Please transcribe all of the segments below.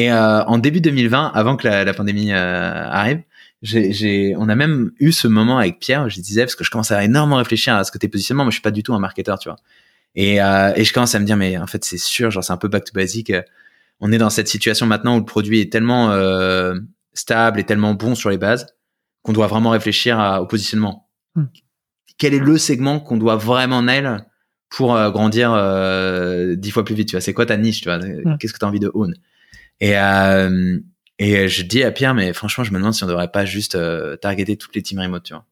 Et en début 2020, avant que la, pandémie arrive, j'ai, on a même eu ce moment avec Pierre où je disais parce que je commençais à énormément réfléchir à ce côté positionnement. Moi, je suis pas du tout un marketeur, tu vois. Et, et je commence à me dire mais en fait c'est sûr, genre c'est un peu back to basic. On est dans cette situation maintenant où le produit est tellement stable et tellement bon sur les bases qu'on doit vraiment réfléchir au positionnement. Hmm. Quel est le segment qu'on doit vraiment nail pour euh, grandir euh, dix fois plus vite Tu vois, c'est quoi ta niche Tu vois, hmm. qu'est-ce que tu as envie de own? Et euh, et je dis à Pierre, mais franchement, je me demande si on devrait pas juste targeter toutes les teams remote, tu vois.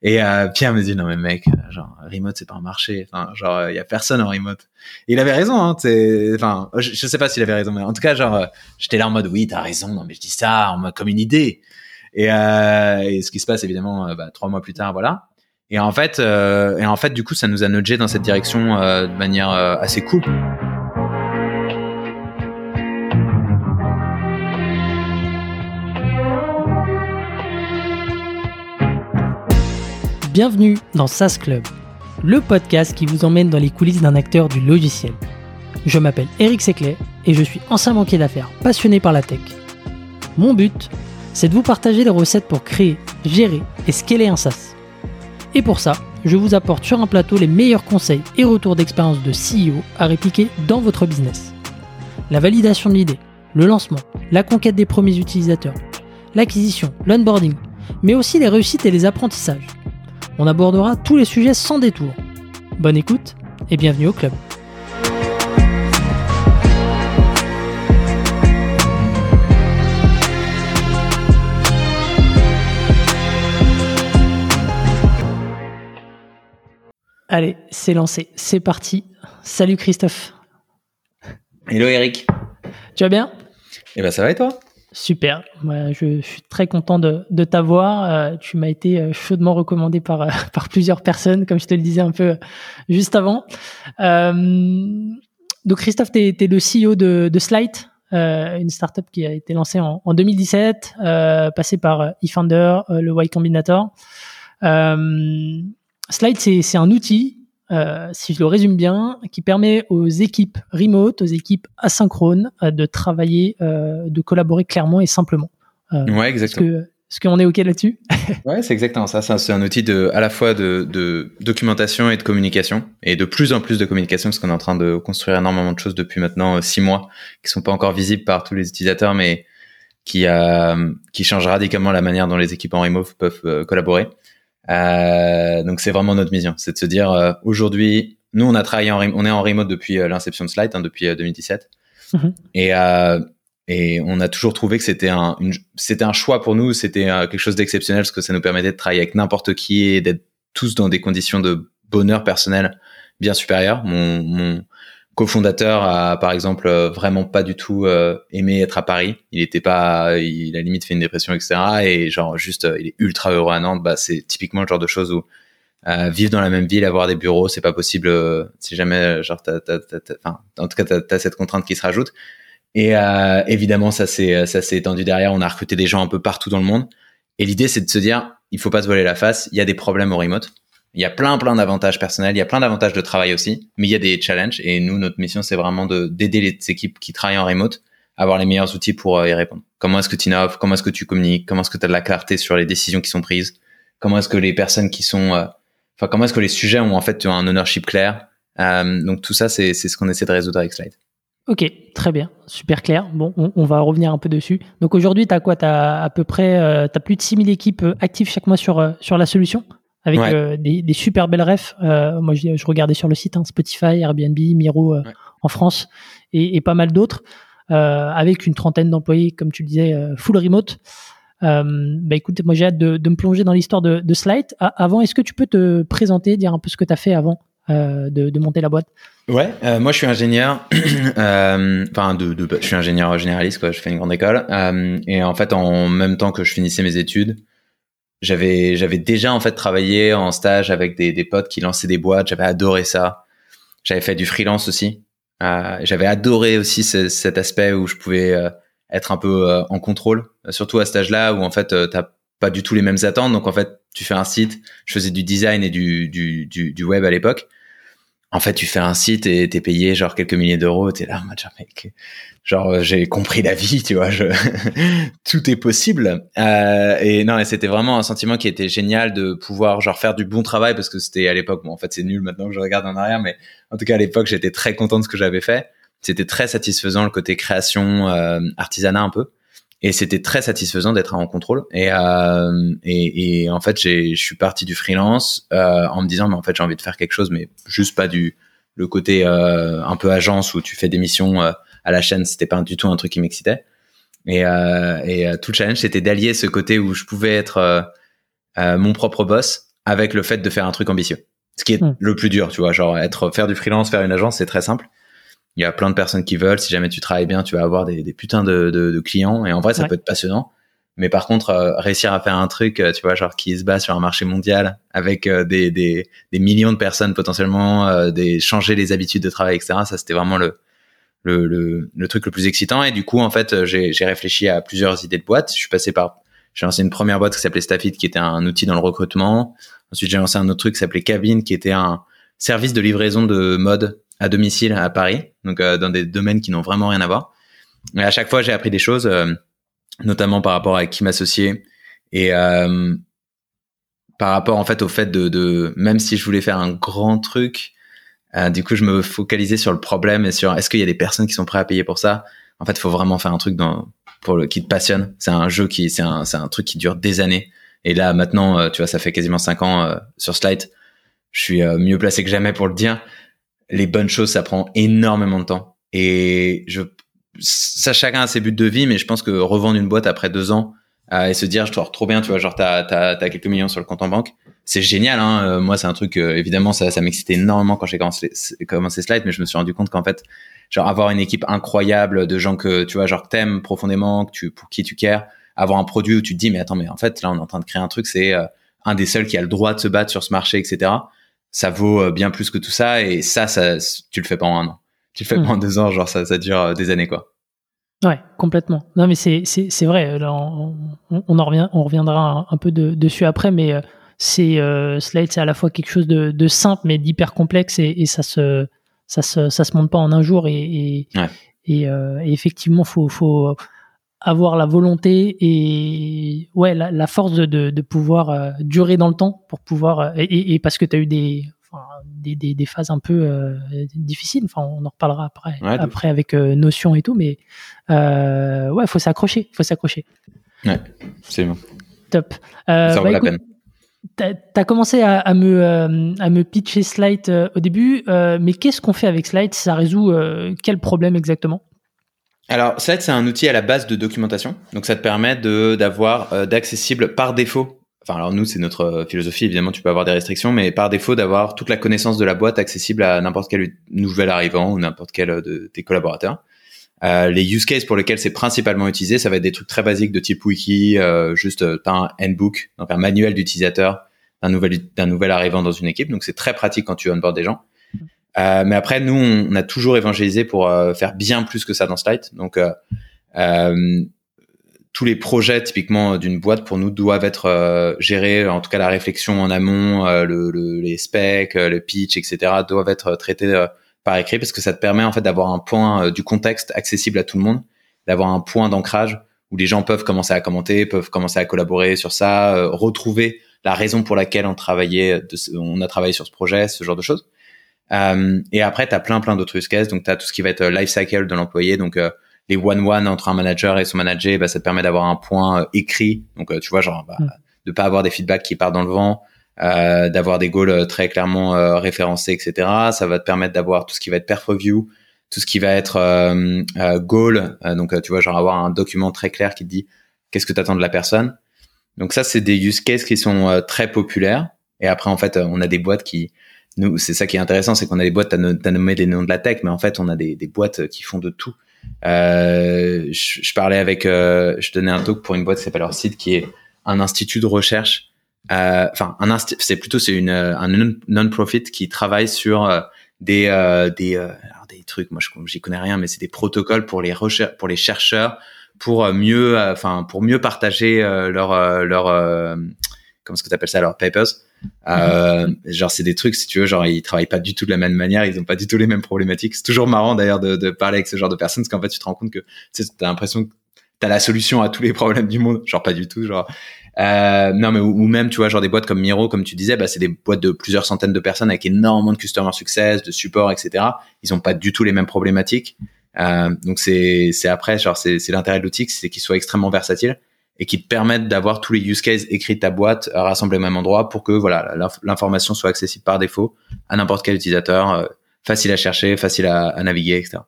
Et Pierre me dit non mais mec, genre remote c'est pas un marché, enfin genre il y a personne en remote. Et il avait raison, hein. Enfin, je, je, sais pas s'il avait raison, mais en tout cas genre j'étais là en mode oui t'as raison, non mais je dis ça comme une idée. Et, euh, et, ce qui se passe évidemment euh, bah, trois mois plus tard, voilà. Et en fait, euh, et en fait, du coup, ça nous a nudgé dans cette direction euh, de manière euh, assez cool. Bienvenue dans SaaS Club, le podcast qui vous emmène dans les coulisses d'un acteur du logiciel. Je m'appelle Eric Seclet et je suis ancien banquier d'affaires passionné par la tech. Mon but, c'est de vous partager des recettes pour créer, gérer et scaler un SaaS. Et pour ça, je vous apporte sur un plateau les meilleurs conseils et retours d'expérience de CEO à répliquer dans votre business. La validation de l'idée, le lancement, la conquête des premiers utilisateurs, l'acquisition, l'onboarding, mais aussi les réussites et les apprentissages. On abordera tous les sujets sans détour. Bonne écoute et bienvenue au club. Allez, c'est lancé, c'est parti. Salut Christophe. Hello Eric. Tu vas bien? Eh ben ça va et toi? Super. Moi, je suis très content de, t'avoir. Euh, tu m'as été euh, chaudement recommandé par, euh, par plusieurs personnes, comme je te le disais un peu juste avant. donc Christophe, tu es, le CEO de, de Slide, une startup qui a été lancée en, en 2017, passée par eFounder, le Y Combinator. Slide, c'est un outil, euh, si je le résume bien, qui permet aux équipes remote, aux équipes asynchrones, euh, de travailler, euh, de collaborer clairement et simplement. ouais, exactement. Est-ce qu'on est OK là-dessus? Ouais, c'est exactement ça. C'est un outil de, à la fois de, de, documentation et de communication, et de plus en plus de communication, parce qu'on est en train de construire énormément de choses depuis maintenant six mois, qui sont pas encore visibles par tous les utilisateurs, mais qui, euh, qui changent radicalement la manière dont les équipes en remote peuvent collaborer. Euh, donc c'est vraiment notre mission, c'est de se dire euh, aujourd'hui, nous on a travaillé en on est en remote depuis euh, l'inception de Slide, hein, depuis 2017, mhm. et et on a toujours trouvé que c'était un c'était un choix pour nous, c'était quelque chose d'exceptionnel parce que ça nous permettait de travailler avec n'importe qui et d'être tous dans des conditions de bonheur personnel bien supérieures. Mon, mon cofondateur a par exemple euh, vraiment pas du tout euh, aimé être à Paris. Il était pas, il a limite fait une dépression, etc. Et genre juste, euh, il est ultra heureux à Nantes. Bah c'est typiquement le genre de choses où vivre dans la même ville, avoir des bureaux, c'est pas possible si jamais genre t'as, t'as, enfin, en tout cas t'as, as cette contrainte qui se rajoute. Et évidemment ça c'est ça s'est étendu derrière. On a recruté des gens un peu partout dans le monde. Et l'idée c'est de se dire, il faut pas se voiler la face. Il y a des problèmes au remote il y a plein, plein d'avantages personnels, il y a plein d'avantages de travail aussi, mais il y a des challenges. Et nous, notre mission, c'est vraiment d'aider les équipes qui travaillent en remote à avoir les meilleurs outils pour euh, y répondre. Comment est-ce que tu innoves? Comment est-ce que tu communiques? Comment est-ce que tu as de la clarté sur les décisions qui sont prises? Comment est-ce que les personnes qui sont, euh, enfin, comment est-ce que les sujets ont en fait un ownership clair? Euh, Donc tout ça, c'est ce qu'on essaie de résoudre avec Slide. Ok, très bien, super clair. Bon, on, va revenir un peu dessus. Donc aujourd'hui, tu as quoi? Tu as à peu près euh, as plus de 6000 équipes actives chaque mois sur, sur la solution? Avec euh, des, des, super belles refs. Euh, moi, je, je, regardais sur le site hein, Spotify, Airbnb, Miro euh, en France et, et pas mal d'autres, avec une trentaine d'employés, comme tu le disais, full remote. bah écoute, moi j'ai hâte de, de, me plonger dans l'histoire de, de Slide. avant, est-ce que tu peux te présenter, dire un peu ce que tu as fait avant de, de, monter la boîte? Ouais, euh, moi je suis ingénieur, enfin de, de, je suis ingénieur généraliste quoi. Je fais une grande école et en fait en même temps que je finissais mes études, j'avais j'avais déjà en fait travaillé en stage avec des, des potes qui lançaient des boîtes. J'avais adoré ça. J'avais fait du freelance aussi. Euh, j'avais adoré aussi cet aspect où je pouvais euh, être un peu euh, en contrôle, surtout à cet âge-là où en fait t'as pas du tout les mêmes attentes. Donc en fait tu fais un site. Je faisais du design et du du, du, du web à l'époque. En fait, tu fais un site et t'es payé genre quelques milliers d'euros. T'es là, genre, mec, genre j'ai compris la vie, tu vois. Je... Tout est possible. Euh, et non, et c'était vraiment un sentiment qui était génial de pouvoir genre faire du bon travail parce que c'était à l'époque. Bon, en fait, c'est nul maintenant que je regarde en arrière, mais en tout cas à l'époque, j'étais très content de ce que j'avais fait. C'était très satisfaisant le côté création, euh, artisanat un peu et c'était très satisfaisant d'être en contrôle. Et, euh, et, et, en fait, je suis parti du freelance euh, en me disant, mais en fait, j'ai envie de faire quelque chose, mais juste pas du le côté euh, un peu agence où tu fais des missions euh, à la chaîne. C'était pas du tout un truc qui m'excitait. Et, euh, et tout le challenge, c'était d'allier ce côté où je pouvais être mon propre boss avec le fait de faire un truc ambitieux. Ce qui est hmm. le plus dur, tu vois, genre être faire du freelance, faire une agence, c'est très simple il y a plein de personnes qui veulent. Si jamais tu travailles bien, tu vas avoir des, des putins de, de, de, clients. Et en vrai, ça peut être passionnant. Mais par contre, euh, réussir à faire un truc, euh, tu vois, genre qui se bat sur un marché mondial avec euh, des, des, des, millions de personnes potentiellement, des changer les habitudes de travail, etc. Ça, c'était vraiment le, le, le, le, truc le plus excitant. Et du coup, en fait, j'ai réfléchi à plusieurs idées de boîtes. Je suis passé par, j'ai lancé une première boîte qui s'appelait Staffit, qui était un outil dans le recrutement. Ensuite, j'ai lancé un autre truc qui s'appelait Cabine, qui était un service de livraison de mode à domicile à Paris, donc euh, dans des domaines qui n'ont vraiment rien à voir. Et à chaque fois, j'ai appris des choses, euh, notamment par rapport à qui m'associer et euh, par rapport en fait au fait de, de, même si je voulais faire un grand truc, du coup, je me focalisais sur le problème et sur est-ce qu'il y a des personnes qui sont prêtes à payer pour ça. En fait, il faut vraiment faire un truc dans, pour le, qui te passionne. C'est un jeu qui, c'est un, c'est un truc qui dure des années. Et là, maintenant, tu vois, ça fait quasiment cinq ans sur Slide. Je suis mieux placé que jamais pour le dire les bonnes choses, ça prend énormément de temps. Et je, ça, chacun a ses buts de vie, mais je pense que revendre une boîte après deux ans euh, et se dire, je trouve trop bien, tu vois, genre t'as as, as, quelques millions sur le compte en banque, c'est génial. Hein euh, moi, c'est un truc, euh, évidemment, ça, ça m'excitait énormément quand j'ai commencé, commencé Slide, mais je me suis rendu compte qu'en fait, genre avoir une équipe incroyable de gens que tu vois, genre t'aimes profondément, que tu, pour qui tu cares, avoir un produit où tu te dis, mais attends, mais en fait, là, on est en train de créer un truc, c'est un des seuls qui a le droit de se battre sur ce marché, etc ça vaut euh, bien plus que tout ça. Et ça, ça tu le fais pas en un an. Tu le fais pas en hmm. deux ans, genre ça, ça dure euh, des années, quoi. Ouais, complètement. Non, mais c'est, c'est, c'est vrai. Là, on, on, en revient, on reviendra un, peu de, dessus après, mais euh, c'est Slide, c'est à la fois quelque chose de, de simple mais d'hyper complexe et, et, ça se, ça se, ça se monte pas en un jour et, et, ouais. et, et effectivement, faut, faut avoir la volonté et ouais la, la force de, de, pouvoir euh, durer dans le temps pour pouvoir euh, et, et parce que tu as eu des, enfin, des, des, des, phases un peu euh, difficiles. Enfin on en reparlera après après avec Notion et tout mais ouais faut s'accrocher faut s'accrocher. Ouais c'est bon. Top. Ça vaut bah, la peine. T'as as commencé à, à me, à me pitcher Slide au début, mais qu'est-ce qu'on fait avec Slide? Ça résout quel problème exactement? Alors, Slide, c'est un outil à la base de documentation. Donc, ça te permet de d'avoir euh, d'accessible par défaut. Enfin, alors nous, c'est notre euh, philosophie. Évidemment, tu peux avoir des restrictions, mais par défaut, d'avoir toute la connaissance de la boîte accessible à n'importe quel nouvel arrivant ou n'importe quel euh, de tes collaborateurs. Euh, les use cases pour lesquels c'est principalement utilisé, ça va être des trucs très basiques de type wiki, euh, juste un handbook, donc un manuel d'utilisateur d'un nouvel d'un nouvel arrivant dans une équipe. Donc, c'est très pratique quand tu onboard des gens. Euh, mais après, nous, on, a toujours évangélisé pour euh, faire bien plus que ça dans Slide. Donc, euh, tous les projets typiquement d'une boîte pour nous doivent être gérés, en tout cas la réflexion en amont, le, le, les specs, le pitch, etc. doivent être traités par écrit parce que ça te permet en fait d'avoir un point du contexte accessible à tout le monde, d'avoir un point d'ancrage où les gens peuvent commencer à commenter, peuvent commencer à collaborer sur ça, retrouver la raison pour laquelle on travaillait, on a travaillé sur ce projet, ce genre de choses. Euh, et après, tu as plein, plein d'autres use cases. Donc, tu as tout ce qui va être euh, life cycle de l'employé. Donc, euh, les one-one entre un manager et son manager, bah, ça te permet d'avoir un point écrit. Donc, tu vois, genre, bah, mm. de pas avoir des feedbacks qui partent dans le vent, euh, d'avoir des goals très clairement euh, référencés, etc. Ça va te permettre d'avoir tout ce qui va être perf review, tout ce qui va être euh, goal. donc, tu vois, genre avoir un document très clair qui te dit qu'est-ce que tu attends de la personne. Donc ça, c'est des use cases qui sont très populaires. Et après, en fait, on a des boîtes qui nous, c'est ça qui est intéressant, c'est qu'on a des boîtes, t'as, as nommé des noms de la tech, mais en fait, on a des, boîtes qui font de tout. Euh, je, parlais avec, euh, je donnais un talk pour une boîte qui s'appelle site qui est un institut de recherche. Euh, enfin, un c'est plutôt c'est une un non-profit qui travaille sur euh, des euh, des alors des trucs. Moi, j'y connais rien, mais c'est des protocoles pour les recherches, pour les chercheurs, pour mieux, enfin, pour mieux partager leur leur comment est-ce que tu appelles ça, leurs papers Euh, genre c'est des trucs si tu veux genre ils travaillent pas du tout de la même manière ils ont pas du tout les mêmes problématiques. C'est toujours marrant d'ailleurs de, de, parler avec ce genre de personnes parce qu'en fait tu te rends compte que tu as l'impression que t'as la solution à tous les problèmes du monde. Genre pas du tout genre. Euh, non mais ou, même tu vois genre des boîtes comme Miro comme tu disais bah c'est des boîtes de plusieurs centaines de personnes avec énormément de customer success de support etc ils ont pas du tout les mêmes problématiques. Euh, donc c'est c'est après genre c'est c'est l'intérêt de l'outil c'est qu'il soit extrêmement versatile et qui te permettent d'avoir tous les use cases écrits de ta boîte euh, rassemblés au même endroit pour que voilà l'information soit accessible par défaut à n'importe quel utilisateur, euh, facile à chercher, facile à, à, naviguer, etc.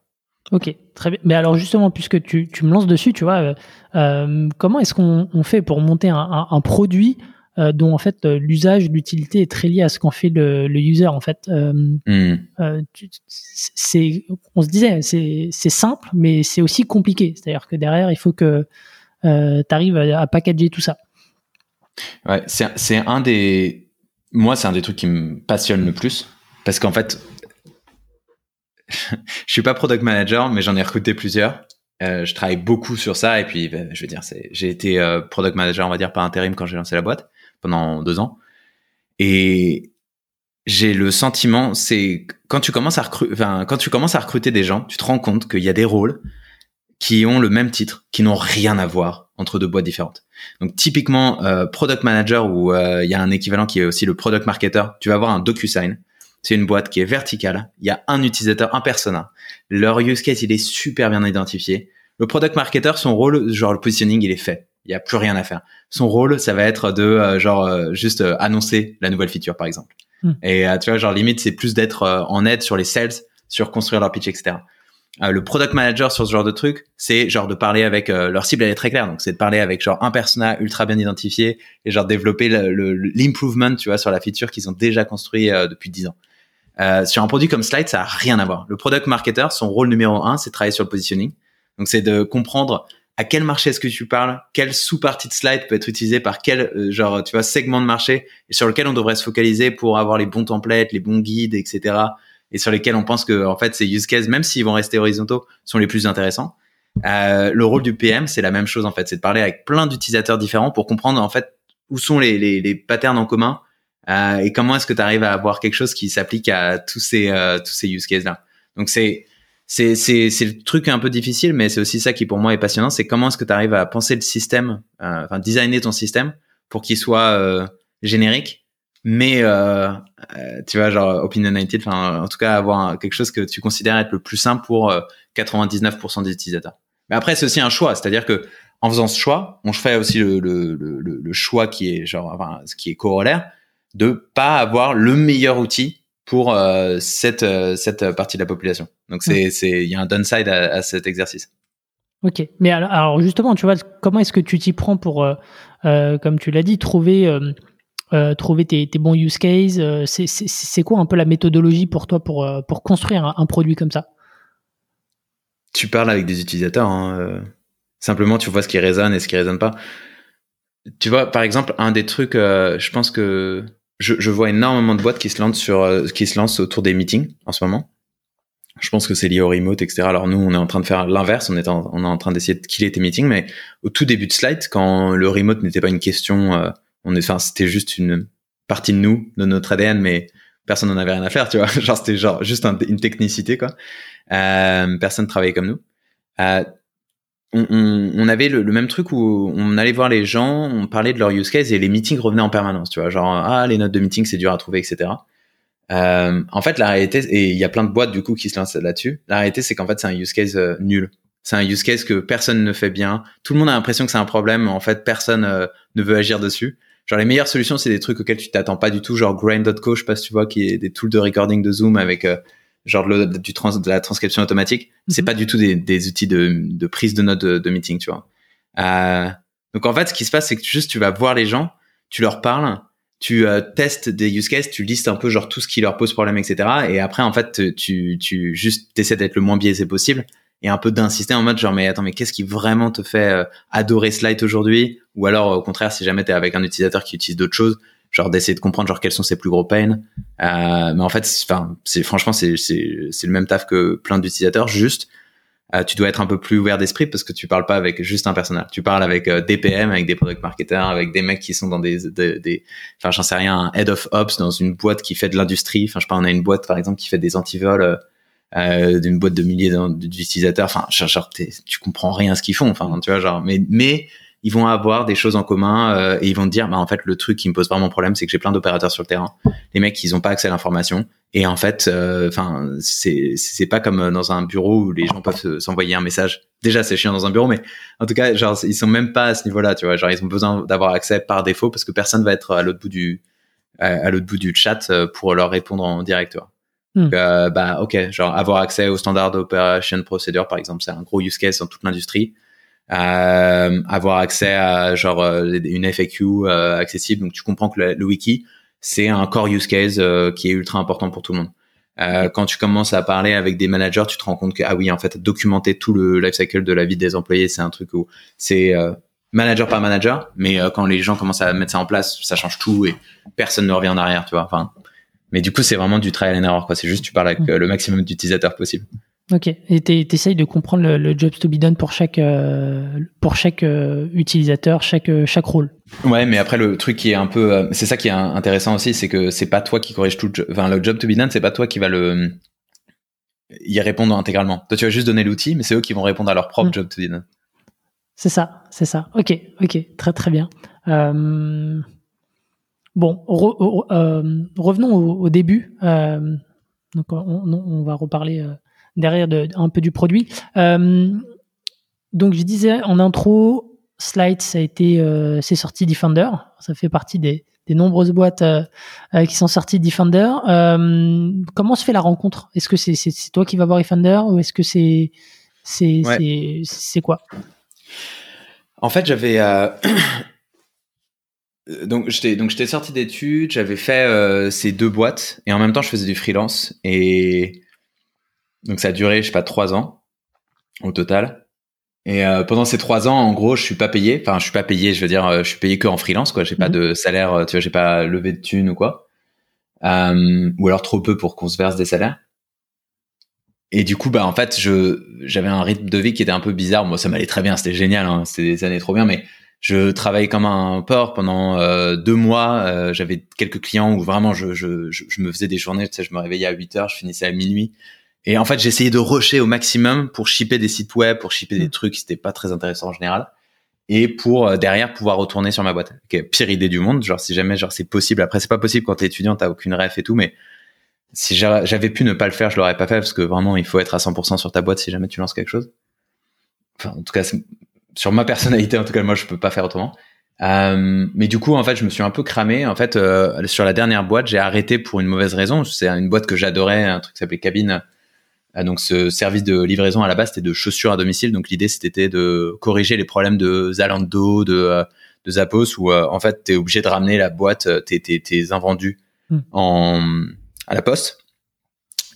Ok, très bien. Mais alors justement, puisque tu, tu me lances dessus, tu vois, euh, comment est-ce qu'on on fait pour monter un, un, un produit euh, dont en fait l'usage, l'utilité est très lié à ce qu'en fait le, le, user en fait. Mm. c'est, on se disait, c'est, c'est simple, mais c'est aussi compliqué. C'est-à-dire que derrière, il faut que euh, tu arrives à, packager tout ça. Ouais, c'est un des. Moi, c'est un des trucs qui me passionne le plus. Parce qu'en fait, je suis pas product manager, mais j'en ai recruté plusieurs. Euh, je travaille beaucoup sur ça et puis ben, je veux dire, j'ai été euh, product manager, on va dire, par intérim quand j'ai lancé la boîte pendant deux ans. Et j'ai le sentiment, c'est quand tu commences à recruter, quand tu commences à recruter des gens, tu te rends compte qu'il y a des rôles qui ont le même titre, qui n'ont rien à voir entre deux boîtes différentes. Donc typiquement, euh, product manager où euh, il y a un équivalent qui est aussi le product marketer, tu vas avoir un DocuSign. C'est une boîte qui est verticale. Il y a un utilisateur, un persona. Leur use case, il est super bien identifié. Le product marketer, son rôle, genre le positioning, il est fait. Il y a plus rien à faire. Son rôle, ça va être de euh, genre juste annoncer la nouvelle feature, par exemple. Hmm. Et tu vois, genre limite, c'est plus d'être en aide sur les sales, sur construire leur pitch, etc. Euh, le product manager sur ce genre de truc, c'est genre de parler avec euh, leur cible, elle est très claire. Donc c'est de parler avec genre un persona ultra bien identifié et genre développer l'improvement, tu vois, sur la feature qu'ils ont déjà construit euh, depuis 10 ans. sur un produit comme Slide, ça a rien à voir. Le product marketer, son rôle numéro un, c'est de travailler sur le positioning. Donc c'est de comprendre à quel marché est-ce que tu parles, quelle sous-partie de slide peut être utilisée par quel genre tu vois segment de marché et sur lequel on devrait se focaliser pour avoir les bons templates, les bons guides, etc et sur lesquels on pense que en fait ces use cases, même s'ils vont rester horizontaux, sont les plus intéressants. Euh, le rôle du PM, c'est la même chose en fait, c'est de parler avec plein d'utilisateurs différents pour comprendre en fait où sont les, les, les patterns en commun euh, et comment est-ce que tu arrives à avoir quelque chose qui s'applique à tous ces euh, tous ces use cases là. Donc c'est c'est c'est c'est le truc un peu difficile, mais c'est aussi ça qui pour moi est passionnant, c'est comment est-ce que tu arrives à penser le système, euh, enfin designer ton système pour qu'il soit euh, générique mais euh, euh, tu vois genre opinionated enfin en tout cas avoir quelque chose que tu considères être le plus simple pour 99% euh, des utilisateurs. Mais après c'est aussi un choix. C'est-à-dire que en faisant ce choix on fait aussi le, le, le, le choix qui est genre enfin ce qui est corollaire de pas avoir le meilleur outil pour euh, cette cette partie de la population. Donc c'est c'est il y a un downside à, à, cet exercice. Ok. Mais alors, alors justement tu vois comment est-ce que tu t'y prends pour comme tu l'as dit trouver euh, trouver tes, bons use cases euh, C'est quoi un peu la méthodologie pour toi pour, euh, pour construire un, produit comme ça? Tu parles avec des utilisateurs. Hein, simplement, tu vois ce qui résonne et ce qui résonne pas. Tu vois, par exemple, un des trucs, je pense que je, vois énormément de boîtes qui se lancent sur, qui se lancent autour des meetings en ce moment. Je pense que c'est lié au remote, etc. Alors nous, on est en train de faire l'inverse. On on est en train d'essayer de killer tes meetings, mais au tout début de slide, quand le remote n'était pas une question on est, enfin, c'était juste une partie de nous, de notre ADN, mais personne n'en avait rien à faire, tu vois. genre, c'était genre juste une technicité, quoi. Euh, personne travaillait comme nous. Euh, on, on, on, avait le, même truc où on allait voir les gens, on parlait de leur use case et les meetings revenaient en permanence, tu vois. Genre, ah, les notes de meeting, c'est dur à trouver, etc. Euh, en fait, la réalité, et il y a plein de boîtes du coup qui se lancent là-dessus. La réalité, c'est qu'en fait, c'est un use case euh, nul. C'est un use case que personne ne fait bien. Tout le monde a l'impression que c'est un problème. En fait, personne euh, ne veut agir dessus. Genre les meilleures solutions, c'est des trucs auxquels tu t'attends pas du tout, genre Grind.co, je sais pas si tu vois, qui est des tools de recording de Zoom avec euh, genre de, du trans, de la transcription automatique. C'est mhm. pas du tout des, des outils de, de, prise de notes de, meeting, tu vois. Euh, donc en fait, ce qui se passe, c'est que juste tu vas voir les gens, tu leur parles, tu euh, testes des use cases, tu listes un peu genre tout ce qui leur pose problème, etc. Et après, en fait, tu, tu juste essaies d'être le moins biaisé possible et un peu d'insister en mode genre mais attends mais qu'est-ce qui vraiment te fait euh, adorer Slide aujourd'hui? Ou alors au contraire si jamais tu es avec un utilisateur qui utilise d'autres choses genre d'essayer de comprendre genre quels sont ses plus gros pains euh, mais en fait enfin c'est franchement c'est c'est c'est le même taf que plein d'utilisateurs juste euh, tu dois être un peu plus ouvert d'esprit parce que tu parles pas avec juste un personnel. Tu parles avec euh, des PM, avec des product marketers, avec des mecs qui sont dans des, des, des enfin j'en sais rien, un head of ops dans une boîte qui fait de l'industrie. Enfin je sais pas, on a une boîte par exemple qui fait des antivols euh, euh d'une boîte de milliers d'utilisateurs. Enfin genre tu comprends rien à ce qu'ils font. Enfin tu vois genre mais mais ils vont avoir des choses en commun euh, et ils vont te dire bah en fait le truc qui me pose vraiment problème c'est que j'ai plein d'opérateurs sur le terrain. Les mecs ils ont pas accès à l'information. Et en fait euh, enfin c'est c'est pas comme dans un bureau où les gens peuvent s'envoyer un message. Déjà c'est chiant dans un bureau mais en tout cas genre ils sont même pas à ce niveau là tu vois. Genre ils ont besoin d'avoir accès par défaut parce que personne va être à l'autre bout du à l'autre bout du chat euh, pour leur répondre en direct hmm. bah ok genre avoir accès au standard operation procedure par exemple c'est un gros use case dans toute l'industrie euh, avoir accès à genre euh, une FAQ euh, accessible. Donc tu comprends que le, wiki c'est un core use case qui est ultra important pour tout le monde. Euh, quand tu commences à parler avec des managers, tu te rends compte que ah oui, en fait, documenter tout le life cycle de la vie des employés, c'est un truc où c'est manager par manager, mais quand les gens commencent à mettre ça en place, ça change tout et personne ne revient en arrière, tu vois. Enfin, mais du coup, c'est vraiment du trial and error, quoi. C'est juste tu parles avec le maximum d'utilisateurs possible. Ok. Et tu essayes de comprendre le, le, jobs to be done pour chaque euh, pour chaque euh, utilisateur, chaque euh, chaque rôle. Ouais, mais après le truc qui est un peu, c'est ça qui est intéressant aussi, c'est que c'est pas toi qui corrige tout. Le, enfin, le job to be done, c'est pas toi qui va le y répondre intégralement. Toi, tu vas juste donner l'outil, mais c'est eux qui vont répondre à leur propre mm. job to be done. C'est ça, c'est ça. Ok, ok, très très bien. Euh... Bon, revenons au, au début. donc, on, on, va reparler derrière de, un peu du produit. Euh, donc je disais en intro, Slides ça a été, euh, c'est sorti Defender. Ça fait partie des, des nombreuses boîtes euh, qui sont sorties Defender. comment se fait la rencontre? Est-ce que c'est, toi qui vas voir Defender ou est-ce que c'est c'est, c'est, c'est quoi? En fait, j'avais donc j'étais donc j'étais sorti d'études, j'avais fait ces deux boîtes et en même temps je faisais du freelance et donc ça a duré, je sais pas, trois ans au total. Et euh, pendant ces trois ans, en gros, je suis pas payé. Enfin, je suis pas payé. Je veux dire, euh, je suis payé que en freelance, quoi. J'ai pas mhm. de salaire. Euh, tu vois, j'ai pas levé de thunes ou quoi. Euh, ou alors trop peu pour qu'on se verse des salaires. Et du coup, bah en fait, je j'avais un rythme de vie qui était un peu bizarre. Moi, ça m'allait très bien. C'était génial. Hein, c'était des années trop bien. Mais je travaillais comme un porc pendant deux mois. j'avais quelques clients où vraiment je, je, je, me faisais des journées. Tu sais, je me réveillais à 8 heures, je finissais à minuit. Et en fait, j'essayais de rusher au maximum pour shipper des sites web, pour shipper des mm. trucs qui n'étaient pas très intéressants en général. Et pour euh, derrière pouvoir retourner sur ma boîte. Okay, pire idée du monde. Genre, si jamais, genre, c'est possible. Après, c'est pas possible quand t'es étudiant, t'as aucune ref et tout, mais si j'avais pu ne pas le faire, je l'aurais pas fait parce que vraiment, il faut être à 100% sur ta boîte si jamais tu lances quelque chose. Enfin, en tout cas, sur ma personnalité, en tout cas, moi, je peux pas faire autrement. Euh, mais du coup, en fait, je me suis un peu cramé. En fait, euh, sur la dernière boîte, j'ai arrêté pour une mauvaise raison. C'est une boîte que j'adorais, un truc qui s'appelait Cabine ah, donc ce service de livraison à la base c'était de chaussures à domicile. Donc l'idée c'était de corriger les problèmes de Zalando, de, euh, de Zappos où euh, en fait tu es obligé de ramener la boîte, euh, tes, tes, tes invendus hmm. en, à la poste.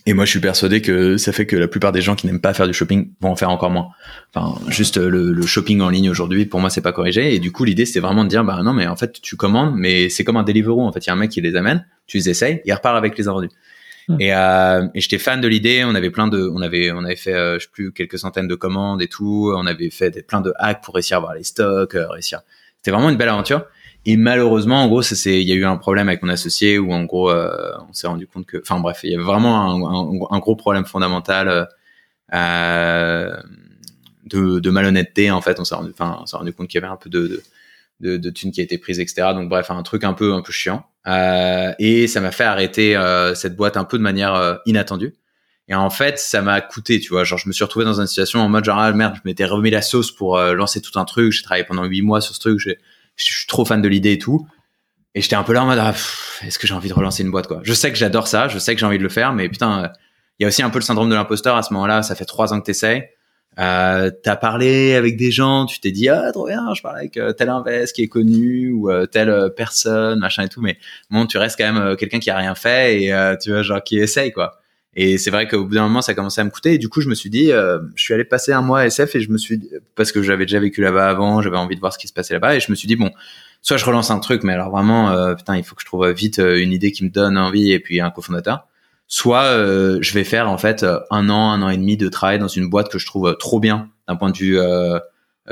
Et moi je suis persuadé que ça fait que la plupart des gens qui n'aiment pas faire du shopping vont en faire encore moins. Enfin juste le, le shopping en ligne aujourd'hui pour moi c'est pas corrigé. Et du coup l'idée c'était vraiment de dire bah non mais en fait tu commandes mais c'est comme un Deliveroo en fait il y a un mec qui les amène, tu les essayes, il repart avec les invendus. Hmm. Et, euh, et j'étais fan de l'idée. On avait plein de, on avait, on avait fait, euh, je sais plus, quelques centaines de commandes et tout. On avait fait des, plein de hacks pour réussir à avoir les stocks, euh, réussir. C'était vraiment une belle aventure. Et malheureusement, en gros, il y a eu un problème avec mon associé où, en gros, euh, on s'est rendu compte que, enfin bref, il y avait vraiment un, gros problème fondamental euh, de, de malhonnêteté. En fait, on s'est rendu, rendu compte qu'il y avait un peu de, de de, de thunes qui a été prise, etc. Donc bref, un truc un peu un peu chiant. Euh, et ça m'a fait arrêter euh, cette boîte un peu de manière euh, inattendue. Et en fait, ça m'a coûté, tu vois. Genre, je me suis retrouvé dans une situation en mode genre ah, merde, je m'étais remis la sauce pour lancer tout un truc. J'ai travaillé pendant huit mois sur ce truc. Je suis trop fan de l'idée et tout. Et j'étais un peu là en mode ah, est-ce que j'ai envie de relancer une boîte quoi? Je sais que j'adore ça, je sais que j'ai envie de le faire, mais putain, il y a aussi un peu le syndrome de l'imposteur à ce moment-là. Ça fait trois ans que t'essayes euh, t'as parlé avec des gens, tu t'es dit ah trop bien, je parle avec euh, tel invest qui est connu ou euh, telle euh, personne, machin et tout, mais bon, tu restes quand même quelqu'un qui a rien fait et tu vois genre qui essaye quoi. Et c'est vrai qu'au bout d'un moment, ça commençait à me coûter. Et du coup, je me suis dit, je suis allé passer un mois à SF et je me suis, parce que j'avais déjà vécu là-bas avant, j'avais envie de voir ce qui se passait là-bas. Et je me suis dit, bon, soit je relance un truc, mais alors vraiment, putain, il faut que je trouve vite une idée qui me donne envie et puis un cofondateur soit euh, je vais faire en fait un an, un an et demi de travail dans une boîte que je trouve trop bien d'un point de vue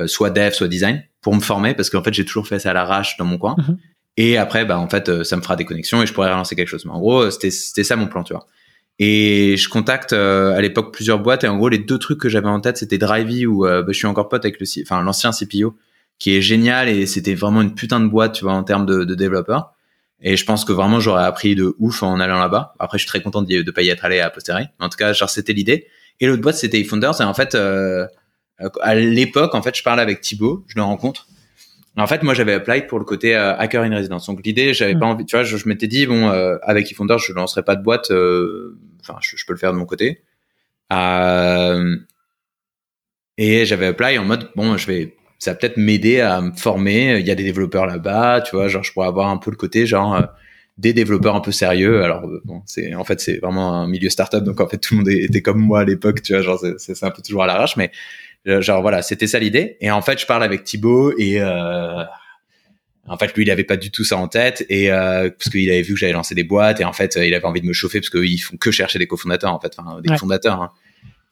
soit dev, soit design pour me former parce qu'en fait j'ai toujours fait ça à l'arrache dans mon coin. Mhm. Et après, bah en fait, ça me fera des connexions et je pourrais relancer quelque chose. Mais en gros, c'était c'était ça mon plan, tu vois. Et je contacte à l'époque plusieurs boîtes et en gros les deux trucs que j'avais en tête c'était Drivey où bah, je suis encore pote avec le enfin l'ancien CPO qui est génial et c'était vraiment une putain de boîte, tu vois, en termes de, de développeurs. Et je pense que vraiment j'aurais appris de ouf en allant là-bas. Après, je suis très content de, de pas y être allé à posteriori. En tout cas, genre c'était l'idée. Et l'autre boîte, c'était eFounders. Et en fait, euh, à l'époque, en fait, je parlais avec Thibaut, je le rencontre. En fait, moi, j'avais appelé pour le côté euh, hacker in residence. Donc l'idée, j'avais pas mm. envie, tu vois, je, je m'étais dit bon, euh, avec eFounders, je lancerai pas de boîte. Euh, enfin, je, je, peux le faire de mon côté. et j'avais appelé en mode bon, je vais ça va peut-être m'aider à me former. Il y a des développeurs là-bas, tu vois, genre je pourrais avoir un peu le côté genre euh, des développeurs un peu sérieux. Alors euh, bon, c'est en fait c'est vraiment un milieu startup, donc en fait tout le monde était comme moi à l'époque, tu vois, genre c'est un peu toujours à l'arrache, mais euh, genre voilà, c'était ça l'idée. Et en fait, je parle avec Thibaut et euh, en fait lui il avait pas du tout ça en tête et euh, parce qu'il avait vu que j'avais lancé des boîtes et en fait il avait envie de me chauffer parce qu'ils font que chercher des cofondateurs en fait, enfin des fondateurs. Hein.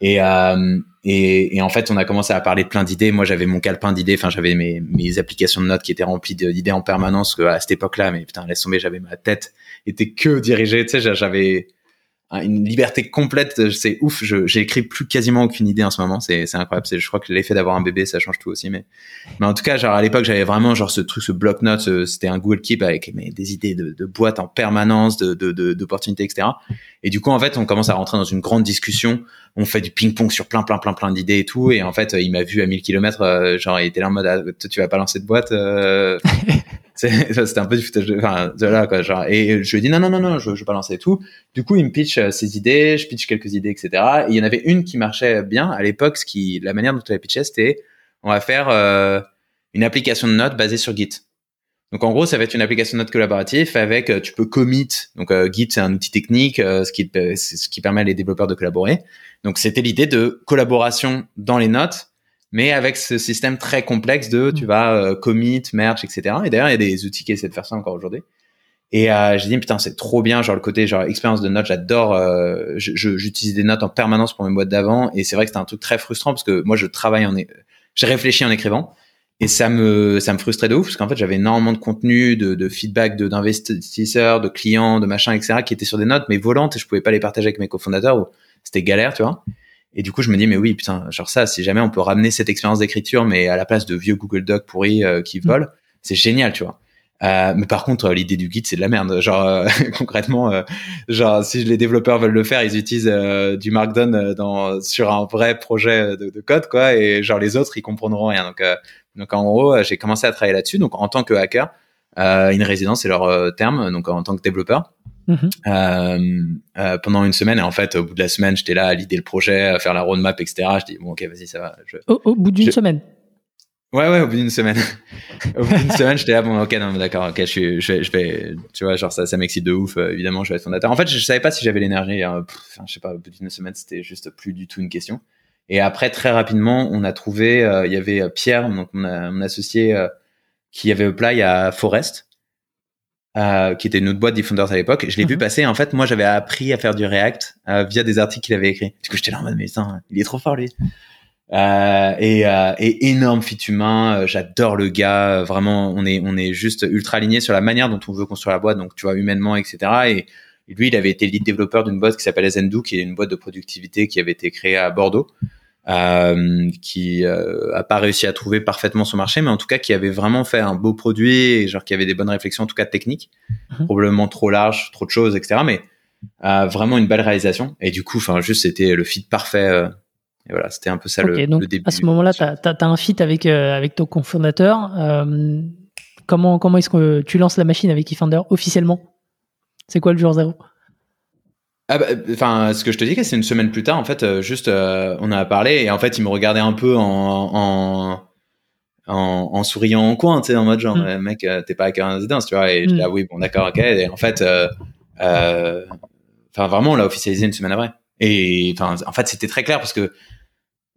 Et, euh, et, et, en fait, on a commencé à parler de plein d'idées. Moi, j'avais mon calepin d'idées. Enfin, j'avais mes, mes applications de notes qui étaient remplies d'idées en permanence à cette époque-là. Mais putain, laisse tomber, j'avais ma tête était que dirigée. Tu sais, j'avais une liberté complète. C'est ouf. J'ai écrit plus quasiment aucune idée en ce moment. C'est incroyable. Je crois que l'effet d'avoir un bébé, ça change tout aussi. Mais, mais en tout cas, genre à l'époque, j'avais vraiment genre ce truc, ce bloc notes. C'était un Google Keep avec mais, des idées de, de boîtes en permanence, de d'opportunités, de, etc. Et du coup, en fait, on commence à rentrer dans une grande discussion. On fait du ping-pong sur plein, plein, plein, plein d'idées et tout. Et en fait, il m'a vu à 1000 km. Euh, genre, il était là en mode, ah, tu vas pas lancer de boîte. Euh... c'était un peu du foutage de, enfin, de là, quoi, genre. Et je lui ai dit, non, non, non, non, je, je et tout. Du coup, il me pitch euh, ses idées, je pitch quelques idées, etc. Et il y en avait une qui marchait bien à l'époque. Ce qui, la manière dont tu avais pitché, c'était, on va faire euh, une application de notes basée sur Git. Donc en gros, ça va être une application de notes collaborative avec, euh, tu peux commit. Donc Git, c'est un outil technique, ce qui, ce qui permet à les développeurs de collaborer. Donc c'était l'idée de collaboration dans les notes mais avec ce système très complexe de tu mm. vas euh, commit, merge, etc. Et d'ailleurs, il y a des outils qui essaient de faire ça encore aujourd'hui. Et euh, j'ai dit putain c'est trop bien genre le côté genre expérience de notes j'adore euh, j'utilise des notes en permanence pour mes boîtes d'avant et c'est vrai que c'était un truc très frustrant parce que moi je travaille en j'ai réfléchi en écrivant et ça me ça me frustrait de ouf parce qu'en fait j'avais énormément de contenu de, de feedback de d'investisseurs de clients de machin etc qui étaient sur des notes mais volantes et je pouvais pas les partager avec mes cofondateurs c'était galère tu vois et du coup, je me dis, mais oui, putain, genre ça, si jamais on peut ramener cette expérience d'écriture, mais à la place de vieux Google Doc pourris euh, qui mm. volent, c'est génial, tu vois. Euh, mais par contre, l'idée du guide, c'est de la merde. Genre, euh, concrètement, euh, genre, si les développeurs veulent le faire, ils utilisent du Markdown dans, sur un vrai projet de, de, code, quoi. Et genre, les autres, ils comprendront rien. Donc, donc en gros, j'ai commencé à travailler là-dessus. Donc, en tant que hacker, une résidence, c'est leur terme. Donc, en tant que développeur. Mhm. Euh, euh, pendant une semaine et en fait au bout de la semaine j'étais là à l'idée le projet à faire la roadmap etc je dis bon ok vas-y ça va au, bout d'une semaine. Ouais ouais au bout d'une semaine. Au bout d'une semaine j'étais là bon ok non d'accord ok je, je, je, vais tu vois genre ça ça m'excite de ouf euh, évidemment je vais être fondateur. En fait je, savais pas si j'avais l'énergie hein, je sais pas au bout d'une semaine c'était juste plus du tout une question. Et après très rapidement on a trouvé il y avait Pierre donc mon, mon associé qui avait apply à Forest euh, qui était une autre boîte Defenders à l'époque. Je l'ai vu mhm. passer. En fait, moi, j'avais appris à faire du React euh, via des articles qu'il avait écrits. Du coup, j'étais là en mode, mais putain, il est trop fort, lui. Euh, et, euh, et, énorme fit humain. J'adore le gars. Vraiment, on est, on est juste ultra aligné sur la manière dont on veut construire la boîte. Donc, tu vois, humainement, etc. Et, lui, il avait été lead développeur d'une boîte qui s'appelle Zendu, qui est une boîte de productivité qui avait été créée à Bordeaux euh, qui euh, a pas réussi à trouver parfaitement son marché, mais en tout cas qui avait vraiment fait un beau produit et genre qui avait des bonnes réflexions, en tout cas techniques, mhm. probablement trop large, trop de choses, etc. Mais euh, vraiment une belle réalisation. Et du coup, enfin, juste c'était le fit parfait. Euh, et voilà, c'était un peu ça le, donc, début. À ce moment-là, tu as, un fit avec euh, avec ton cofondateur. comment comment est-ce que tu lances la machine avec eFounder officiellement? C'est quoi le jour zéro? Ah bah, enfin, ce que je te dis, c'est une semaine plus tard, en fait, euh, juste, euh, on a parlé et en fait, il me regardait un peu en, en, en, souriant en coin, tu sais, en mode genre, mm. mec, euh, t'es pas à résidence, tu vois. Et je dis, mm. ah oui, bon, d'accord, ok. Et en fait, enfin, vraiment, on l'a officialisé une semaine après. Et enfin, en fait, c'était très clair parce que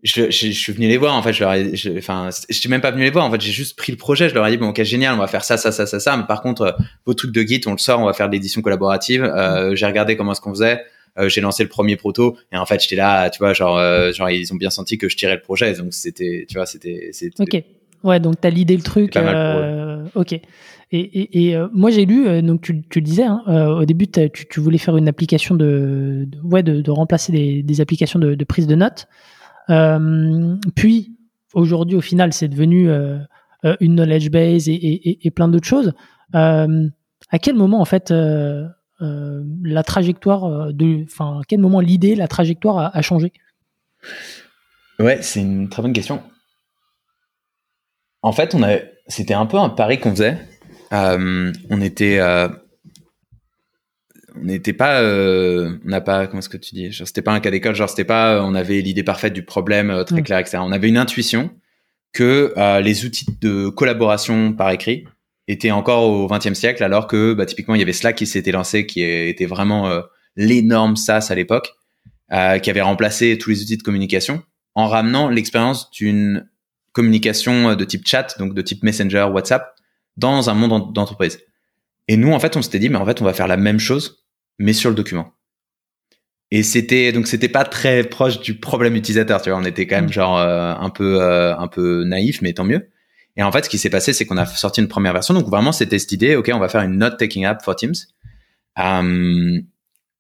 je, je, je, suis venu les voir en fait je leur ai, je, enfin je suis même pas venu les voir en fait j'ai juste pris le projet je leur ai dit bon ok génial on va faire ça ça ça ça ça mais par contre vos trucs de Git on le sort on va faire de l'édition collaborative euh, j'ai regardé comment est-ce qu'on faisait j'ai lancé le premier proto et en fait j'étais là, tu vois, genre, genre ils ont bien senti que je tirais le projet, donc c'était, tu vois, c'était. Ok. Ouais, donc tu as l'idée le truc. ok. Et, et, moi j'ai lu, donc tu, tu, le disais, hein, au début tu, tu, voulais faire une application de, ouais, de, de remplacer des, des applications de, de, prise de notes. Puis aujourd'hui au final c'est devenu une knowledge base et, plein d'autres choses. à quel moment en fait euh, la trajectoire euh, de, enfin, à quel moment l'idée, la trajectoire a, changé? Ouais, c'est une très bonne question. En fait, on c'était un peu un pari qu'on faisait. Euh, on était, on n'était pas, on n'a pas, comment est-ce que tu dis Genre, c'était pas un cas d'école. Genre, c'était pas, on avait l'idée parfaite du problème très mm. clair, etc. On avait une intuition que les outils de collaboration par écrit était encore au XXe siècle, alors que bah, typiquement il y avait Slack qui s'était lancé, qui était vraiment euh, l'énorme SaaS à l'époque, euh, qui avait remplacé tous les outils de communication en ramenant l'expérience d'une communication euh, de type chat, donc de type Messenger, WhatsApp, dans un monde d'entreprise. Et nous, en fait, on s'était dit, mais en fait, on va faire la même chose, mais sur le document. Et c'était donc c'était pas très proche du problème utilisateur, tu vois. On était quand même mmh. genre un peu un peu naïf, mais tant mieux. Et en fait, ce qui s'est passé, c'est qu'on a sorti une première version. Donc vraiment, c'était cette idée, OK, on va faire une note taking app for Teams. Euh,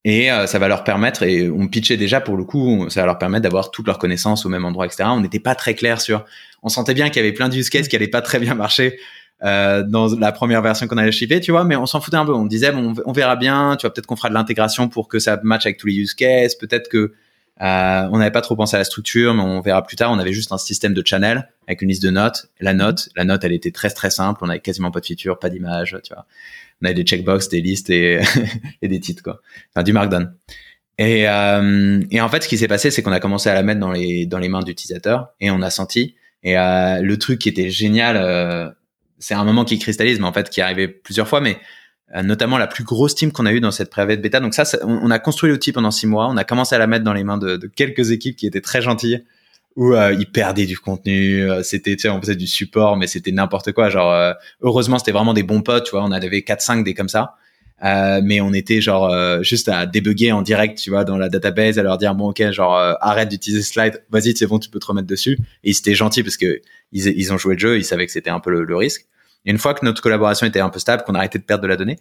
et euh, ça va leur permettre, et on pitchait déjà pour le coup, ça va leur permettre d'avoir toutes leurs connaissances au même endroit, etc. On n'était pas très clair sur, on sentait bien qu'il y avait plein de use cases qui allaient pas très bien marcher euh, dans la première version qu'on allait shipper, tu vois, mais on s'en foutait un peu. On disait, bon, on verra bien, tu vois, peut-être qu'on fera de l'intégration pour que ça matche avec tous les use cases, peut-être que euh, on n'avait pas trop pensé à la structure, mais on verra plus tard. On avait juste un système de channel avec une liste de notes. La note, la note, elle était très très simple. On avait quasiment pas de feature, pas d'image, tu vois. On avait des checkbox, des listes et, et des titres, quoi. Enfin, du Markdown. Et, euh, et en fait, ce qui s'est passé, c'est qu'on a commencé à la mettre dans les dans les mains d'utilisateurs et on a senti. Et euh, le truc qui était génial, euh, c'est un moment qui cristallise, mais en fait qui arrivait plusieurs fois, mais euh, notamment la plus grosse team qu'on a eue dans cette de bêta. Donc ça, on, a construit l'outil pendant six mois. On a commencé à la mettre dans les mains de, de quelques équipes qui étaient très gentilles où euh, ils perdaient du contenu. Euh, c'était, tu sais, on faisait du support, mais c'était n'importe quoi. Genre, heureusement, c'était vraiment des bons potes. Tu vois, on avait quatre, cinq des comme ça. mais on était genre juste à débugger en direct, tu vois, dans la database, à leur dire bon ok, genre arrête d'utiliser slide, vas-y c'est bon, tu peux te remettre dessus. Et ils étaient gentils parce que ils, ils ont joué le jeu, ils savaient que c'était un peu le risque. Et une fois que notre collaboration était un peu stable, qu'on arrêtait de perdre de la donnée,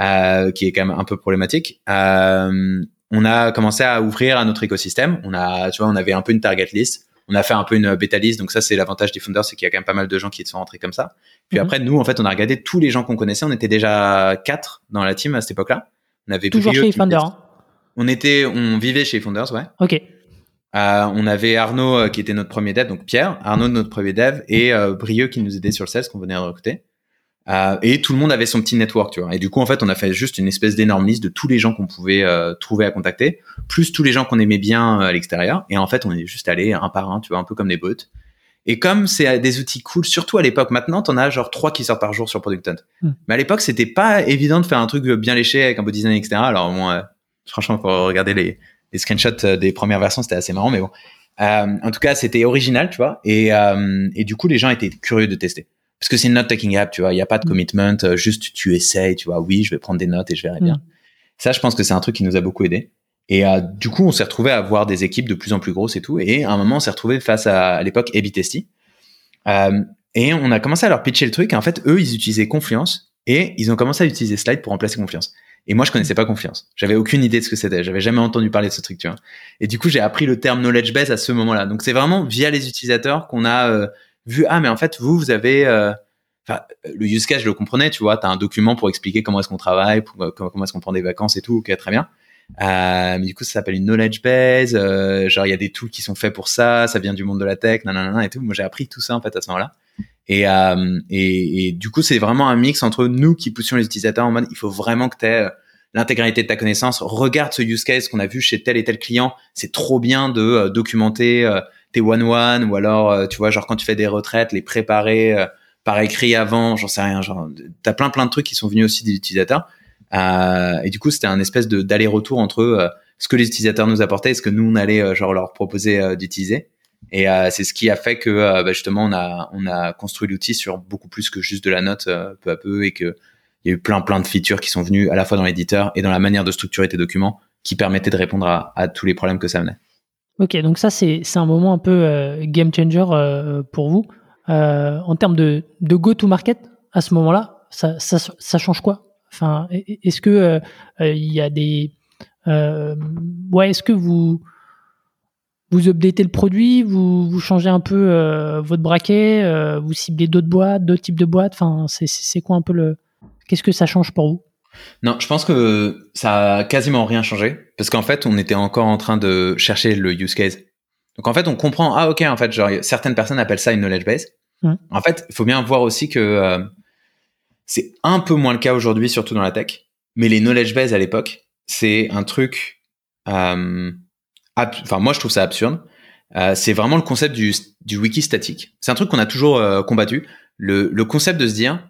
euh, qui est quand même un peu problématique, euh, on a commencé à ouvrir à notre écosystème. On a, tu vois, on avait un peu une target list. On a fait un peu une bêta list. Donc ça, c'est l'avantage des founders, c'est qu'il y a quand même pas mal de gens qui sont rentrés comme ça. Puis mhm. après, nous, en fait, on a regardé tous les gens qu'on connaissait. On était déjà quatre dans la team à cette époque-là. On avait toujours chez Founders. Hein. On était, on vivait chez Founders, ouais. Ok. Euh, on avait Arnaud euh, qui était notre premier dev, donc Pierre, Arnaud notre premier dev et euh, Brieux qui nous aidait sur le 16 qu'on venait de recruter. Euh, et tout le monde avait son petit network, tu vois. Et du coup, en fait, on a fait juste une espèce d'énorme liste de tous les gens qu'on pouvait euh, trouver à contacter, plus tous les gens qu'on aimait bien euh, à l'extérieur. Et en fait, on est juste allé un par un, tu vois, un peu comme des bots. Et comme c'est des outils cool, surtout à l'époque, maintenant, t'en as genre trois qui sortent par jour sur Product Hunt. Hmm. Mais à l'époque, c'était pas évident de faire un truc bien léché avec un beau design, etc. Alors, moi, franchement, pour regarder les, les screenshots des premières versions, c'était assez marrant, mais bon. en tout cas, c'était original, tu vois. Et, et du coup, les gens étaient curieux de tester parce que c'est une note taking app, tu vois, il n'y a pas de mm. commitment, euh, juste tu essayes, tu vois, oui, je vais prendre des notes et je verrai bien. Mm. Ça, je pense que c'est un truc qui nous a beaucoup aidé. Et euh, du coup, on s'est retrouvé à avoir des équipes de plus en plus grosses et tout. Et à un moment, on s'est retrouvé face à, à l'époque A-B Testy. Euh, et on a commencé à leur pitcher le truc. Et en fait, eux, ils utilisaient Confluence et ils ont commencé à utiliser Slide pour remplacer Confiance. Et moi, je connaissais pas Confiance. J'avais aucune idée de ce que c'était. J'avais jamais entendu parler de ce truc, tu vois. Et du coup, j'ai appris le terme knowledge base à ce moment-là. Donc, c'est vraiment via les utilisateurs qu'on a euh, vu ah, mais en fait, vous, vous avez euh, Enfin, le use case, je le comprenais, tu vois, tu as un document pour expliquer comment est-ce qu'on travaille, pour, comment est-ce qu'on prend des vacances et tout, ok, très bien. Euh, mais du coup, ça s'appelle une knowledge base, euh, genre il y a des tools qui sont faits pour ça, ça vient du monde de la tech, nanana et tout. Moi, j'ai appris tout ça en fait à ce moment-là. Et, euh, et, et, du coup, c'est vraiment un mix entre nous qui poussions les utilisateurs en mode, il faut vraiment que tu aies euh, l'intégralité de ta connaissance. Regarde ce use case qu'on a vu chez tel et tel client. C'est trop bien de euh, documenter euh, tes one-one ou alors, tu vois, genre quand tu fais des retraites, les préparer par écrit avant, j'en sais rien. Genre, t'as plein plein de trucs qui sont venus aussi des utilisateurs. Et du coup, c'était un espèce d'aller-retour entre ce que les utilisateurs nous apportaient et ce que nous on allait genre leur proposer d'utiliser. Et c'est ce qui a fait que bah, justement on a on a construit l'outil sur beaucoup plus que juste de la note peu à peu et que il y a eu plein plein de features qui sont venues à la fois dans l'éditeur et dans la manière de structurer tes documents qui permettait de répondre à, tous les problèmes que ça menait. Ok, donc ça c'est un moment un peu game changer pour vous. en termes de, de go-to-market, à ce moment-là, ça, ça, ça, change quoi? Enfin, est-ce que il y a des ouais, est-ce que vous vous updatez le produit, vous, vous changez un peu euh, votre braquet, euh, vous ciblez d'autres boîtes, d'autres types de boîtes. Enfin, c'est quoi un peu le. Qu'est-ce que ça change pour vous? Non, je pense que ça a quasiment rien changé parce qu'en fait, on était encore en train de chercher le use case. Donc en fait, on comprend. Ah ok, en fait, genre certaines personnes appellent ça une knowledge base. Mmh. En fait, il faut bien voir aussi que euh, c'est un peu moins le cas aujourd'hui, surtout dans la tech. Mais les knowledge base à l'époque, c'est un truc enfin moi je trouve ça absurde. Euh, c'est vraiment le concept du, wiki statique. C'est un truc qu'on a toujours euh, combattu. Le, concept de se dire,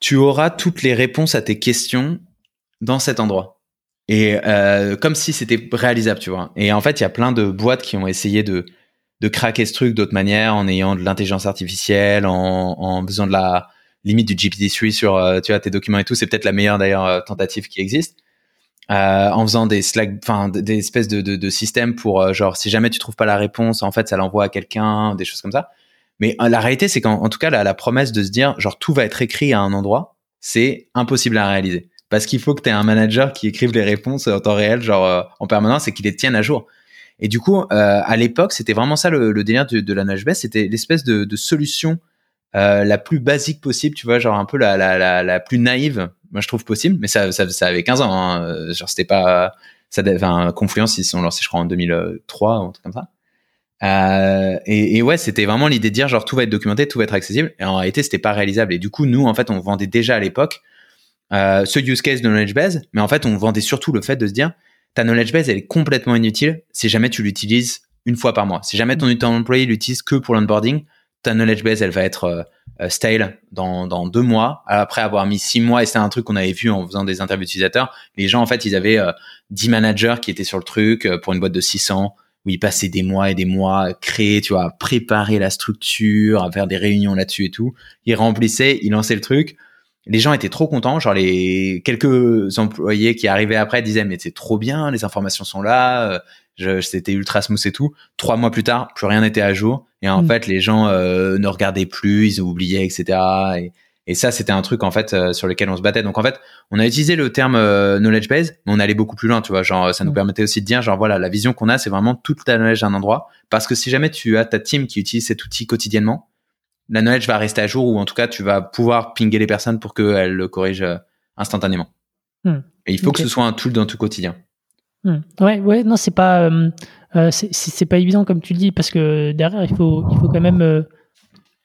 tu auras toutes les réponses à tes questions dans cet endroit. Et euh, comme si c'était réalisable, tu vois. Et en fait, il y a plein de boîtes qui ont essayé de, craquer ce truc d'autres manières, en ayant de l'intelligence artificielle, en, en faisant de la limite du GPT-3 sur tes documents et tout. C'est peut-être la meilleure d'ailleurs tentative qui existe. Euh, en faisant des Slack, enfin des espèces de, de, de systèmes pour euh, genre si jamais tu trouves pas la réponse, en fait ça l'envoie à quelqu'un, des choses comme ça. Mais euh, la réalité c'est qu'en tout cas la, la, promesse de se dire genre tout va être écrit à un endroit, c'est impossible à réaliser parce qu'il faut que tu aies un manager qui écrive les réponses en temps réel, genre en permanence et qui les tienne à jour. Et du coup, à l'époque, c'était vraiment ça le, le délire de, de la nage c'était l'espèce de, de solution la plus basique possible, tu vois, genre un peu la, la, la, la plus naïve moi je trouve possible, mais ça, ça, ça avait 15 ans. Hein. Genre c'était pas, ça, enfin Confluence ils sont lancés je crois en 2003 ou un truc comme ça. Euh, et, et, ouais, c'était vraiment l'idée de dire genre tout va être documenté, tout va être accessible. Et en réalité, c'était pas réalisable. Et du coup, nous en fait, on vendait déjà à l'époque euh, ce use case de knowledge base, mais en fait, on vendait surtout le fait de se dire ta knowledge base elle est complètement inutile si jamais tu l'utilises une fois par mois. Si jamais ton, ton employé l'utilise que pour l'onboarding, ta knowledge base elle va être euh, euh, stale dans, dans deux mois. Après avoir mis six mois et c'est un truc qu'on avait vu en faisant des interviews utilisateurs les gens en fait ils avaient euh, dix managers qui étaient sur le truc euh, pour une boîte de 600 où ils passaient des mois et des mois à créer tu vois à préparer la structure à faire des réunions là-dessus et tout. Ils remplissaient ils lançaient le truc les gens étaient trop contents. Genre les quelques employés qui arrivaient après disaient mais c'est trop bien, les informations sont là, c'était ultra smooth et tout. Trois mois plus tard, plus rien n'était à jour. Et en mm. fait, les gens euh, ne regardaient plus, ils oubliaient, etc. Et, et ça, c'était un truc en fait euh, sur lequel on se battait. Donc en fait, on a utilisé le terme euh, knowledge base, mais on allait beaucoup plus loin, tu vois. Genre, ça nous mm. permettait aussi de dire, genre voilà, la vision qu'on a, c'est vraiment toute la knowledge d'un endroit. Parce que si jamais tu as ta team qui utilise cet outil quotidiennement, la knowledge va rester à jour ou en tout cas, tu vas pouvoir pinguer les personnes pour qu'elles le corrigent instantanément. Mm. Et il faut que ce soit un tool dans tout quotidien. Hmm. Ouais, ouais, non, c'est pas, euh, euh c'est pas évident comme tu le dis parce que derrière il faut, il faut quand même, euh,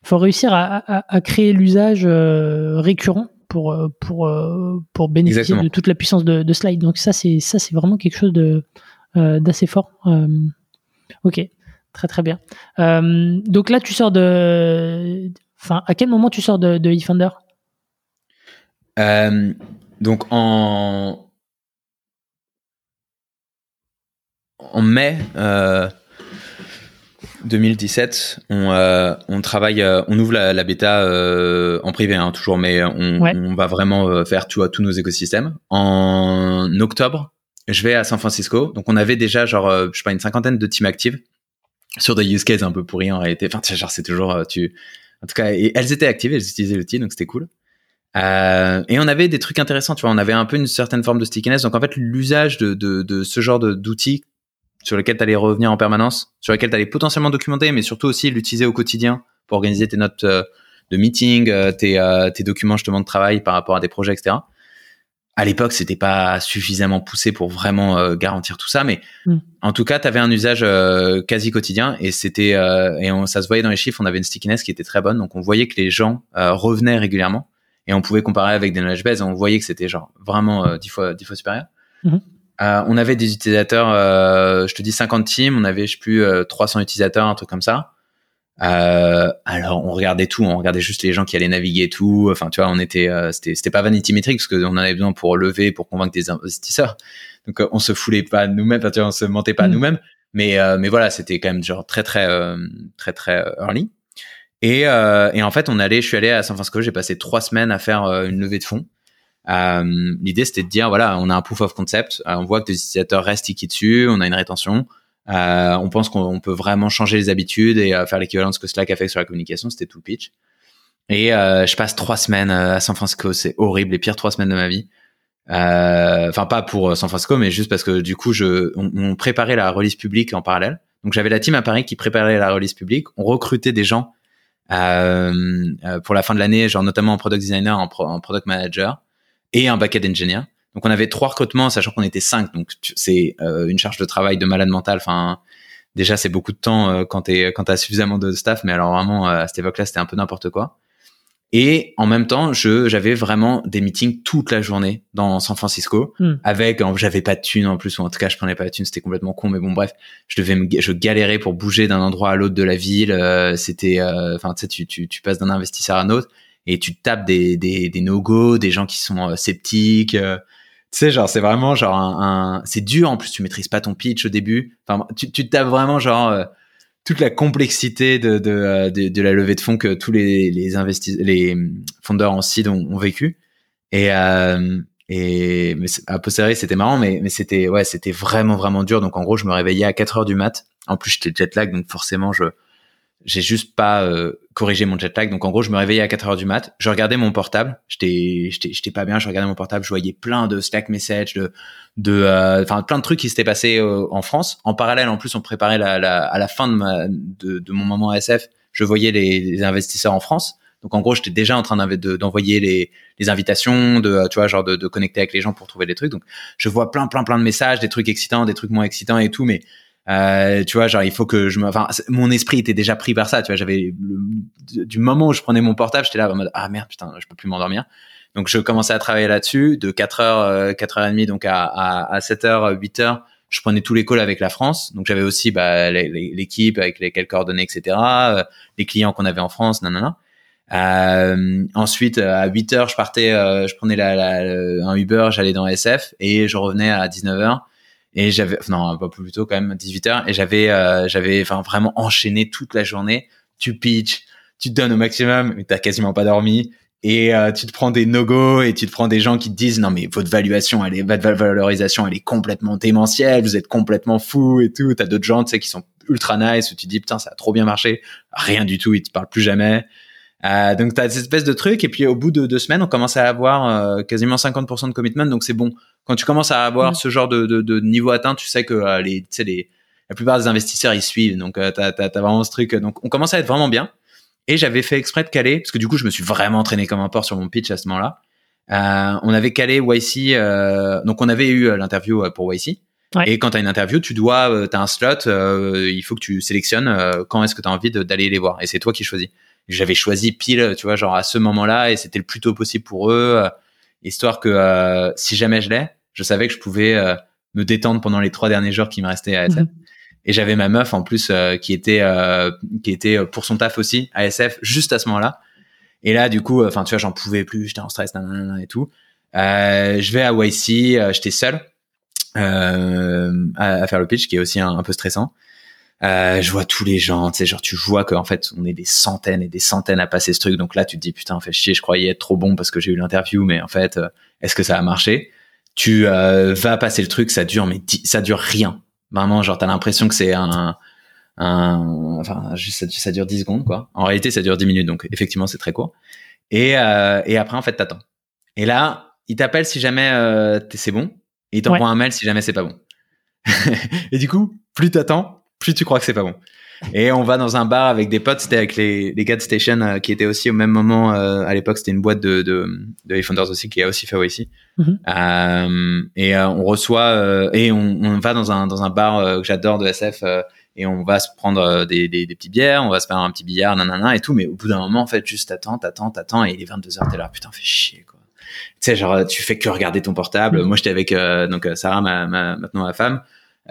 faut réussir à, à, à créer l'usage euh, récurrent pour euh, pour pour bénéficier de toute la puissance de, de slide. Donc ça c'est ça c'est vraiment quelque chose de d'assez fort. ok, très très bien. donc là tu sors de, enfin à quel moment tu sors de, de eFounder donc en en mai 2017, euh, on, travaille, euh, on ouvre la, bêta euh, en privé, hein, toujours, mais on, va vraiment faire tu tous nos écosystèmes. En octobre, je vais à San Francisco. Donc, on avait déjà, genre, je sais pas, une cinquantaine de teams actives sur des use cases un peu pourris en réalité. Enfin, genre, c'est toujours, tu, en tout cas, et elles étaient actives, elles utilisaient l'outil, donc c'était cool. et on avait des trucs intéressants, tu vois, on avait un peu une certaine forme de stickiness. Donc en fait, l'usage de, de, de, ce genre d'outils sur lequel tu allais revenir en permanence, sur lequel tu allais potentiellement documenter, mais surtout aussi l'utiliser au quotidien pour organiser tes notes euh, de meeting, euh, tes, euh, tes documents justement de travail par rapport à des projets, etc. À l'époque, c'était pas suffisamment poussé pour vraiment garantir tout ça, mais mm. en tout cas, tu avais un usage quasi quotidien et c'était et on, ça se voyait dans les chiffres. On avait une stickiness qui était très bonne, donc on voyait que les gens revenaient régulièrement et on pouvait comparer avec des knowledge bases. On voyait que c'était genre vraiment dix fois dix fois supérieur. Mm-hmm. Euh, on avait des utilisateurs, euh, je te dis 50 teams, on avait je sais plus 300 euh, utilisateurs, un truc comme ça. Alors on regardait tout, on regardait juste les gens qui allaient naviguer et tout. Enfin tu vois, on était, c'était, c'était pas vanity metrics parce qu'on en avait besoin pour lever, pour convaincre des investisseurs. Donc on se foulait pas nous-mêmes, enfin, tu vois, on se mentait pas mm. nous-mêmes. Mais mais voilà, c'était quand même genre très très très très early. Et, et en fait, on allait, je suis allé à San Francisco, j'ai passé trois semaines à faire une levée de fonds. L'idée, c'était de dire, voilà, on a un proof of concept, on voit que les utilisateurs restent sticky dessus, on a une rétention, on pense qu'on peut vraiment changer les habitudes et faire l'équivalent de ce que Slack a fait sur la communication, c'était tout le pitch. Et je passe trois semaines à San Francisco, c'est horrible, les pires trois semaines de ma vie. Enfin, pas pour San Francisco, mais juste parce que du coup, je, on, préparait la release publique en parallèle. Donc j'avais la team à Paris qui préparait la release publique. On recrutait des gens euh, euh, pour la fin de l'année, genre notamment en product designer, en, product manager et un back-end engineer. Donc on avait trois recrutements, sachant qu'on était cinq. Donc c'est euh, une charge de travail de malade mental. Enfin, déjà c'est beaucoup de temps quand t'es quand t'as suffisamment de staff, mais alors vraiment à cette époque-là c'était un peu n'importe quoi. Et en même temps, je j'avais vraiment des meetings toute la journée dans San Francisco hmm. avec j'avais pas de thunes en plus ou en tout cas je prenais pas de thunes, c'était complètement con mais bon bref, je devais me, je galérais pour bouger d'un endroit à l'autre de la ville, euh, c'était euh, enfin tu sais tu, tu tu passes d'un investisseur à un autre et tu tapes des des des no-go, des gens qui sont euh, sceptiques tu sais genre c'est vraiment genre un, c'est dur en plus tu maîtrises pas ton pitch au début. Enfin tu tu tapes vraiment genre toute la complexité de, de, euh, de, de, la levée de fonds que tous les, les, les fondeurs en seed ont, ont vécu. Et, euh, et mais à posteriori, c'était marrant, mais, mais c'était ouais, c'était vraiment vraiment dur. Donc en gros, je me réveillais à 4 heures du mat. En plus, j'étais jet lag, donc forcément, je j'ai juste pas euh, corrigé mon jet lag. Donc en gros, je me réveillais à 4 heures du mat. Je regardais mon portable. J'étais j'étais pas bien. Je regardais mon portable. Je voyais plein de Slack messages, de de euh, enfin plein de trucs qui s'étaient passés euh, en France. En parallèle, en plus, on préparait la, la à la fin de, ma, de, de mon moment SF. Je voyais les, les, investisseurs en France. Donc en gros, j'étais déjà en train d'envoyer les, les invitations, de tu vois genre de, de connecter avec les gens pour trouver des trucs. Donc je vois plein plein plein de messages, des trucs excitants, des trucs moins excitants et tout, mais euh, tu vois, genre il faut que je me, enfin, mon esprit était déjà pris par ça. Tu vois, j'avais du moment où je prenais mon portable, j'étais là en mode ah merde putain, je peux plus m'endormir. Donc je commençais à travailler là-dessus de 4 h 4 h 30 donc à, à, à 7 h 8 h je prenais tous les calls avec la France. Donc j'avais aussi bah, l'équipe avec lesquelles coordonnées, etc. Euh, les clients qu'on avait en France, nanana. Euh, ensuite, à 8 heures, je partais, euh, je prenais la, la, un Uber, j'allais dans SF et je revenais à 19 h et j'avais non pas plus tôt quand même 18 heures et j'avais euh, j'avais enfin vraiment enchaîné toute la journée. Tu pitch tu te donnes au maximum mais t'as quasiment pas dormi. Et euh, tu te prends des no-go et tu te prends des gens qui te disent non mais votre valuation elle est votre valorisation elle est complètement démentielle vous êtes complètement fou et tout. T'as d'autres gens tu sais qui sont ultra nice où tu dis putain ça a trop bien marché. Rien du tout ils te parlent plus jamais euh, donc tu as cette espèce de truc et puis au bout de deux semaines on commence à avoir euh, quasiment 50% de commitment. Donc c'est bon. Quand tu commences à avoir ce genre de, de, de, niveau atteint tu sais que euh, les, tu sais, les la plupart des investisseurs ils suivent. Donc euh, t'as as, vraiment ce truc donc on commence à être vraiment bien. Et j'avais fait exprès de caler parce que du coup je me suis vraiment entraîné comme un porc sur mon pitch à ce moment-là. Euh, on avait calé YC donc on avait eu l'interview pour YC Et quand tu as une interview, tu dois, tu as un slot, il faut que tu sélectionnes quand est-ce que tu as envie d'aller les voir. Et c'est toi qui choisis j'avais choisi pile, tu vois, genre à ce moment-là, et c'était le plus tôt possible pour eux, euh, histoire que euh, si jamais je l'ai, je savais que je pouvais euh, me détendre pendant les trois derniers jours qui me restaient à SF. Mhm. Et j'avais ma meuf en plus qui était qui était pour son taf aussi à SF juste à ce moment-là. Et là, du coup, enfin, tu vois, j'en pouvais plus, j'étais en stress, et tout. je vais à YC, j'étais seul à, à, faire le pitch, qui est aussi un peu stressant. Euh, je vois tous les gens, tu sais, genre tu vois qu'en fait on est des centaines et des centaines à passer ce truc. Donc là tu te dis putain, fait chier, je croyais être trop bon parce que j'ai eu l'interview, mais en fait, euh, est-ce que ça a marché? Tu euh, vas passer le truc, ça dure, mais ça dure rien. Vraiment, genre t'as l'impression que c'est un, un, enfin juste ça, dure 10 secondes quoi. En réalité, ça dure 10 minutes, donc effectivement c'est très court. Et euh, et après en fait t'attends. Et là, il t'appelle si jamais c'est bon, et il t'envoie un mail si jamais c'est pas bon. et du coup, plus t'attends, plus tu crois que c'est pas bon. Et on va dans un bar avec des potes, c'était avec les, les gars de Station euh, qui étaient aussi au même moment euh, à l'époque, c'était une boîte de, de, de Founders aussi qui a aussi fait ici. Mm-hmm. euh, et euh, on reçoit et on, on, va dans un dans un bar que j'adore de SF et on va se prendre des, des, des petites bières, on va se faire un petit billard, nanana et tout. Mais au bout d'un moment, en fait, juste t'attends, t'attends, t'attends et il est 22 h t'es là, putain, fais chier quoi. Tu sais, genre tu fais que regarder ton portable. Mm-hmm. Moi, j'étais avec donc Sarah, ma, ma maintenant ma femme.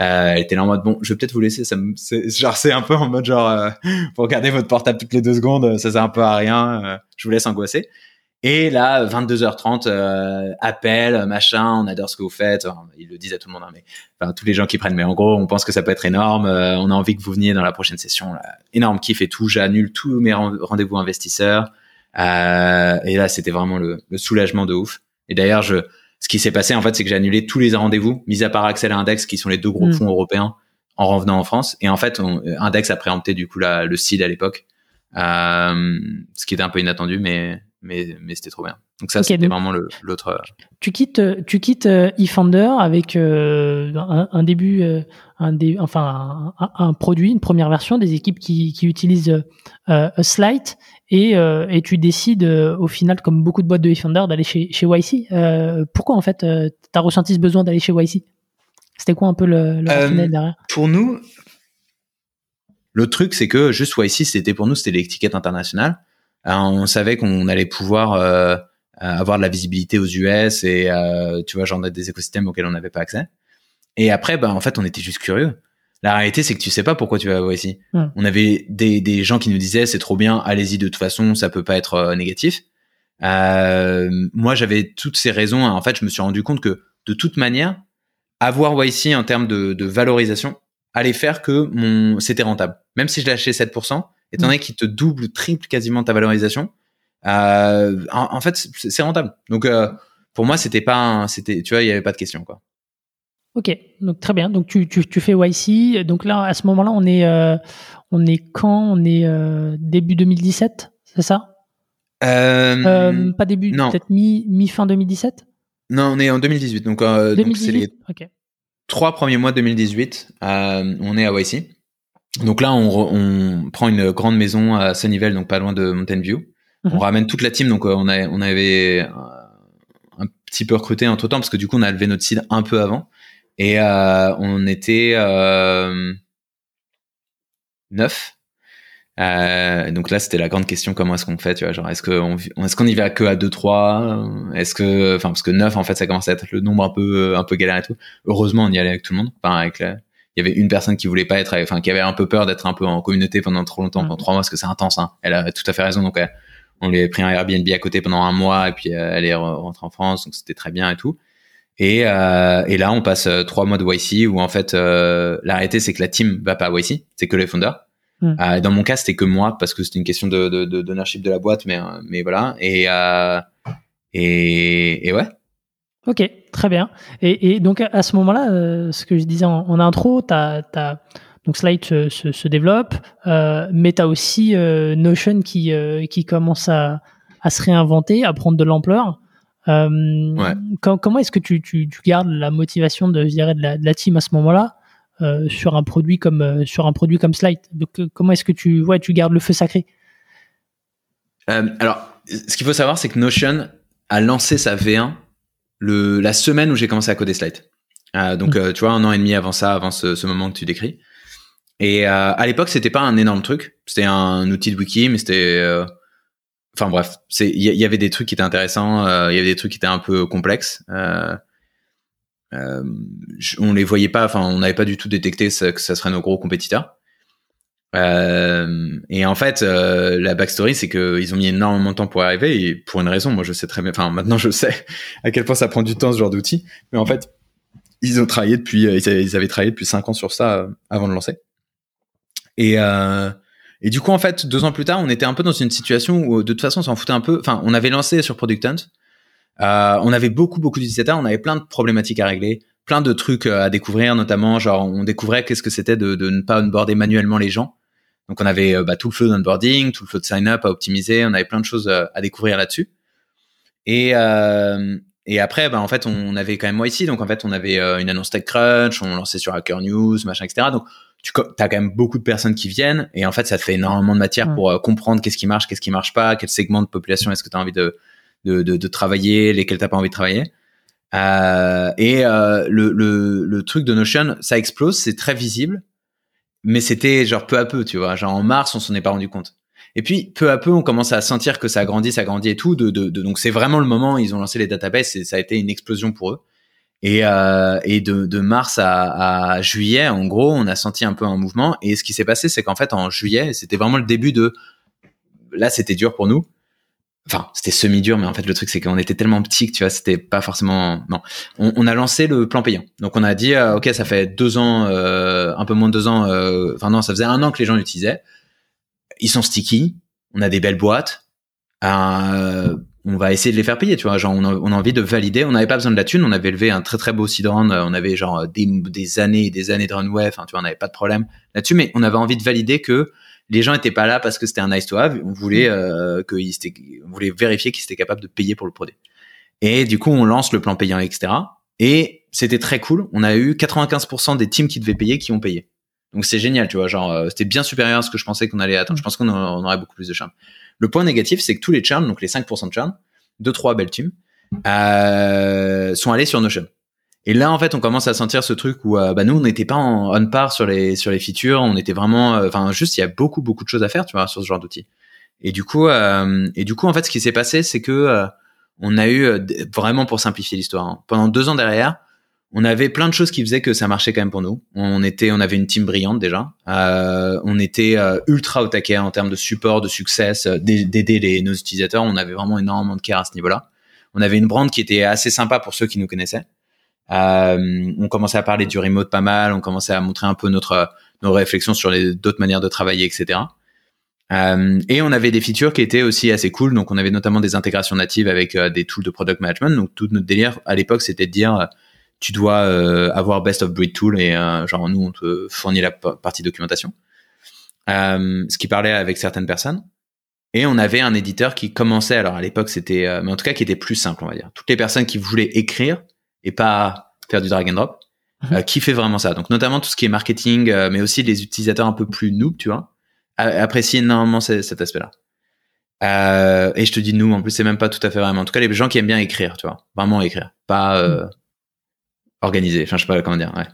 Euh, elle était là en mode bon, je vais peut-être vous laisser. Ça me, genre c'est un peu en mode genre euh, pour regarder votre portable toutes les deux secondes, ça sert un peu à rien. Euh, je vous laisse angoisser. Et là, 22h30, euh, appel, machin, on adore ce que vous faites. ils le disent à tout le monde, hein, mais enfin, tous les gens qui prennent. Mais en gros, on pense que ça peut être énorme. Euh, on a envie que vous veniez dans la prochaine session. Là. Énorme kiff et tout. J'annule tous mes rendez-vous investisseurs. et là, c'était vraiment le, soulagement de ouf. Et d'ailleurs, je, ce qui s'est passé en fait, c'est que j'ai annulé tous les rendez-vous, mis à part Axel et Index, qui sont les deux gros Mm. fonds européens, en revenant en France. Et en fait, on- Index a préempté du coup la, le seed à l'époque, euh, ce qui était un peu inattendu, mais mais mais c'était trop bien. Donc ça, c'était vraiment l'autre. euh, Tu quittes, euh, tu quittes eFounder avec euh, un, un début, un dé- enfin un, produit, une première version, des équipes qui, qui utilisent euh, Slide et, euh, et tu décides euh, au final, comme beaucoup de boîtes de eFounder, d'aller chez, chez YC. Euh, pourquoi en fait tu as ressenti ce besoin d'aller chez YC C'était quoi un peu le, le derrière? pour nous, le truc, c'est que juste YC, c'était pour nous, c'était l'étiquette internationale. On savait qu'on allait pouvoir avoir de la visibilité aux US et tu vois, genre des écosystèmes auxquels on n'avait pas accès. Et après, bah en fait, on était juste curieux. La réalité, c'est que tu sais pas pourquoi tu vas à YC. Hmm. On avait des, des gens qui nous disaient c'est trop bien, allez-y de toute façon, ça peut pas être euh, négatif. Euh, moi, j'avais toutes ces raisons. En fait, je me suis rendu compte que de toute manière, avoir YC en termes de, de valorisation allait faire que mon c'était rentable. Même si je lâchais 7%, étant Mm. donné qu'il te double, triple quasiment ta valorisation, euh, en, en fait, c'est rentable. Donc, pour moi, c'était pas, c'était, tu vois, il y avait pas de question, quoi. Ok, donc très bien. Donc tu, tu, tu fais YC. Donc là, à ce moment-là, on est, euh, on est quand? On est euh, début 2017, c'est ça? Euh, Pas début, peut-être mi, mi fin 2017 non, on est en 2018. Donc, c'est 2018 les trois premiers mois de 2018, euh, on est à YC. Donc là, on, re- on prend une grande maison à Sunnyvale, donc pas loin de Mountain View. On Mhm. ramène toute la team, donc on, a, on avait un petit peu recruté entre temps parce que du coup, on a levé notre seed un peu avant et euh, on était euh, neuf. Euh, donc là, c'était la grande question comment est-ce qu'on fait, tu vois, genre est-ce qu'on est-ce qu'on y va que à 2 3 Est-ce que enfin parce que 9 en fait, ça commence à être le nombre un peu un peu galère et tout. Heureusement, on y allait avec tout le monde, enfin avec la- il y avait une personne qui voulait pas être enfin qui avait un peu peur d'être un peu en communauté pendant trop longtemps, pendant trois mois parce que c'est intense hein. Elle a tout à fait raison donc euh, on lui a pris un Airbnb à côté pendant un mois et puis euh, elle est re- rentrée en France donc c'était très bien et tout. Et, euh, et là, on passe euh, trois mois de YC où en fait, euh, la réalité c'est que la team va pas à YC, c'est que les fondeurs. Mm. Euh, dans mon cas, c'était que moi parce que c'était une question de, de, de d'ownership de la boîte, mais euh, mais voilà. Et euh, et, et ouais. Ok, très bien. Et, et donc à ce moment-là, euh, ce que je disais en, en intro, t'as, t'as, donc Slide se, se, se développe, euh, mais tu as aussi euh, Notion qui, euh, qui commence à, à se réinventer, à prendre de l'ampleur. Euh, Ouais. comment est-ce que tu, tu, tu gardes la motivation de, je dirais, de, la, de la team à ce moment-là euh, sur un produit comme euh, sur un produit comme Slide? Donc comment est-ce que tu ouais, tu gardes le feu sacré? Alors, ce qu'il faut savoir, c'est que Notion a lancé sa V1 le, la semaine où j'ai commencé à coder Slide. Donc, Mm. euh, tu vois, un an et demi avant ça, avant ce, ce moment que tu décris. Et à l'époque, c'était pas un énorme truc. C'était un outil de wiki, mais c'était. Enfin bref, c'est il y, avait des trucs qui étaient intéressants, euh, il y avait des trucs qui étaient un peu complexes. Euh, euh, on les voyait pas, enfin on n'avait pas du tout détecté que ça serait nos gros compétiteurs. Euh, et en fait, euh, la backstory, c'est qu'ils ont mis énormément de temps pour arriver et pour une raison. Moi, je sais très bien. Enfin, maintenant, je sais à quel point ça prend du temps ce genre d'outil. Mais en fait, ils ont travaillé depuis, ils avaient, travaillé depuis cinq ans sur ça avant de lancer. Et euh, et du coup, en fait, deux ans plus tard, on était un peu dans une situation où, de toute façon, on s'en foutait un peu. Enfin, on avait lancé sur Product Hunt. Euh, on avait beaucoup, beaucoup d'utilisateurs. On avait plein de problématiques à régler, plein de trucs euh, à découvrir, notamment, genre, on découvrait qu'est-ce que c'était de, ne pas onboarder manuellement les gens. Donc, on avait euh, bah, tout le flow d'onboarding, tout le flow de sign-up à optimiser. On avait plein de choses à découvrir là-dessus. Et, et après, bah, en fait, on avait quand même moi ici. Donc, en fait, on avait une annonce TechCrunch, on lançait sur Hacker News, machin, etc. Donc, tu as quand même beaucoup de personnes qui viennent. Et en fait, ça te fait énormément de matière pour euh, comprendre qu'est-ce qui marche, qu'est-ce qui marche pas, quel segment de population est-ce que tu as envie de, de, de, de travailler, lesquels t'as pas envie de travailler. Euh, et euh, le, le, le truc de Notion, ça explose, c'est très visible, mais c'était genre peu à peu, tu vois. Genre en mars, on s'en est pas rendu compte. Et puis peu à peu, on commence à sentir que ça grandit, ça grandit et tout. De, de, de- donc c'est vraiment le moment. Ils ont lancé les databases et ça a été une explosion pour eux. Et, euh, et de, mars à, juillet, en gros, on a senti un peu un mouvement. Et ce qui s'est passé, c'est qu'en fait, en juillet, c'était vraiment le début de. Là, c'était dur pour nous. Enfin, c'était semi-dur, mais en fait, le truc, c'est qu'on était tellement petits que tu vois, c'était pas forcément. Non. On, a lancé le plan payant. Donc, on a dit, euh, OK, ça fait deux ans, euh, un peu moins de deux ans. Enfin, non, ça faisait un an que les gens l'utilisaient. Ils sont sticky. On a des belles boîtes. Euh, on va essayer de les faire payer, tu vois. Genre, on a, on a envie de valider. On n'avait pas besoin de la thune. On avait levé un très très beau seed round. On avait genre des, des années et des années de runway. Enfin, tu vois, on n'avait pas de problème là-dessus. Mais on avait envie de valider que les gens étaient pas là parce que c'était un nice to have. On voulait euh, que on voulait vérifier qu'ils étaient capables de payer pour le produit. Et du coup, on lance le plan payant, etc. Et c'était très cool. On a eu 95% des teams qui devaient payer qui ont payé. Donc c'est génial, tu vois. Genre, euh, c'était bien supérieur à ce que je pensais qu'on allait attendre. Je pense qu'on aurait beaucoup plus de churn. Le point négatif, c'est que tous les churn, donc les 5% de churn, deux trois belles teams, euh, sont allés sur Notion. Et là, en fait, on commence à sentir ce truc où, euh, bah, nous, on n'était pas en on par sur les sur les features, on était vraiment, euh, enfin, juste, il y a beaucoup beaucoup de choses à faire, tu vois, sur ce genre d'outils. Et du coup, euh, et du coup, en fait, ce qui s'est passé, c'est que on a eu vraiment pour simplifier l'histoire. Hein. Pendant deux ans derrière, on avait plein de choses qui faisaient que ça marchait quand même pour nous. On était, on avait une team brillante déjà. Euh, on était ultra au taquet en termes de support, de succès, d'aider les nos utilisateurs. On avait vraiment énormément de care à ce niveau-là. On avait une brand qui était assez sympa pour ceux qui nous connaissaient. Euh, on commençait à parler du remote pas mal, on commençait à montrer un peu notre nos réflexions sur les d'autres manières de travailler, etc. Euh, et on avait des features qui étaient aussi assez cool. Donc, on avait notamment des intégrations natives avec euh, des tools de product management. Donc, tout notre délire à l'époque, c'était de dire, euh, tu dois avoir best of breed tool et genre nous, on te fournit la partie documentation. ce qui parlait avec certaines personnes. Et on avait un éditeur qui commençait, alors à l'époque, c'était, mais en tout cas, qui était plus simple, on va dire. Toutes les personnes qui voulaient écrire et pas faire du drag and drop, mhm. euh, qui fait vraiment ça. Donc notamment tout ce qui est marketing, euh, mais aussi les utilisateurs un peu plus noob, tu vois, apprécient énormément cet aspect-là. Euh, et je te dis nous, en plus c'est même pas tout à fait vraiment. En tout cas, les gens qui aiment bien écrire, tu vois, vraiment écrire, pas euh, organiser. Enfin, je sais pas comment dire. Ouais.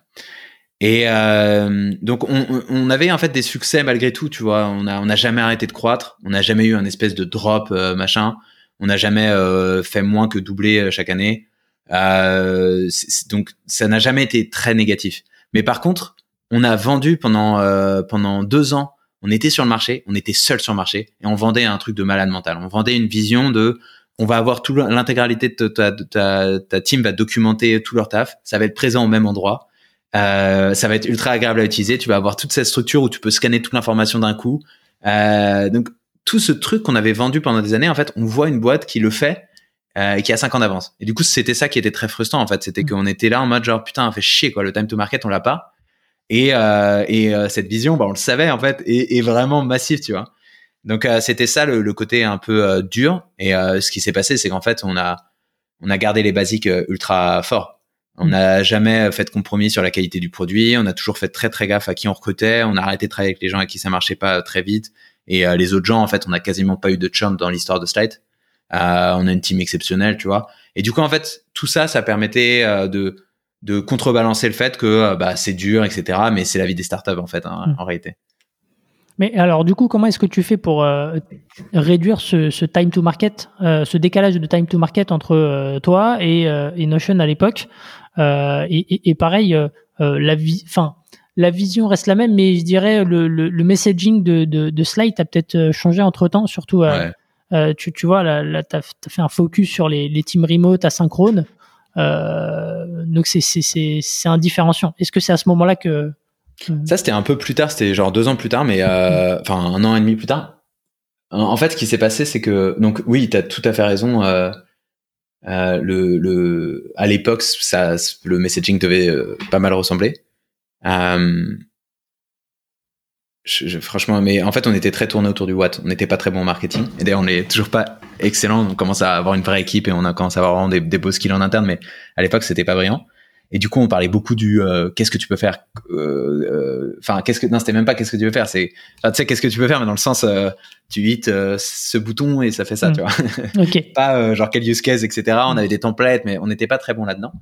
Et euh, donc on, avait en fait des succès malgré tout, tu vois. On a on n'a jamais arrêté de croître. On n'a jamais eu un espèce de drop machin. On n'a jamais fait moins que doubler chaque année. Euh, donc ça n'a jamais été très négatif. Mais par contre, on a vendu pendant euh, pendant deux ans. On était sur le marché, on était seul sur le marché et on vendait un truc de malade mental. On vendait une vision de on va avoir tout l'intégralité de ta, ta, ta, team va documenter tout leur taf. Ça va être présent au même endroit. Euh, ça va être ultra agréable à utiliser. Tu vas avoir toute cette structure où tu peux scanner toute l'information d'un coup. Euh, donc tout ce truc qu'on avait vendu pendant des années, en fait, on voit une boîte qui le fait euh, et qui a 5 ans d'avance. Et du coup, c'était ça qui était très frustrant en fait, c'était mm. qu'on était là en mode genre putain, on fait chier quoi, le time to market on l'a pas. Et, euh, et euh, cette vision, bah, on le savait en fait, est, vraiment massive, tu vois. Donc euh, c'était ça le, le, côté un peu dur. Et ce qui s'est passé, c'est qu'en fait, on a on a gardé les basiques ultra forts. On mm. n'a jamais fait de compromis sur la qualité du produit. On a toujours fait très très gaffe à qui on recrutait. On a arrêté de travailler avec les gens à qui ça marchait pas très vite. Et les autres gens, en fait, on a quasiment pas eu de churn dans l'histoire de Slide. Euh, on a une team exceptionnelle, tu vois. Et du coup, en fait, tout ça, ça permettait euh, de de contrebalancer le fait que euh, bah, c'est dur, etc. Mais c'est la vie des startups en fait, hein, hmm. en réalité. Mais alors, du coup, comment est-ce que tu fais pour réduire ce, time to market, ce décalage de time to market entre toi et, Notion à l'époque? Et, pareil, la vie, enfin, la vision reste la même, mais je dirais le, le, messaging de, de, de Slide a peut-être changé entre temps, surtout euh, tu, tu vois, là, là tu as, fait un focus sur les, les teams remote asynchrone. Euh, donc, c'est un différenciant. Est-ce que c'est à ce moment-là que. Ça, c'était un peu plus tard, c'était genre deux ans plus tard, mais euh, enfin un an et demi plus tard. En, fait, ce qui s'est passé, c'est que. Donc, oui, tu as tout à fait raison. Euh, euh, le, le, à l'époque, ça, le messaging devait euh, pas mal ressembler. Euh, je, franchement, mais en fait, on était très tourné autour du what. On n'était pas très bon en marketing. Et d'ailleurs, on n'est toujours pas excellent. On commence à avoir une vraie équipe et on a commencé à avoir vraiment des, des beaux skills en interne. Mais à l'époque, c'était pas brillant. Et du coup, on parlait beaucoup du euh, qu'est-ce que tu peux faire. Euh, euh, enfin, qu'est-ce que non, c'était même pas qu'est-ce que tu veux faire. C'est, tu sais, qu'est-ce que tu peux faire, mais dans le sens, tu hits ce bouton et ça fait ça, mm. tu vois. Ok. pas genre quel use case, etc. On avait des templates, mais on n'était pas très bon là-dedans.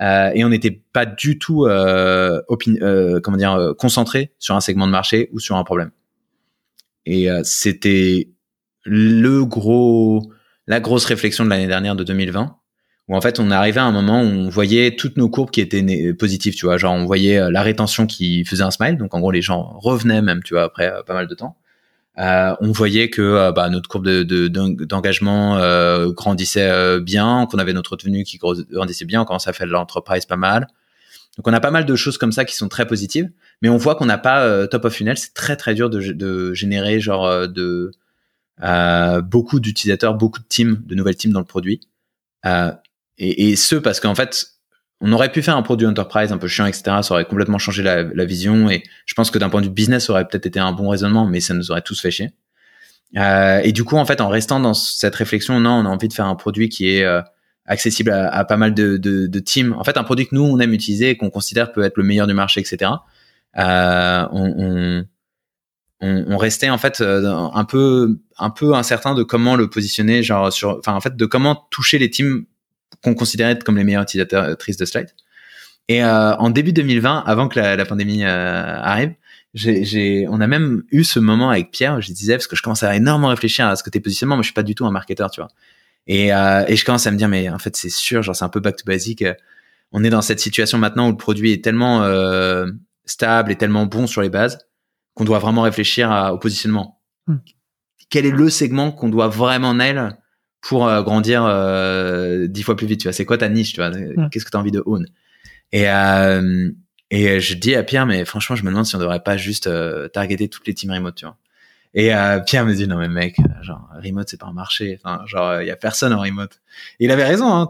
et on n'était pas du tout, comment dire, concentré sur un segment de marché ou sur un problème. Et c'était le gros, la grosse réflexion de l'année dernière de 2020 où en fait on arrivé à un moment où on voyait toutes nos courbes qui étaient positives, tu vois, genre on voyait euh, la rétention qui faisait un smile, donc en gros les gens revenaient même, tu vois, après euh, pas mal de temps. Euh, on voyait que bah, notre courbe d'engagement de, grandissait bien, qu'on avait notre revenu qui grandissait bien, on commençait à faire de l'entreprise pas mal. Donc on a pas mal de choses comme ça qui sont très positives, mais on voit qu'on n'a pas top of funnel, c'est très très dur de, de générer genre de beaucoup d'utilisateurs, beaucoup de teams, de nouvelles teams dans le produit. Et, et, ce parce qu'en fait, on aurait pu faire un produit enterprise un peu chiant, etc. Ça aurait complètement changé la, la vision. Et je pense que d'un point de vue business, ça aurait peut-être été un bon raisonnement, mais ça nous aurait tous fait chier. Euh, et du coup, en fait, en restant dans cette réflexion, non, on a envie de faire un produit qui est euh, accessible à, à, pas mal de, de, de, teams. En fait, un produit que nous, on aime utiliser et qu'on considère peut être le meilleur du marché, etc. Euh, on, on, on, restait en fait euh, un peu un peu incertain de comment le positionner, genre sur, enfin en fait de comment toucher les teams qu'on considérait comme les meilleurs utilisatrices de Slide. Et euh, en début 2020, avant que la, la pandémie euh, arrive, j'ai, on a même eu ce moment avec Pierre, je disais, parce que je commençais à énormément réfléchir à ce côté positionnement, moi je suis pas du tout un marketeur, tu vois. Et, euh, et je commence à me dire, mais en fait c'est sûr, genre c'est un peu back to basic. On est dans cette situation maintenant où le produit est tellement euh, stable et tellement bon sur les bases qu'on doit vraiment réfléchir à, au positionnement. Hmm. Quel est le segment qu'on doit vraiment nail pour euh, grandir euh, dix fois plus vite. Tu vois, c'est quoi ta niche Tu vois, qu'est-ce que tu as envie de own? Et euh, et je dis à Pierre, mais franchement, je me demande si on devrait pas juste targeter toutes les teams remote, tu vois. Et Pierre me dit non mais mec, genre remote c'est pas un marché, enfin genre il y a personne en remote. Et il avait raison, hein.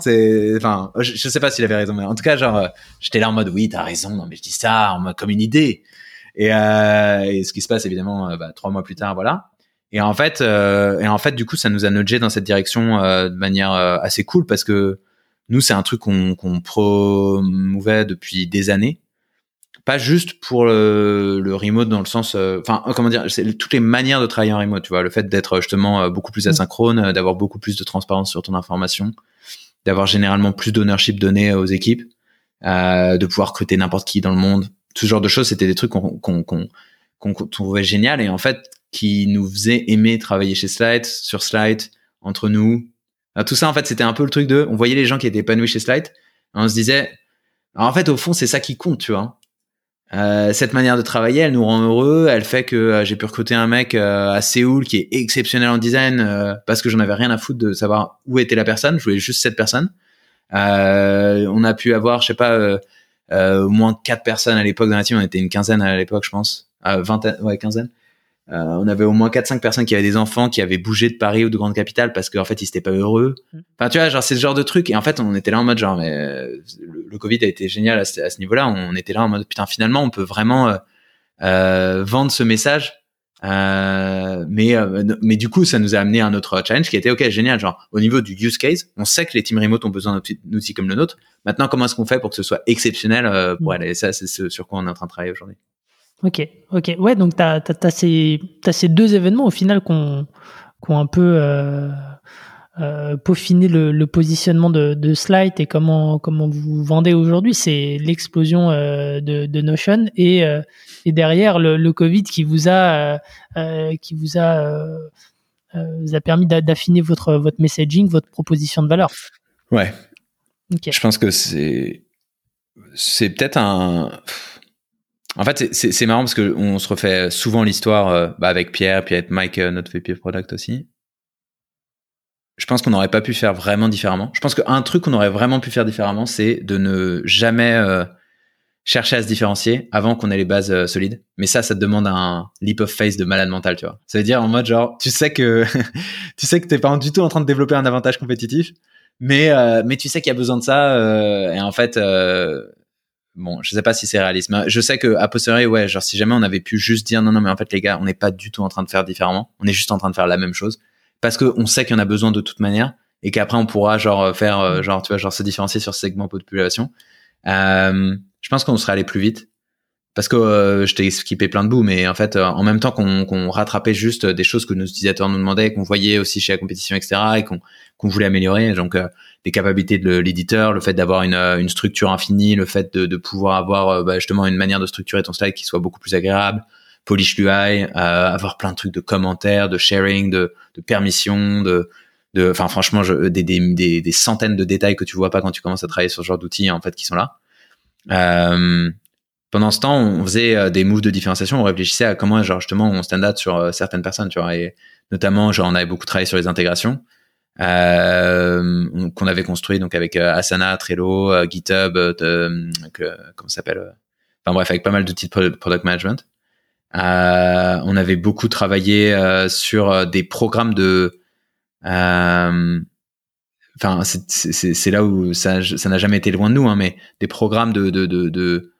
Enfin, je, je, sais pas s'il avait raison, mais en tout cas genre j'étais là en mode oui t'as raison, non mais je dis ça en mode comme une idée. Et, et ce qui se passe évidemment bah, trois mois plus tard, voilà. Et en fait, euh, et en fait, du coup, ça nous a nudgé dans cette direction euh, de manière euh, assez cool parce que nous, c'est un truc qu'on qu'on promouvait depuis des années. Pas juste pour le, le remote dans le sens, enfin, comment dire, c'est toutes les manières de travailler en remote. Tu vois, le fait d'être justement beaucoup plus asynchrone, d'avoir beaucoup plus de transparence sur ton information, d'avoir généralement plus d'ownership donné aux équipes, de pouvoir recruter n'importe qui dans le monde. Ce genre de choses, c'était des trucs qu'on qu'on qu'on trouvait génial. Et en fait, qui nous faisait aimer travailler chez Slide, sur Slide, entre nous. tout ça, en fait, c'était un peu le truc de, on voyait les gens qui étaient épanouis chez Slide, on se disait, en fait, au fond, c'est ça qui compte, tu vois. Euh, cette manière de travailler, elle nous rend heureux. Elle fait que euh, j'ai pu recruter un mec euh, à Séoul qui est exceptionnel en design parce que j'en avais rien à foutre de savoir où était la personne. Je voulais juste cette personne. on a pu avoir, je sais pas, au moins quatre personnes à l'époque dans la team. On était une quinzaine à l'époque, je pense, vingtaine, ouais, quinzaine. Euh, on avait au moins 4-5 personnes qui avaient des enfants qui avaient bougé de Paris ou de grande capitale parce qu'en fait ils étaient pas heureux. Mm. Enfin tu vois genre c'est ce genre de truc et en fait on était là en mode genre mais euh, le, Covid a été génial à ce, niveau-là. On était là en mode putain finalement on peut vraiment euh, euh vendre ce message. Euh, mais mais du coup ça nous a amené à un autre challenge qui était ok génial genre au niveau du use case on sait que les teams remote ont besoin d'outils comme le nôtre maintenant comment est-ce qu'on fait pour que ce soit exceptionnel pour mm. aller ça c'est ce sur quoi on est en train de travailler aujourd'hui? Ok, ok. Ouais, donc tu as, ces, ces deux événements au final qui ont, un peu euh, euh, peaufiné le, positionnement de, de, Slide et comment, comment vous vendez aujourd'hui. C'est l'explosion euh, de, de, Notion et, euh, et derrière le, le, Covid qui vous a, qui vous a, vous a permis d'affiner votre, votre messaging, votre proposition de valeur. Ouais. Okay. Je pense que c'est peut-être un en fait, c'est marrant parce que on se refait souvent l'histoire euh, bah, avec Pierre, puis avec Mike, euh, notre VP Product aussi. Je pense qu'on n'aurait pas pu faire vraiment différemment. Je pense qu'un truc qu'on aurait vraiment pu faire différemment, c'est de ne jamais euh, chercher à se différencier avant qu'on ait les bases solides. Mais ça, ça te demande un leap of faith de malade mental, tu vois. Ça veut dire en mode genre, tu sais que tu sais que t'es pas du tout en train de développer un avantage compétitif, mais mais tu sais qu'il y a besoin de ça. et en fait, bon, je sais pas si c'est réaliste, je sais que à posteriori, ouais, genre si jamais on avait pu juste dire non, non, mais en fait les gars, on n'est pas du tout en train de faire différemment, on est juste en train de faire la même chose, parce que on sait qu'il y en a besoin de toute manière et qu'après on pourra genre faire euh, genre tu vois genre se différencier sur ce segment de population. Euh, je pense qu'on serait allé plus vite parce que euh, je t'ai skippé plein de bouts, mais en fait, euh, en même temps qu'on rattrapait juste des choses que nos utilisateurs nous demandaient, qu'on voyait aussi chez la compétition, etc., et qu'on voulait améliorer, donc euh, des capacités de l'éditeur, le fait d'avoir une, une, structure infinie, le fait de, de pouvoir avoir bah, justement une manière de structurer ton slide qui soit beaucoup plus agréable, polish l'UI, avoir plein de trucs de commentaires, de sharing, de, de permission, de enfin franchement je, des, des, des, centaines de détails que tu vois pas quand tu commences à travailler sur ce genre d'outils en fait qui sont là euh, pendant ce temps, on faisait euh, des moves de différenciation, on réfléchissait à comment, genre, justement, on stand out sur euh, certaines personnes, tu vois, et notamment, genre, on avait beaucoup travaillé sur les intégrations, euh, qu'on avait construit, donc, avec euh, Asana, Trello, GitHub, de, que, comment ça s'appelle, enfin, bref, avec pas mal d'outils de product management. on avait beaucoup travaillé sur des programmes de enfin c'est là où ça ça n'a jamais été loin de nous hein, mais des programmes de de, de, de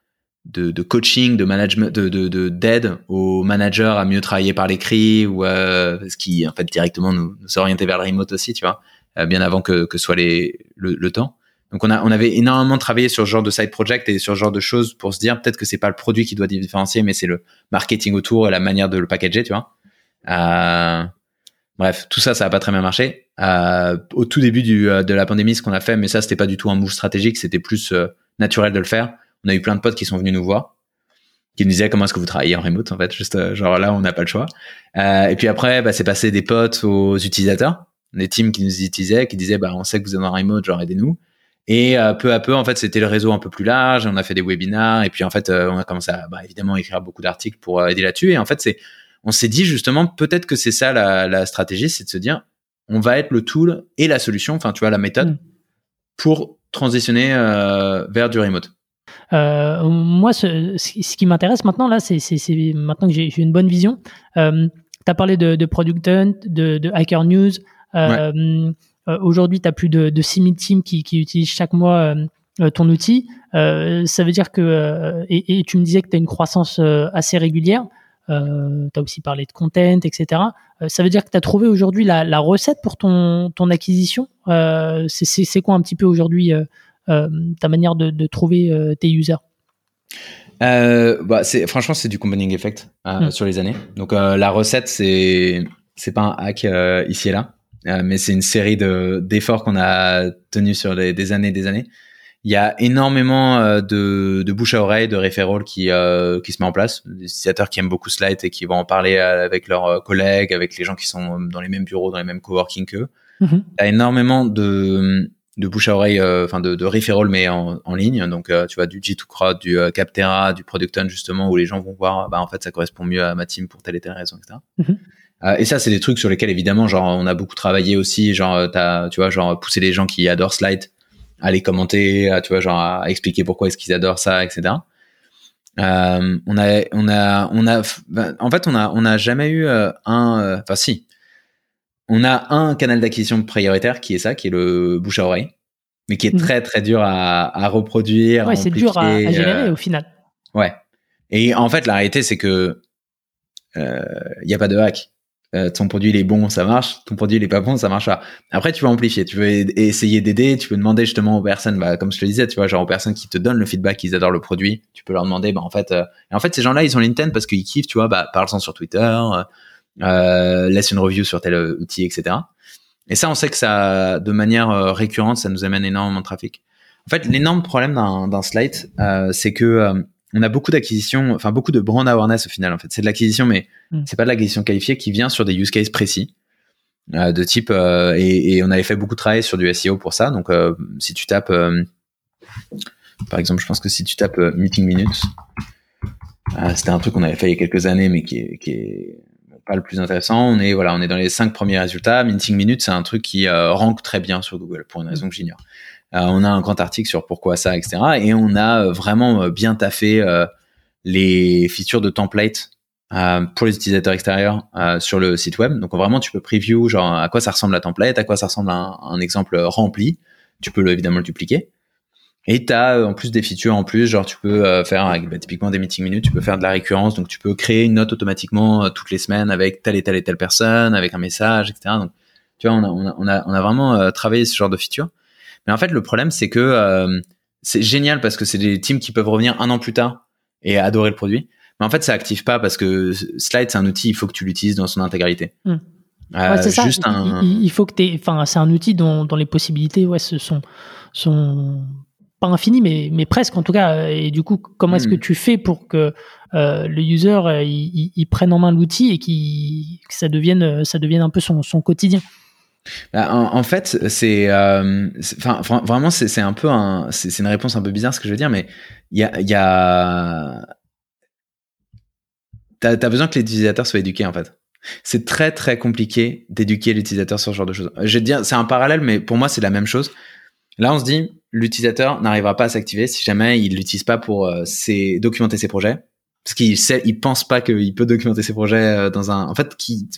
de, de, coaching, de management, de d'aide de, aux managers à mieux travailler par l'écrit ou euh, ce qui en fait directement nous, nous orienter vers le remote aussi, tu vois, euh, bien avant que, que soit les, le, le, temps. Donc on a on avait énormément travaillé sur ce genre de side project et sur ce genre de choses pour se dire peut-être que c'est pas le produit qui doit différencier, mais c'est le marketing autour et la manière de le packager, tu vois. Euh, bref, tout ça, ça a pas très bien marché. Euh, au tout début du, euh, de la pandémie, ce qu'on a fait, mais ça c'était pas du tout un move stratégique, c'était plus euh, naturel de le faire on a eu plein de potes qui sont venus nous voir, qui nous disaient comment est-ce que vous travaillez en remote en fait, juste euh, genre là on n'a pas le choix. Euh, et puis après, bah, c'est passé des potes aux utilisateurs, des teams qui nous utilisaient, qui disaient bah on sait que vous êtes en remote, genre aidez-nous. Et euh, peu à peu, en fait, c'était le réseau un peu plus large. On a fait des webinars et puis en fait, on a commencé à bah, évidemment écrire beaucoup d'articles pour aider là-dessus. Et en fait, c'est, on s'est dit justement peut-être que c'est ça la, la stratégie, c'est de se dire on va être le tool et la solution, enfin tu vois la méthode mm. pour transitionner vers du remote. Euh, moi, ce, ce qui m'intéresse maintenant, là, c'est maintenant que j'ai une bonne vision. Euh, tu as parlé de, de, Product Hunt, de, de Hacker News. Euh, euh Aujourd'hui, tu as plus de, de 6000 teams qui, qui, utilisent chaque mois euh, ton outil. ça veut dire que, et, et, tu me disais que tu as une croissance assez régulière. Euh, tu as aussi parlé de content, etc. ça veut dire que tu as trouvé aujourd'hui la, la, recette pour ton, ton acquisition? Euh, c'est quoi un petit peu aujourd'hui euh, ta manière de, de trouver euh, tes users euh, bah, c'est franchement c'est du combining effect hmm. sur les années. Donc la recette c'est c'est pas un hack ici et là, mais c'est une série de d'efforts qu'on a tenus sur les, des années et des années. Il y a énormément de, de bouche à oreille, de referrals qui qui se met en place. Des utilisateurs qui aiment beaucoup Slide et qui vont en parler avec leurs collègues, avec les gens qui sont dans les mêmes bureaux, dans les mêmes coworking qu'eux. Mm Il y a énormément de de bouche à oreille, euh, enfin de, de referral mais en, en ligne. Donc euh, tu vois du G2Crowd, du euh, Captera, du Product justement où les gens vont voir, bah en fait ça correspond mieux à ma team pour telle et telle raison, etc. Mm-hmm. et ça c'est des trucs sur lesquels évidemment genre on a beaucoup travaillé aussi, genre t'as tu vois genre pousser les gens qui adorent Slide à les commenter, à, tu vois genre à, expliquer pourquoi est-ce qu'ils adorent ça, etc. Euh, on a, on a, on a, en fait, on a, on a jamais eu un, enfin si, on a un canal d'acquisition prioritaire qui est ça, qui est le bouche à oreille, mais qui est mhm. très très dur à, reproduire. Ouais, c'est dur à, gérer euh, au final. Ouais. Et en fait, la réalité, c'est que il euh, n'y a pas de hack. Euh, ton produit il est bon, ça marche. Ton produit il est pas bon, ça marche pas. Après, tu veux amplifier, tu veux essayer d'aider, tu peux demander justement aux personnes, bah, comme je te le disais, tu vois, genre aux personnes qui te donnent le feedback, qu'ils adorent le produit, tu peux leur demander, bah en fait, et en fait ces gens-là ils ont l'intent parce qu'ils kiffent, tu vois, bah parle-en sur Twitter, euh, laisse une review sur tel outil, etc. Et ça, on sait que ça, de manière euh, récurrente, ça nous amène énormément de trafic. En fait, l'énorme problème d'un slide, euh, c'est que on a beaucoup d'acquisitions, enfin beaucoup de brand awareness au final. En fait, c'est de l'acquisition, mais mm. c'est pas de l'acquisition qualifiée qui vient sur des use cases précis. de type et, et, on avait fait beaucoup de travail sur du SEO pour ça donc si tu tapes par exemple je pense que si tu tapes meeting minutes c'était un truc qu'on avait fait il y a quelques années mais qui qui est le plus intéressant. On est voilà, on est dans les cinq premiers résultats. Minting Minute, c'est un truc qui euh, rank très bien sur Google pour une raison que j'ignore. Euh, on a un grand article sur pourquoi ça, etc. Et on a euh, vraiment bien taffé les features de template pour les utilisateurs extérieurs sur le site web. Donc vraiment, tu peux preview genre à quoi ça ressemble la template, à quoi ça ressemble un, un exemple rempli. Tu peux évidemment le dupliquer. Et tu as euh, en plus des features en plus, genre tu peux euh, faire bah, typiquement des meeting minutes, tu peux faire de la récurrence, donc tu peux créer une note automatiquement euh, toutes les semaines avec telle et telle et telle personne, avec un message, etc. Donc tu vois, on a, on a, on a, vraiment travaillé ce genre de feature. Mais en fait, le problème, c'est que c'est génial parce que c'est des teams qui peuvent revenir un an plus tard et adorer le produit. Mais en fait, ça active pas parce que Slide, c'est un outil, il faut que tu l'utilises dans son intégralité. Hmm. c'est ça. Juste un... il, faut que tu Enfin, c'est un outil dont, dont les possibilités, ouais, ce sont, sont pas infini, mais, mais presque en tout cas. Et du coup, comment est-ce que hmm. tu fais pour que euh, le user euh, il, prenne en main l'outil et qui que ça devienne ça devienne un peu son, son quotidien? Bah, en, fait, c'est, euh, vraiment, c'est un peu un, c'est une réponse un peu bizarre ce que je veux dire, mais il y a, il y a, t'as as besoin que l'utilisateur soit éduqué en fait. C'est très très compliqué d'éduquer l'utilisateur sur ce genre de choses. Je vais dire, c'est un parallèle, mais pour moi c'est la même chose. Là, on se dit, l'utilisateur n'arrivera pas à s'activer si jamais il l'utilise pas pour euh, ses, documenter ses projets, parce qu'il sait, il pense pas qu'il peut documenter ses projets dans un, en fait, qui,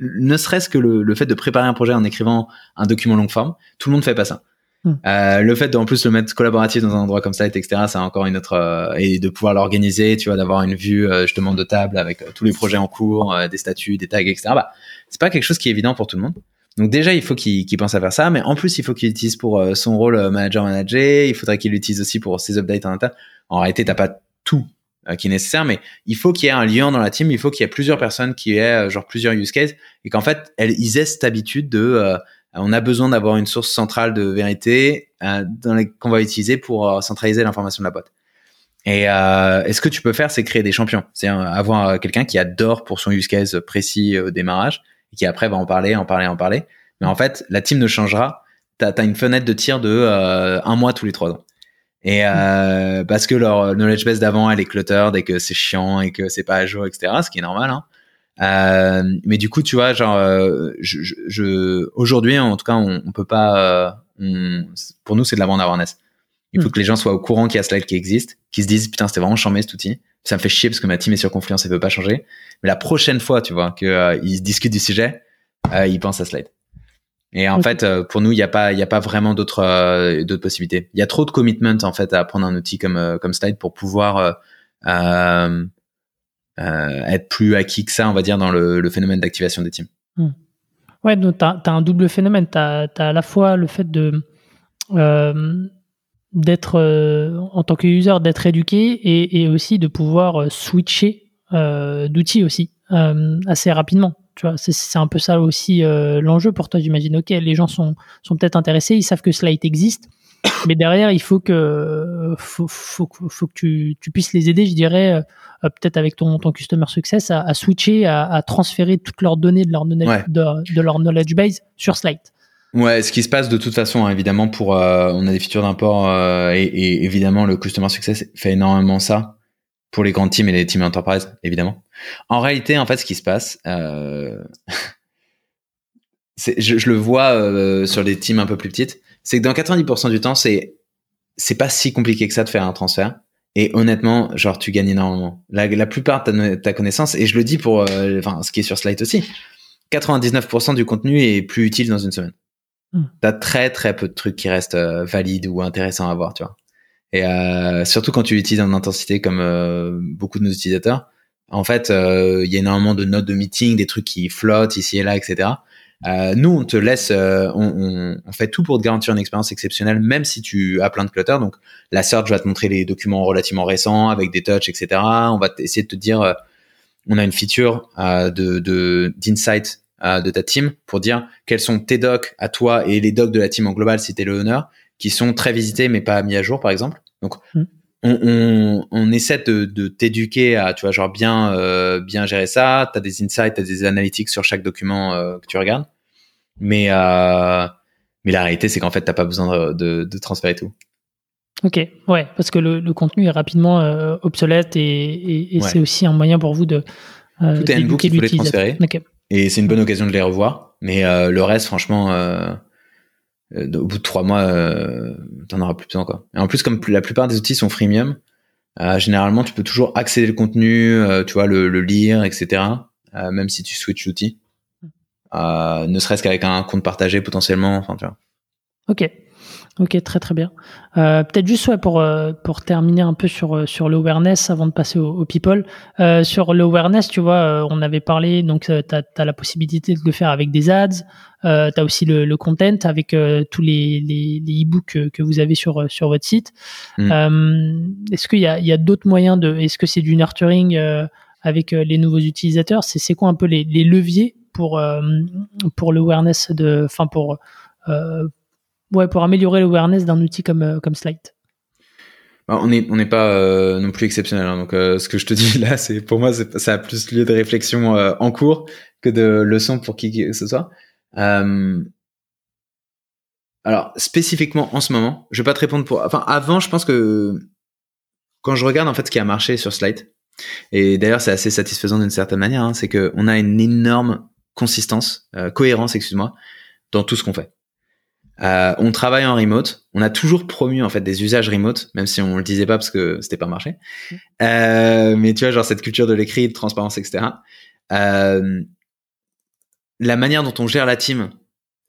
ne serait-ce que le, le, fait de préparer un projet en écrivant un document long forme, tout le monde fait pas ça. Hmm. Euh, le fait d'en plus le mettre collaboratif dans un endroit comme ça, etc., c'est encore une autre euh, et de pouvoir l'organiser, tu vois, d'avoir une vue euh, justement de table avec tous les projets en cours, des statuts, des tags, etc. Bah, c'est pas quelque chose qui est évident pour tout le monde. Donc déjà, il faut qu'il pense à faire ça, mais en plus, il faut qu'il l'utilise pour son rôle manager-manager. Il faudrait qu'il l'utilise aussi pour ses updates en interne. En réalité, t'as pas tout qui est nécessaire, mais il faut qu'il y ait un lien dans la team. Il faut qu'il y ait plusieurs personnes qui aient genre plusieurs use cases et qu'en fait, elles, ils aient cette habitude de on a besoin d'avoir une source centrale de vérité euh, qu'on va utiliser pour euh, centraliser l'information de la boîte. Et, euh, ce que tu peux faire, c'est créer des champions. C'est avoir quelqu'un qui adore pour son use case précis au démarrage et qui après va en parler, en parler, en parler. Mais en fait, la team ne changera. Tu as, une fenêtre de tir de un mois tous les trois ans. Et parce que leur knowledge base d'avant, elle est cluttered et que c'est chiant et que c'est pas à jour, etc. Ce qui est normal. Hein. Euh, mais du coup, tu vois, genre, euh, je, je, aujourd'hui, en tout cas, on, on peut pas. Euh, pour nous, c'est de la bande awareness. Il faut hmm. que les gens soient au courant qu'il y a Slide qui existe, qu'ils se disent putain, c'était vraiment chambé cet outil. Ça me fait chier parce que ma team est sur Confluence et veut pas changer. Mais la prochaine fois, tu vois, qu'ils ils discutent du sujet, ils pensent à Slide. Et en fait, pour nous, il n'y a pas, il a pas vraiment d'autres, d'autres possibilités. Il y a trop de commitment en fait à prendre un outil comme comme Slide pour pouvoir euh, euh, être plus acquis que ça, on va dire, dans le, phénomène d'activation des teams. Hmm. Ouais, donc tu as, un double phénomène. Tu as, à la fois le fait de euh, d'être euh, en tant que user d'être éduqué et, aussi de pouvoir switcher d'outils aussi assez rapidement. Tu vois, c'est un peu ça aussi l'enjeu pour toi, j'imagine. Ok, les gens sont, sont peut-être intéressés, ils savent que Slide existe, mais derrière, il faut que, faut, faut, faut que tu, tu, puisses les aider, je dirais, euh, peut-être avec ton, ton customer success, à, switcher, à, transférer toutes leurs données de leur, knowledge, de, leur knowledge base sur Slide. Ouais, ce qui se passe de toute façon, hein, évidemment, pour euh, on a des features d'import euh, et, évidemment le customer success fait énormément ça pour les grandes teams et les teams enterprise, évidemment. En réalité, en fait, ce qui se passe, euh, je, je, le vois sur les teams un peu plus petites, c'est que dans 90% du temps, c'est c'est pas si compliqué que ça de faire un transfert. Et honnêtement, genre, tu gagnes énormément. La, la plupart de ta, connaissance, et je le dis pour euh, enfin, ce qui est sur Slide aussi, 99% du contenu est plus utile dans une semaine. Hmm. T'as très très peu de trucs qui restent euh, valides ou intéressants à voir, tu vois. Et euh, surtout quand tu l'utilises en intensité comme euh, beaucoup de nos utilisateurs, en fait, il y a énormément de notes de meeting, des trucs qui flottent ici et là, etc. Euh, nous, on te laisse, euh, on, on, fait tout pour te garantir une expérience exceptionnelle, même si tu as plein de clutter. Donc, la search va te montrer les documents relativement récents avec des touches, etc. On va essayer de te dire, euh, on a une feature de d'insight de, ta team pour dire quels sont tes docs à toi et les docs de la team en global si t'es le honneur, qui sont très visités mais pas mis à jour, par exemple. Donc, mm. on, on, on, essaie de, de t'éduquer à, tu vois, genre bien, euh, bien gérer ça. Tu as des insights, tu as des analytics sur chaque document euh, que tu regardes. Mais, euh, mais la réalité, c'est qu'en fait, tu pas besoin de, de, transférer tout. Ok, ouais, parce que le, le contenu est rapidement euh, obsolète et, et, c'est aussi un moyen pour vous de. Euh, tout est un les transférer. Et c'est une bonne occasion de les revoir. Mais le reste, franchement, euh, au bout de trois mois, euh, t'en auras plus besoin quoi. Et en plus, comme la plupart des outils sont freemium, euh, généralement tu peux toujours accéder le contenu, euh, tu vois, le, le lire, etc. Euh, même si tu switches l'outil, ne serait-ce qu'avec un compte partagé potentiellement. Enfin, tu vois. Ok. Ok, très très bien. Euh, Peut-être juste ouais, pour, euh, pour terminer un peu sur, euh, sur l'awareness avant de passer au, people. Euh, sur l'awareness, tu vois, euh, on avait parlé, donc tu as, la possibilité de le faire avec des ads, euh, tu as aussi le, le, content avec tous les, les, les e-books que, que, vous avez sur, sur votre site. Mm. est-ce qu'il y a, y a d'autres moyens de... Est-ce que c'est du nurturing avec les nouveaux utilisateurs? C'est quoi un peu les, les leviers pour, pour l'awareness de... Enfin, pour... Ouais, pour améliorer l'awareness d'un outil comme, euh, comme Slide bah, on n'est on n'est pas euh, non plus exceptionnel. Hein. donc, euh, ce que je te dis là, c'est pour moi, ça a plus lieu de réflexion en cours que de leçons pour qui que ce soit. alors, spécifiquement en ce moment, je vais pas te répondre pour. Enfin, avant, je pense que quand je regarde en fait ce qui a marché sur Slide, et d'ailleurs, c'est assez satisfaisant d'une certaine manière, hein, c'est que on a une énorme consistance, cohérence, excuse-moi, dans tout ce qu'on fait. Euh, on travaille en remote. On a toujours promu en fait des usages remote, même si on le disait pas parce que c'était pas marché. Mmh. Euh, mais tu vois, genre cette culture de l'écrit, de transparence, etc. Euh, la manière dont on gère la team,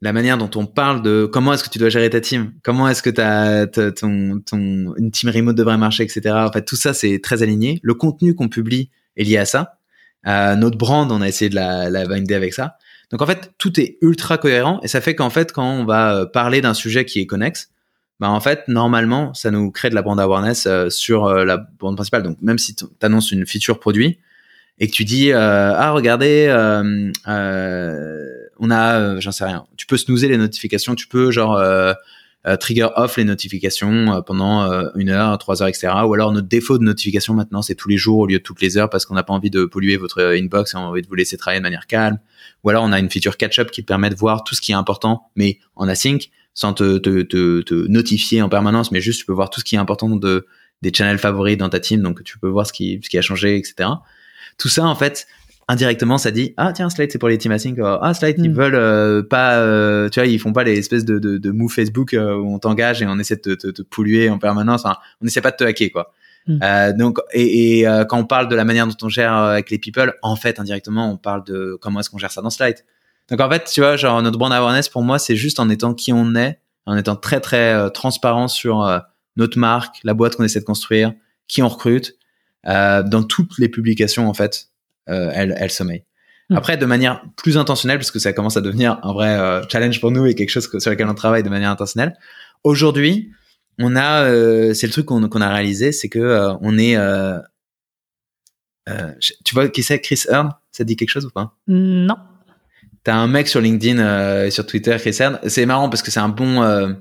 la manière dont on parle de comment est-ce que tu dois gérer ta team, comment est-ce que ta, ton, ton, une team remote devrait marcher, etc. En fait, tout ça c'est très aligné. Le contenu qu'on publie est lié à ça. Euh, notre brand, on a essayé de la, la binder avec ça. Donc en fait, tout est ultra cohérent et ça fait qu'en fait, quand on va euh, parler d'un sujet qui est connexe, bah en fait, normalement, ça nous crée de la brand awareness euh, sur euh, la bande principale. Donc même si tu annonces une feature produit et que tu dis ah regardez, on a, j'en sais rien, tu peux snoozer les notifications, tu peux genre euh, trigger off les notifications euh, pendant euh, une heure, trois heures, etc. Ou alors notre défaut de notification maintenant, c'est tous les jours au lieu de toutes les heures parce qu'on n'a pas envie de polluer votre inbox et on a envie de vous laisser travailler de manière calme. Ou alors on a une feature catch-up qui permet de voir tout ce qui est important, mais en async, sans te, te, te, te notifier en permanence, mais juste tu peux voir tout ce qui est important de des channels favoris dans ta team, donc tu peux voir ce qui, ce qui a changé, etc. Tout ça, en fait, indirectement ça dit ah tiens Slide c'est pour les team async ah Slide ils mm. veulent euh, pas euh, tu vois ils font pas les espèces de de, de moves Facebook euh, où on t'engage et on essaie de te, polluer en permanence. Enfin, on essaie pas de te hacker quoi. Mm. donc et, et quand on parle de la manière dont on gère avec les people en fait indirectement on parle de comment est-ce qu'on gère ça dans Slide donc en fait tu vois genre notre brand awareness pour moi c'est juste en étant qui on est en étant très très transparent sur notre marque la boîte qu'on essaie de construire qui on recrute dans toutes les publications en fait. euh, elle, elle sommeille. Hmm. Après, de manière plus intentionnelle, parce que ça commence à devenir un vrai euh, challenge pour nous et quelque chose sur lequel on travaille de manière intentionnelle. Aujourd'hui, on a, euh, c'est le truc qu'on a réalisé, c'est que on est, tu vois qui c'est Chris Earn Ça te dit quelque chose ou pas? Non. T'as un mec sur LinkedIn et sur Twitter, Chris Earn. C'est marrant parce que c'est un bon,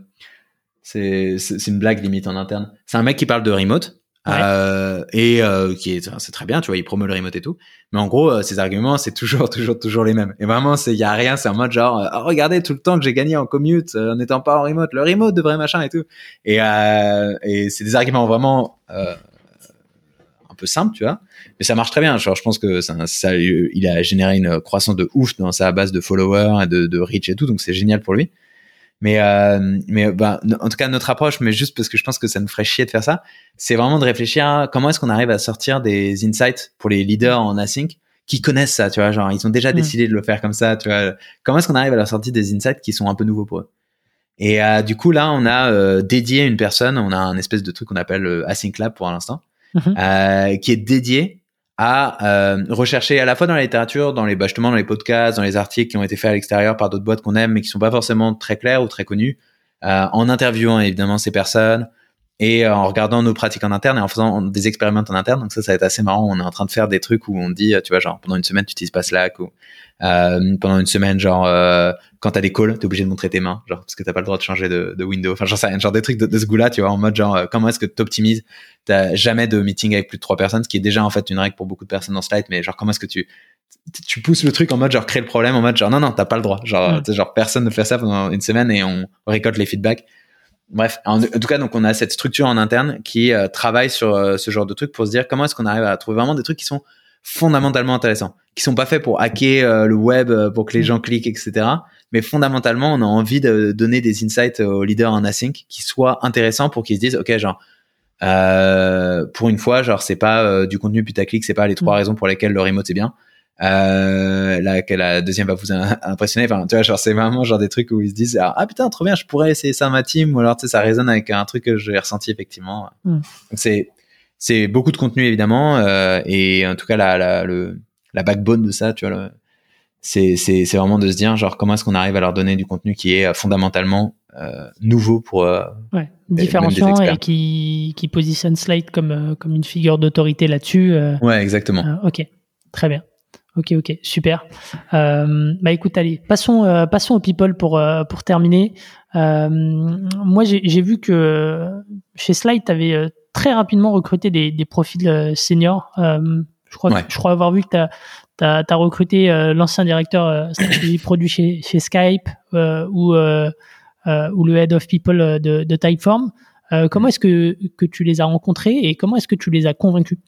c'est une blague limite en interne. C'est un mec qui parle de remote euh, et euh, qui est c'est très bien tu vois il promeut le remote et tout. Mais en gros euh, ses arguments c'est toujours toujours toujours les mêmes. Et vraiment c'est il y a rien c'est en mode genre oh, regardez tout le temps que j'ai gagné en commute en n'étant pas en remote le remote devrait machin et tout. Et et c'est des arguments vraiment un peu simples tu vois. Mais ça marche très bien. Je pense que ça, ça il a généré une croissance de ouf dans sa base de followers et de, de reach et tout donc c'est génial pour lui mais, euh, mais ben, en tout cas, notre approche, mais juste parce que je pense que ça nous ferait chier de faire ça, c'est vraiment de réfléchir à comment est-ce qu'on arrive à sortir des insights pour les leaders en async qui connaissent ça, tu vois, genre ils ont déjà mm. décidé de le faire comme ça, tu vois. Comment est-ce qu'on arrive à leur sortir des insights qui sont un peu nouveaux pour eux? Et euh, du coup, là, on a euh, dédié une personne, on a un espèce de truc qu'on appelle euh, Async Lab pour l'instant, euh, qui est dédié à euh, rechercher à la fois dans la littérature, dans les bah, justement dans les podcasts, dans les articles qui ont été faits à l'extérieur par d'autres boîtes qu'on aime mais qui sont pas forcément très clairs ou très connus, euh, en interviewant évidemment ces personnes et en regardant nos pratiques en interne et en faisant des expériments en interne. Donc ça, ça va être assez marrant. On est en train de faire des trucs où on dit, tu vois, genre pendant une semaine tu utilises pas Slack ou euh, pendant une semaine, genre euh, quand t'as des calls, t'es obligé de montrer tes mains, genre parce que t'as pas le droit de changer de, de window. Enfin, sais rien, genre des trucs de, de ce goût-là, tu vois, en mode genre euh, comment est-ce que t'optimises? T'as jamais de meeting avec plus de trois personnes, ce qui est déjà en fait une règle pour beaucoup de personnes dans Slide, mais genre comment est-ce que tu tu pousses le truc en mode genre crée le problème en mode genre non non t'as pas le droit genre genre personne ne fait ça pendant une semaine et on récolte les feedbacks bref en, tout cas donc on a cette structure en interne qui euh, travaille sur euh, ce genre de trucs pour se dire comment est-ce qu'on arrive à trouver vraiment des trucs qui sont fondamentalement intéressants qui sont pas faits pour hacker euh, le web pour que les mm. gens cliquent etc mais fondamentalement on a envie de donner des insights aux leaders en async qui soient intéressants pour qu'ils se disent ok genre euh, pour une fois genre c'est pas du contenu putaclic c'est pas les trois mm. raisons pour lesquelles le remote c'est bien euh, la, la deuxième va vous impressionner. Enfin tu vois genre c'est vraiment genre des trucs où ils se disent ah, ah putain trop bien je pourrais essayer ça à ma team. Ou alors tu sais ça résonne avec un truc que j'ai ressenti effectivement. Mm. donc c'est c'est beaucoup de contenu évidemment. Euh, et en tout cas la, la, le, la backbone de ça tu vois c'est c'est c'est vraiment de se dire genre comment est-ce qu'on arrive à leur donner du contenu qui est euh, fondamentalement euh, nouveau pour euh, ouais, différenciant et qui qui positionne Slide comme euh, comme une figure d'autorité là-dessus ouais exactement. Ok. Très bien ok ok super. Bah écoute allez passons passons aux people pour pour terminer. Moi j'ai vu que chez Slide tu avais très rapidement recruté des, des profils seniors. Je crois, je crois avoir vu que tu as, tu as, recruté euh, l'ancien directeur euh, stratégie produit chez, chez Skype euh, ou, ou le head of people de, de Typeform. comment est-ce que, que tu les as rencontrés et comment est-ce que tu les as convaincus?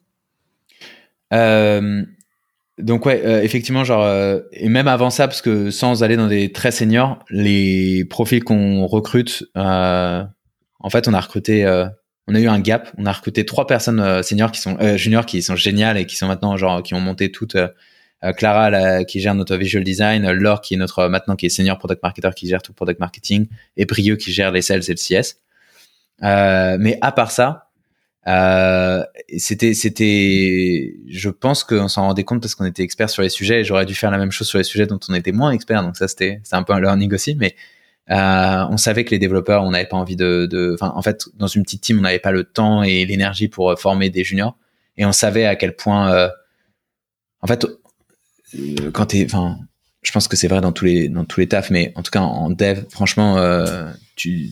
Donc ouais, euh, effectivement, genre euh, et même avant ça, parce que sans aller dans des très seniors, les profils qu'on recrute, euh, en fait, on a recruté, on a eu un gap, on a recruté trois personnes seniors qui sont juniors qui sont géniales et qui sont maintenant genre qui ont monté toutes. Clara qui gère notre visual design, Laure qui est notre maintenant qui est senior product marketer qui gère tout product marketing et Brieux qui gère les sales et le CS. mais à part ça, euh, c'était, c'était, je pense qu'on s'en rendait compte parce qu'on était expert sur les sujets et j'aurais dû faire la même chose sur les sujets dont on était moins expert. Donc ça, c'était, c'est un peu un learning aussi, mais euh, on savait que les développeurs, on n'avait pas envie de, en fait, dans une petite team, on n'avait pas le temps et l'énergie pour euh, former des juniors et on savait à quel point, en fait, quand t'es, enfin, je pense que c'est vrai dans tous les, dans tous les tafs, mais en tout cas en dev, franchement, tu,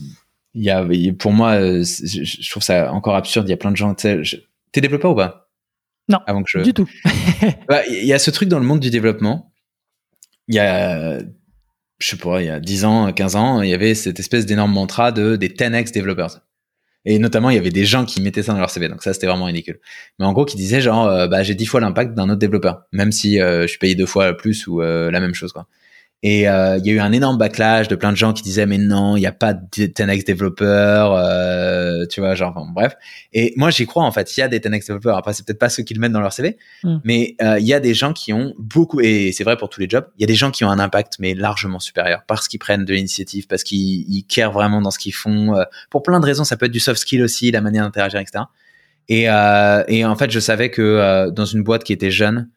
il y a, pour moi, euh, je, trouve ça encore absurde. Il y a plein de gens. T'es développeur ou pas? Non. Avant que je. Du tout. Bah, il y a ce truc dans le monde du développement. Il y a, je sais pas, il y a 10 ans, 15 ans, il y avait cette espèce d'énorme mantra de des 10x développeurs. Et notamment, il y avait des gens qui mettaient ça dans leur CV. Donc ça, c'était vraiment ridicule. Mais en gros, qui disaient genre, euh, bah, j'ai 10 fois l'impact d'un autre développeur, même si euh, je suis payé deux fois plus ou la même chose, quoi. Et euh, il y a eu un énorme backlash de plein de gens qui disaient mais non, il n'y a pas de 10x développeurs, euh, tu vois, genre bref. Et moi j'y crois en fait, il y a des 10x développeurs. Après c'est peut-être pas ceux qui le mettent dans leur CV, mm. mais euh, il y a des gens qui ont beaucoup et c'est vrai pour tous les jobs, il y a des gens qui ont un impact mais largement supérieur parce qu'ils prennent de l'initiative, parce qu'ils ils carent vraiment dans ce qu'ils font, euh, pour plein de raisons. Ça peut être du soft skill aussi, la manière d'interagir, etc. Et, euh, et en fait je savais que dans une boîte qui était jeune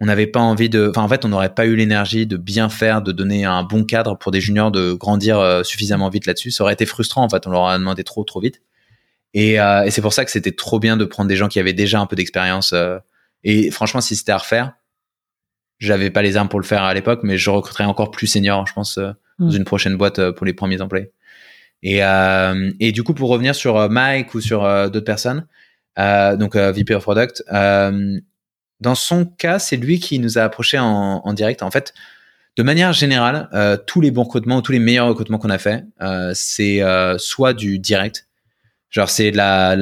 on n'avait pas envie de, enfin en fait on n'aurait pas eu l'énergie de bien faire, de donner un bon cadre pour des juniors de grandir euh, suffisamment vite là-dessus. Ça aurait été frustrant en fait, on leur a demandé trop trop vite. Et, euh, et c'est pour ça que c'était trop bien de prendre des gens qui avaient déjà un peu d'expérience. Euh, et franchement, si c'était à refaire, j'avais pas les armes pour le faire à l'époque, mais je recruterais encore plus senior, je pense, dans mm. une prochaine boîte pour les premiers employés. Et, et du coup, pour revenir sur Mike ou sur d'autres personnes, donc VP of Product, dans son cas, c'est lui qui nous a approché en, en direct. En fait, de manière générale, euh, tous les bons recrutements ou tous les meilleurs recrutements qu'on a fait, euh, c'est euh, soit du direct, genre c'est de la,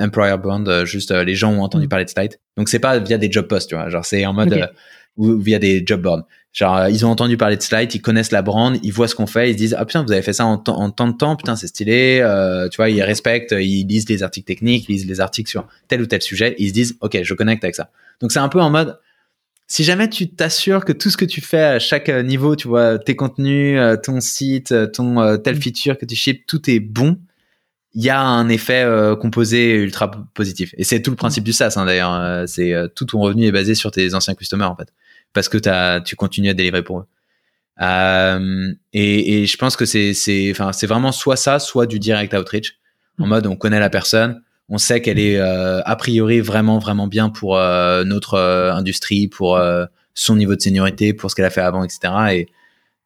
employer brand, juste les gens ont entendu mm. parler de Slide. Donc c'est pas via des job posts, tu vois, genre c'est en mode euh, ou via des job boards. Genre ils ont entendu parler de Slide, ils connaissent la brand, ils voient ce qu'on fait, ils se disent ah putain vous avez fait ça en, en temps de temps, putain c'est stylé, tu vois ils respectent, ils lisent les articles techniques, ils lisent les articles sur tel ou tel sujet, ils se disent ok je connecte avec ça. Donc c'est un peu en mode, si jamais tu t'assures que tout ce que tu fais à chaque euh, niveau, tu vois, tes contenus, euh, ton site, euh, ton tel mm. feature que tu ships, tout est bon, il y a un effet composé ultra positif. Et c'est tout le principe du SaaS hein, d'ailleurs. c'est tout ton revenu est basé sur tes anciens customers en fait, parce que as, tu continues à délivrer pour eux. et, et, je pense que c'est c'est enfin c'est vraiment soit ça, soit du direct outreach en mm. mode on connaît la personne, on sait qu'elle est euh, a priori vraiment vraiment bien pour euh, notre euh, industrie, pour son niveau de seniorité, pour ce qu'elle a fait avant, etc. Et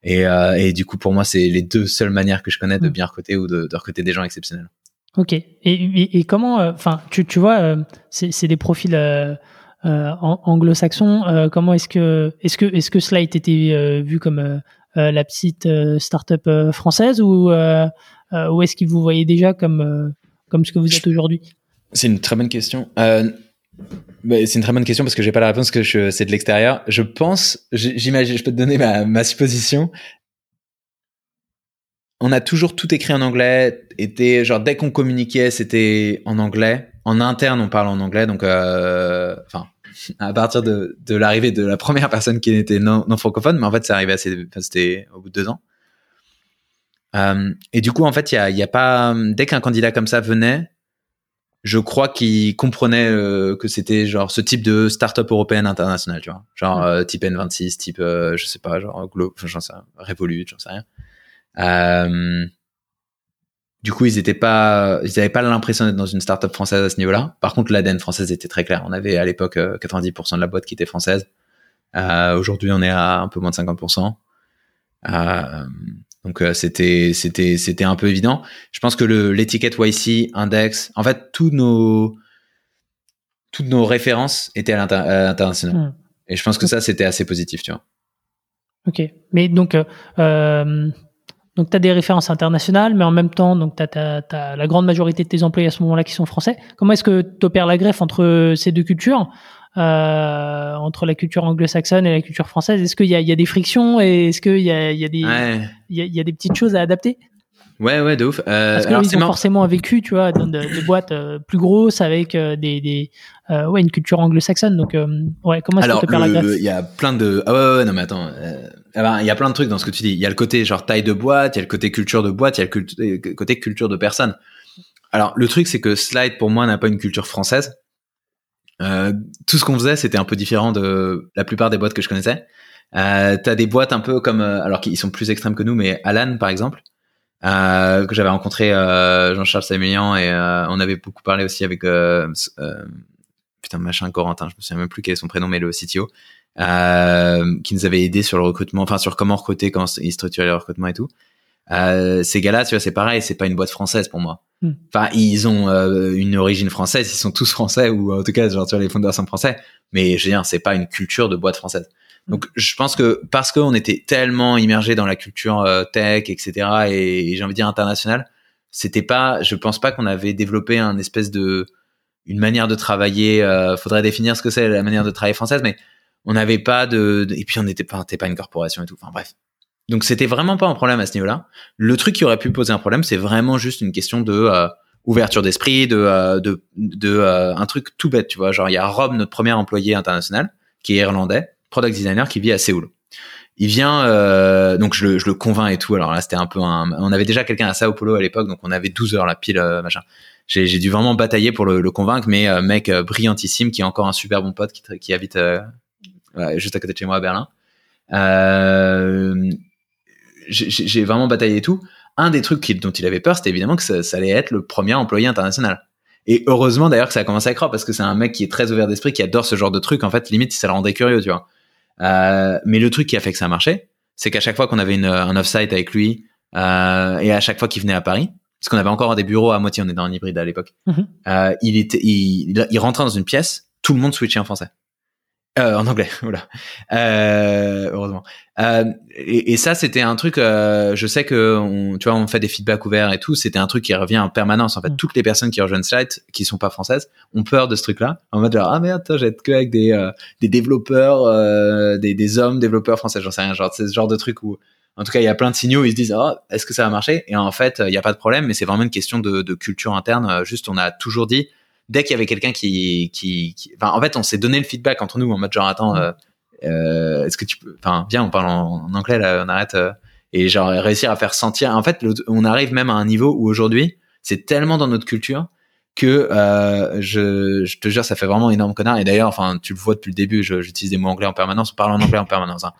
et, du coup pour moi c'est les deux seules manières que je connais de mm. bien recruter ou de, recruter des gens exceptionnels. Ok. Et, comment, enfin, tu, tu vois, c'est des profils anglo-saxons. comment est-ce que, est-ce que, est-ce que cela a été vu comme la petite start-up française ou, ou est-ce qu'ils vous voyez déjà comme comme ce que vous êtes aujourd'hui C'est une très bonne question. Euh, c'est une très bonne question parce que j'ai pas la réponse que c'est de l'extérieur. Je pense, j'imagine, je peux te donner ma, ma, supposition. On a toujours tout écrit en anglais. Était genre dès qu'on communiquait, c'était en anglais. En interne, on parle en anglais. Donc, euh, enfin, à partir de, de l'arrivée de la première personne qui était non, non francophone, mais en fait, c'est arrivé assez, c'était au bout de deux ans. Euh, et du coup, en fait, il y a, y a, pas dès qu'un candidat comme ça venait, je crois qu'il comprenait euh, que c'était genre ce type de start-up européenne internationale, tu vois, genre euh, type N26, type je sais pas, genre Glo, j'en sais Revolut, j'en sais rien. du coup, ils étaient pas, ils avaient pas l'impression d'être dans une start-up française à ce niveau-là. Par contre, l'ADN française était très clair. On avait à l'époque 90% de la boîte qui était française. Aujourd'hui, on est à un peu moins de 50%. Euh, donc euh, c'était c'était c'était un peu évident. Je pense que l'étiquette YC Index, en fait, tous nos toutes nos références étaient à l'international. Hmm. Et je pense que ça c'était assez positif, tu vois. Ok, mais donc euh, euh donc tu as des références internationales, mais en même temps, donc tu as, la grande majorité de tes employés à ce moment-là qui sont français. Comment est-ce que tu opères la greffe entre ces deux cultures? Euh, entre la culture anglo-saxonne et la culture française Est-ce qu'il y a, y a, des frictions et est-ce qu'il y a, y, des, y, a, y a des petites choses à adapter? Ouais, ouais, de ouf. Euh, Parce qu'ils ont forcément vécu, tu vois, dans des boîtes euh, plus grosses avec euh, des, des ouais, une culture anglo-saxonne. Donc, ouais, comment est-ce que tu la Il y a plein de. Ah ouais, ouais, non, mais attends. il y a plein de trucs dans ce que tu dis. Il y a le côté genre taille de boîte, il y a le côté culture de boîte, il y a le côté culture de personne. Alors, le truc, c'est que Slide, pour moi, n'a pas une culture française. Euh, tout ce qu'on faisait, c'était un peu différent de la plupart des boîtes que je connaissais. Euh, T'as des boîtes un peu comme, alors qu'ils sont plus extrêmes que nous, mais Alan, par exemple, euh, que j'avais rencontré euh, Jean-Charles Samélian et euh, on avait beaucoup parlé aussi avec euh, putain machin Corentin, je me souviens même plus quel est son prénom, mais le CTO, qui nous avait aidé sur le recrutement, enfin sur comment recruter, comment ils structuraient le recrutement et tout. Ces gars-là, tu vois, c'est pareil, c'est pas une boîte française pour moi. Hmm. Enfin, ils ont une origine française, ils sont tous français ou en tout cas, genre, tu vois, les fondateurs sont français. Mais je veux dire, c'est pas une culture de boîte française. Donc je pense que parce qu'on était tellement immergé dans la culture euh, tech, etc. et, j'ai envie de dire internationale, c'était pas, je pense pas qu'on avait développé un espèce de une manière de travailler. Euh, faudrait définir ce que c'est la manière de travailler française, mais on n'avait pas de, et puis on n'était pas, pas une corporation et tout. Enfin bref. Donc c'était vraiment pas un problème à ce niveau-là. Le truc qui aurait pu poser un problème, c'est vraiment juste une question de euh, ouverture d'esprit, de de, de un truc tout bête, tu vois. Genre il y a Rob, notre premier employé international, qui est irlandais product designer qui vit à Séoul. Il vient, euh, donc je le, je le convainc et tout. Alors là, c'était un peu un. On avait déjà quelqu'un à Sao Paulo à l'époque, donc on avait 12 heures la pile, euh, machin. J'ai, dû vraiment batailler pour le, le convaincre, mais euh, mec euh, brillantissime, qui est encore un super bon pote, qui, qui habite euh, juste à côté de chez moi à Berlin. J'ai, j'ai vraiment bataillé et tout. Un des trucs dont il avait peur, c'était évidemment que ça, ça allait être le premier employé international. Et heureusement d'ailleurs que ça a commencé à croire parce que c'est un mec qui est très ouvert d'esprit, qui adore ce genre de truc. En fait, limite, ça le rendait curieux, tu vois. Euh, mais le truc qui a fait que ça a marché, c'est qu'à chaque fois qu'on avait une, un off-site avec lui, euh, et à chaque fois qu'il venait à Paris, parce qu'on avait encore des bureaux à moitié, on était en hybride à l'époque, mhm. euh, il était, il, il, rentrait dans une pièce, tout le monde switchait en français. Euh, en anglais, voilà. Euh, heureusement. Euh, et, et, ça, c'était un truc. Euh, je sais que, on, tu vois, on fait des feedbacks ouverts et tout. C'était un truc qui revient en permanence. En fait, mm. toutes les personnes qui rejoignent Slide, qui sont pas françaises, ont peur de ce truc-là. En mode genre, ah merde, j'ai que avec des euh, des développeurs, euh, des, des hommes développeurs français. J'en sais rien. Genre, c'est ce genre de truc où, en tout cas, il y a plein de signaux. Où ils se disent, oh, est-ce que ça va marcher? Et en fait, il n'y a pas de problème. Mais c'est vraiment une question de, de culture interne. Juste, on a toujours dit dès qu'il y avait quelqu'un qui, qui, enfin, en fait, on s'est donné le feedback entre nous en mode genre, attends, euh, euh, est-ce que tu peux, enfin, viens, on parle en, anglais là, on arrête, euh, et genre réussir à faire sentir. En fait, on arrive même à un niveau où aujourd'hui, c'est tellement dans notre culture que euh, je, je, te jure, ça fait vraiment énorme connard. Et d'ailleurs, enfin, tu le vois depuis le début, j'utilise des mots anglais en permanence, on parle en anglais en permanence. Hein.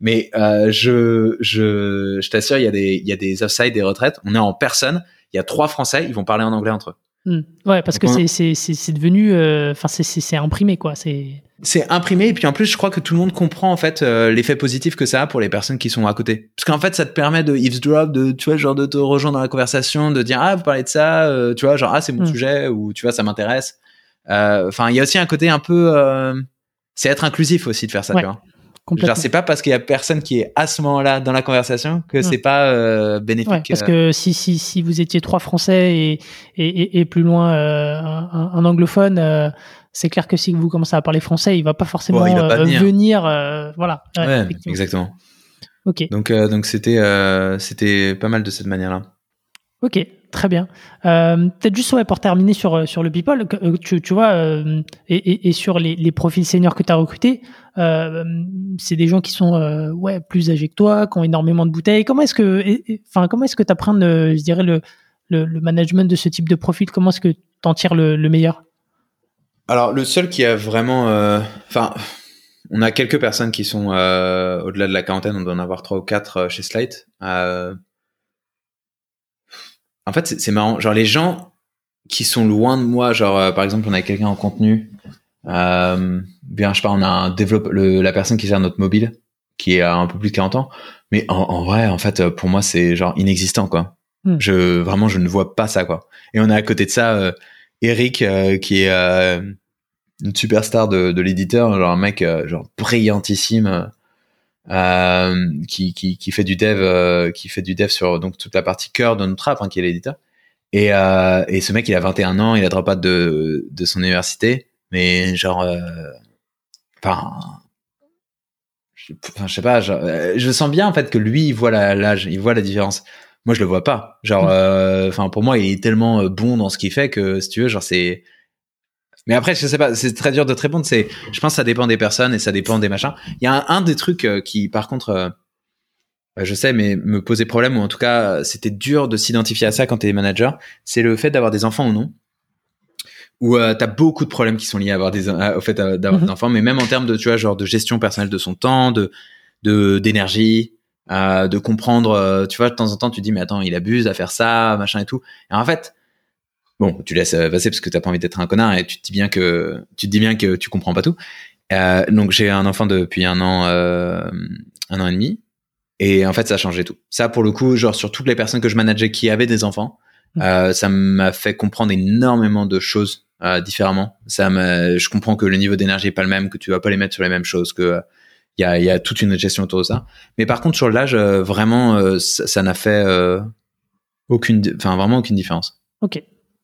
Mais euh, je, je, je t'assure, il y a des, il y a des offside, des retraites. On est en personne. Il y a trois Français, ils vont parler en anglais entre eux. Hmm. Ouais, parce que c'est devenu, euh, enfin c'est imprimé quoi. C'est c'est imprimé et puis en plus je crois que tout le monde comprend en fait euh, l'effet positif que ça a pour les personnes qui sont à côté. Parce qu'en fait ça te permet de eavesdrop, de tu vois genre de te rejoindre dans la conversation, de dire ah vous parlez de ça, euh, tu vois genre ah c'est mon hmm. sujet ou tu vois ça m'intéresse. Enfin il y a aussi un côté un peu, c'est être inclusif aussi de faire ça. Tu vois Genre, c'est pas parce qu'il y a personne qui est à ce moment-là dans la conversation que c'est pas euh, bénéfique. parce que si, si, si vous étiez trois Français et, et, et plus loin euh, un, anglophone, euh, c'est clair que si vous commencez à parler français, il va pas forcément venir. voilà. Ouais, exactement. Ok. Donc donc c'était c'était pas mal de cette manière-là. Ok, très bien. Euh, Peut-être juste pour terminer sur, euh, sur le people, euh, tu, tu vois, et, et, sur les, profils seniors que tu as recrutés, c'est des gens qui sont ouais, plus âgés que toi, qui ont énormément de bouteilles. Comment est-ce que enfin comment est-ce que tu apprends je dirais le, le, management de ce type de profil? Comment est-ce que tu en tires le, le, meilleur? Alors le seul qui a vraiment enfin on a quelques personnes qui sont au-delà de la quarantaine, on doit en avoir trois ou quatre chez Slate. Euh, en fait, c'est marrant. Genre, les gens qui sont loin de moi, genre, euh, par exemple, on a quelqu'un en contenu, euh, bien, je sais pas, on a un développeur, la personne qui gère notre mobile, qui a un peu plus de 40 ans. Mais en, vrai, en fait, pour moi, c'est genre inexistant, quoi. Hmm. Je, vraiment, je ne vois pas ça, quoi. Et on a à côté de ça, euh, Eric, euh, qui est une superstar de, de l'éditeur, genre un mec, genre brillantissime euh, qui, qui, qui, fait du dev, euh, qui fait du dev sur donc toute la partie cœur de notre app, hein, qui est l'éditeur. Et, euh, et ce mec, il a 21 ans, il a drop out de, de son université, mais genre, euh, enfin, je, je sais pas, je sens bien en fait que lui, il voit l'âge, il voit la différence. Moi, je le vois pas. Genre, mm. enfin, pour moi, il est tellement bon dans ce qu'il fait que, si tu veux, genre, c'est mais après, je sais pas, c'est très dur de te répondre. C'est, je pense, que ça dépend des personnes et ça dépend des machins. Il y a un, des trucs euh, qui, par contre, euh, bah, je sais, mais me posait problème ou en tout cas, c'était dur de s'identifier à ça quand tu es manager. C'est le fait d'avoir des enfants ou non. Où euh, tu as beaucoup de problèmes qui sont liés à avoir des, au fait d'avoir des mhm. enfants, mais même en termes de, tu vois, genre de gestion personnelle de son temps, de, de d'énergie, de comprendre. tu vois, de temps en temps, tu dis, mais attends, il abuse à faire ça, machin et tout. Et en fait, bon, tu laisses euh, passer parce que t'as pas envie d'être un connard et tu te dis bien que tu te dis bien que tu comprends pas tout. Euh, donc j'ai un enfant depuis un an, euh, un an et demi, et en fait ça a changé tout. Ça pour le coup, genre sur toutes les personnes que je manageais qui avaient des enfants, mmh. euh, ça m'a fait comprendre énormément de choses euh, différemment. Ça je comprends que le niveau d'énergie est pas le même, que tu vas pas les mettre sur les mêmes choses, que il y a, y a toute une gestion autour de ça. Mais par contre sur l'âge, vraiment, ça n'a fait aucune, enfin vraiment aucune différence. Ok.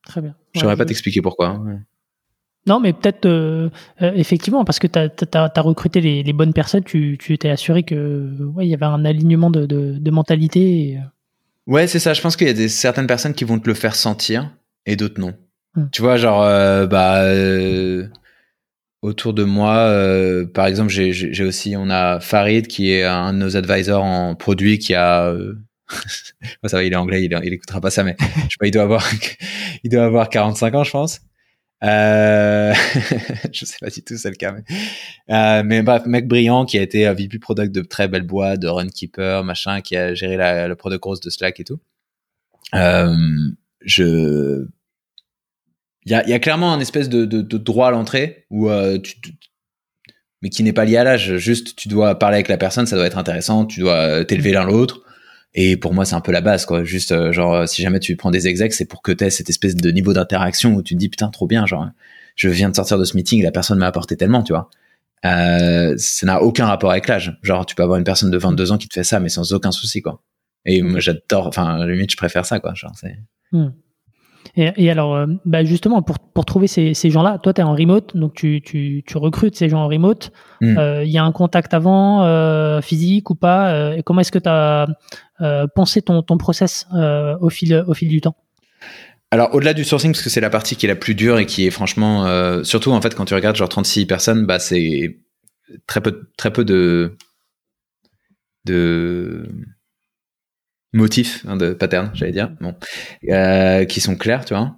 Très bien. Je saurais pas t'expliquer pourquoi. Hein, non, mais peut-être euh, euh, effectivement, parce que tu as, recruté les, bonnes personnes, tu, t'es assuré que ouais, il y avait un alignement de, de, mentalité. Euh. Ouais, c'est ça. Je pense qu'il y a des, certaines personnes qui vont te le faire sentir et d'autres non. Hmm. Tu vois, genre, bah, autour de moi, par exemple, j'ai aussi, on a Farid qui est un de nos advisors en produit qui a ça va, il est anglais, il, il écoutera pas ça, mais je sais pas, il doit avoir, il doit avoir 45 ans, je pense. Euh, je sais pas si tout c'est le cas, mais, euh, bref, mec brillant qui a été VP product de très belle boîte, de Runkeeper, machin, qui a géré le product growth de Slack et tout. Euh, il y a, clairement un espèce de, droit à l'entrée où euh, mais qui n'est pas lié à l'âge. Juste, tu dois parler avec la personne, ça doit être intéressant, tu dois t'élever l'un l'autre. Et pour moi, c'est un peu la base, quoi. Juste, euh, genre, euh, si jamais tu prends des execs, c'est pour que tu aies cette espèce de niveau d'interaction où tu te dis, putain, trop bien, genre, je viens de sortir de ce meeting, la personne m'a apporté tellement, tu vois. Euh, ça n'a aucun rapport avec l'âge. Genre, tu peux avoir une personne de 22 ans qui te fait ça, mais sans aucun souci, quoi. Et moi, j'adore, enfin, limite, je préfère ça, quoi. Genre, c'est. Hmm. Et, alors, euh, bah justement, pour, pour trouver ces, ces gens-là, toi, tu es en remote, donc tu, tu, tu recrutes ces gens en remote. Il y a un contact avant, euh, physique ou pas et Comment est-ce que tu as euh, penser ton, ton process euh, au, fil, au fil du temps? Alors au-delà du sourcing, parce que c'est la partie qui est la plus dure et qui est franchement, euh, surtout en fait quand tu regardes genre 36 personnes, bah c'est très peu, très peu de de motifs, hein, de patterns, j'allais dire, bon, qui sont clairs, tu vois.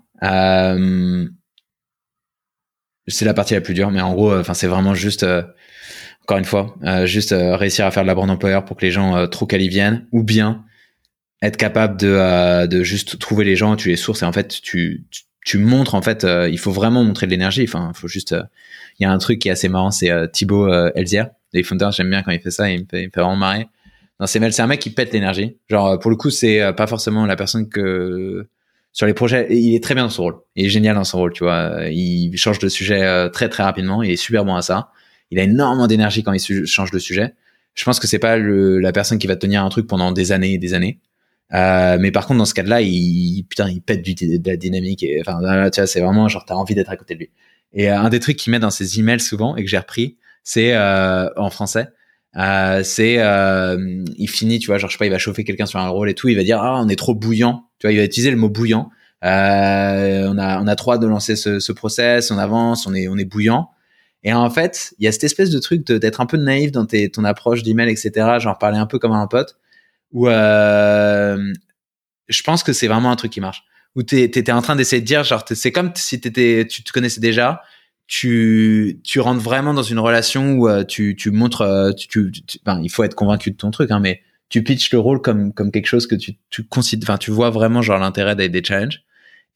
c'est la partie la plus dure, mais en gros, enfin c'est vraiment juste encore une fois, euh, juste euh, réussir à faire de la bande employeur pour que les gens euh, trop quali viennent, ou bien être capable de, de juste trouver les gens, tu les sources et en fait tu, tu, montres en fait, il faut vraiment montrer de l'énergie. Enfin, il faut juste. Il y a un truc qui est assez marrant, c'est Thibaut Elzière, les founders. J'aime bien quand il fait ça, il me fait, il me fait vraiment marrer. Non, c'est c'est un mec qui pète l'énergie. Genre pour le coup, c'est pas forcément la personne que sur les projets, il est très bien dans son rôle. Il est génial dans son rôle, tu vois. Il change de sujet très très rapidement. Il est super bon à ça. Il a énormément d'énergie quand il change de sujet. Je pense que c'est pas le, la personne qui va tenir un truc pendant des années et des années. Euh, mais par contre, dans ce cas-là, il, putain, il pète du, de la dynamique. Enfin, tu vois, c'est vraiment genre, t'as envie d'être à côté de lui. Et euh, un des trucs qu'il met dans ses emails souvent et que j'ai repris, c'est euh, en français. Euh, c'est euh, il finit, tu vois, genre je sais pas, il va chauffer quelqu'un sur un rôle et tout, il va dire ah on est trop bouillant, tu vois, il va utiliser le mot bouillant. Euh, on a on a trop de lancer ce, ce process, on avance, on est on est bouillant. Et en fait, il y a cette espèce de truc d'être un peu naïf dans tes, ton approche d'email, etc. Genre parler un peu comme un pote. Où euh, je pense que c'est vraiment un truc qui marche. Où t'étais en train d'essayer de dire, genre, c'est comme si t'étais, tu te connaissais déjà. Tu, tu rentres vraiment dans une relation où euh, tu, tu montres, euh, tu, tu, il faut être convaincu de ton truc, hein, mais tu pitches le rôle comme, comme quelque chose que tu, tu considères, enfin, tu vois vraiment genre l'intérêt des, des challenges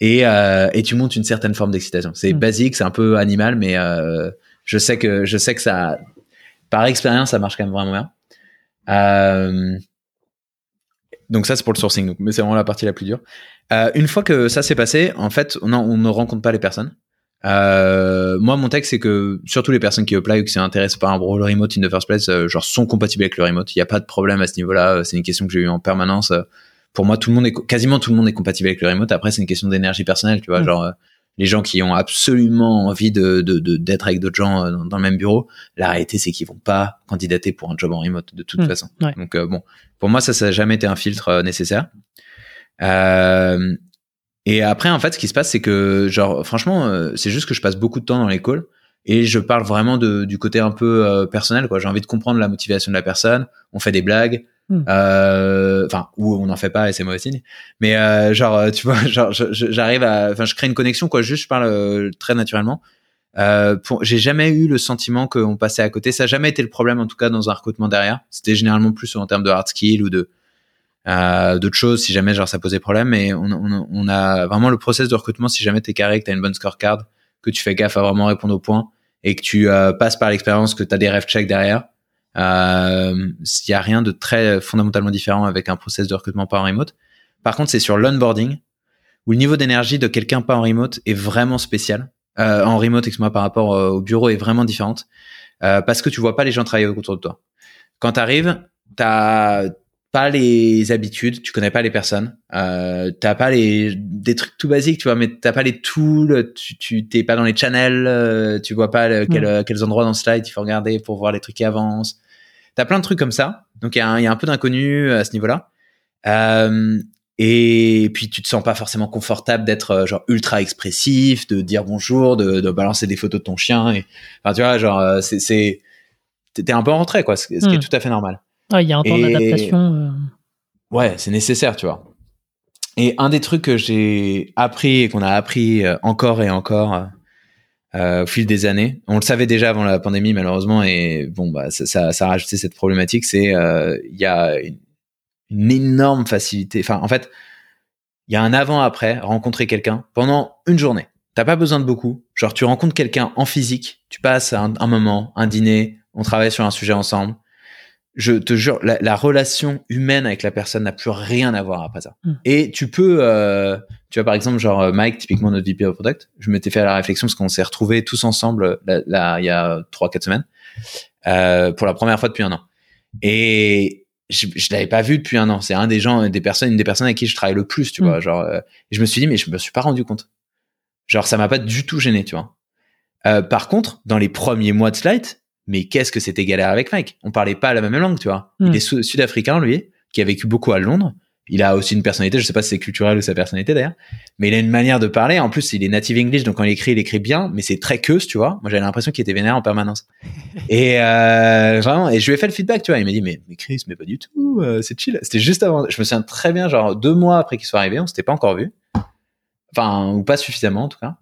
et, euh, et tu montes une certaine forme d'excitation. C'est mmh. basique, c'est un peu animal, mais euh, je sais que je sais que ça, par expérience, ça marche quand même vraiment bien. Euh, donc ça c'est pour le sourcing, mais c'est vraiment la partie la plus dure. Euh, une fois que ça s'est passé, en fait, on, on, ne rencontre pas les personnes. Euh, moi, mon texte, c'est que surtout les personnes qui apply ou qui s'intéressent par un rôle remote in the first place, euh, genre sont compatibles avec le remote. Il n'y a pas de problème à ce niveau-là. C'est une question que j'ai eu en permanence. Pour moi, tout le monde est quasiment tout le monde est compatible avec le remote. Après, c'est une question d'énergie personnelle, tu vois. Mm. Genre, les gens qui ont absolument envie de d'être avec d'autres gens euh, dans, le même bureau, la réalité c'est qu'ils vont pas candidater pour un job en remote de toute hmm. façon. Donc bon, pour moi ça ça n'a jamais été un filtre nécessaire. Et après en fait ce qui se passe c'est que genre franchement c'est juste que je passe beaucoup de temps dans les calls et je parle vraiment de, du côté un peu personnel quoi. J'ai envie de comprendre la motivation de la personne. On fait des blagues. Hmm. Euh, enfin où on n'en fait pas et c'est mauvais signe mais euh, genre euh, tu vois genre j'arrive à enfin je crée une connexion quoi juste je parle très naturellement euh, j'ai jamais eu le sentiment qu'on passait à côté ça n'a jamais été le problème en tout cas dans un recrutement derrière c'était généralement plus en termes de hard skill ou de d'autres choses si jamais genre ça posait problème mais on, on, on a vraiment le process de recrutement si jamais t'es carré que t'as une bonne scorecard que tu fais gaffe à vraiment répondre aux points et que tu passes par l'expérience que t'as des rêves check derrière il euh, n'y a rien de très fondamentalement différent avec un process de recrutement pas en remote. Par contre, c'est sur l'onboarding où le niveau d'énergie de quelqu'un pas en remote est vraiment spécial. Euh, en remote, excuse-moi, par rapport euh, au bureau est vraiment différente euh, parce que tu vois pas les gens travailler autour de toi. Quand tu arrives, t'as pas les habitudes, tu connais pas les personnes, euh, t'as pas les des trucs tout basiques, tu vois, mais t'as pas les tools, tu tu t'es pas dans les channels, euh, tu vois pas quel, quels endroits dans le slide il faut regarder pour voir les trucs qui avancent. T'as plein de trucs comme ça, donc il y, a un, y a un peu d'inconnu à ce niveau-là. Euh, et puis tu te sens pas forcément confortable d'être euh, genre ultra expressif, de dire bonjour, de, de balancer des photos de ton chien. Et, enfin tu vois, genre euh, c'est c'est t'es un peu en retrait quoi, ce, qui est hmm. tout à fait normal. Il y a un temps d'adaptation. Euh. Ouais, c'est nécessaire, tu vois. Et un des trucs que j'ai appris et qu'on a appris euh, encore et encore euh, au fil des années, on le savait déjà avant la pandémie malheureusement, et bon bah ça, ça, ça a rajouté cette problématique, c'est il y a une, une, énorme facilité. Enfin, en fait, il y a un avant-après rencontrer quelqu'un pendant une journée. T'as pas besoin de beaucoup. Genre, tu rencontres quelqu'un en physique, tu passes un, un moment, un dîner, on travaille sur un sujet ensemble je te jure, la, relation humaine avec la personne n'a plus rien à voir après ça. Hmm. Et tu peux, euh, tu vois par exemple genre euh, Mike, typiquement notre VP of Product, je m'étais fait la réflexion parce qu'on s'est retrouvés tous ensemble là, il y a trois quatre semaines euh, pour la première fois depuis un an. Et je, je l'avais pas vu depuis un an. C'est un des gens, des personnes, une des personnes avec qui je travaille le plus, tu hmm. vois. Genre, et je me suis dit mais je me suis pas rendu compte. Genre ça m'a pas du tout gêné, tu vois. par contre, dans les premiers mois de Slide, mais qu'est-ce que c'était galère avec Mike? On parlait pas la même langue, tu vois. Il hmm. est sud-africain, lui, qui a vécu beaucoup à Londres. Il a aussi une personnalité, je sais pas si c'est culturel ou sa personnalité d'ailleurs, mais il a une manière de parler. En plus, il est native English, donc quand il écrit, il écrit bien, mais c'est très queuse, tu vois. Moi, j'avais l'impression qu'il était vénère en permanence. et euh, vraiment, et je lui ai fait le feedback, tu vois. Il m'a dit, mais, mais Chris, mais pas du tout, euh, c'est chill. C'était juste avant. Je me souviens très bien, genre deux mois après qu'il soit arrivé, on s'était pas encore vu. Enfin, ou pas suffisamment en tout cas.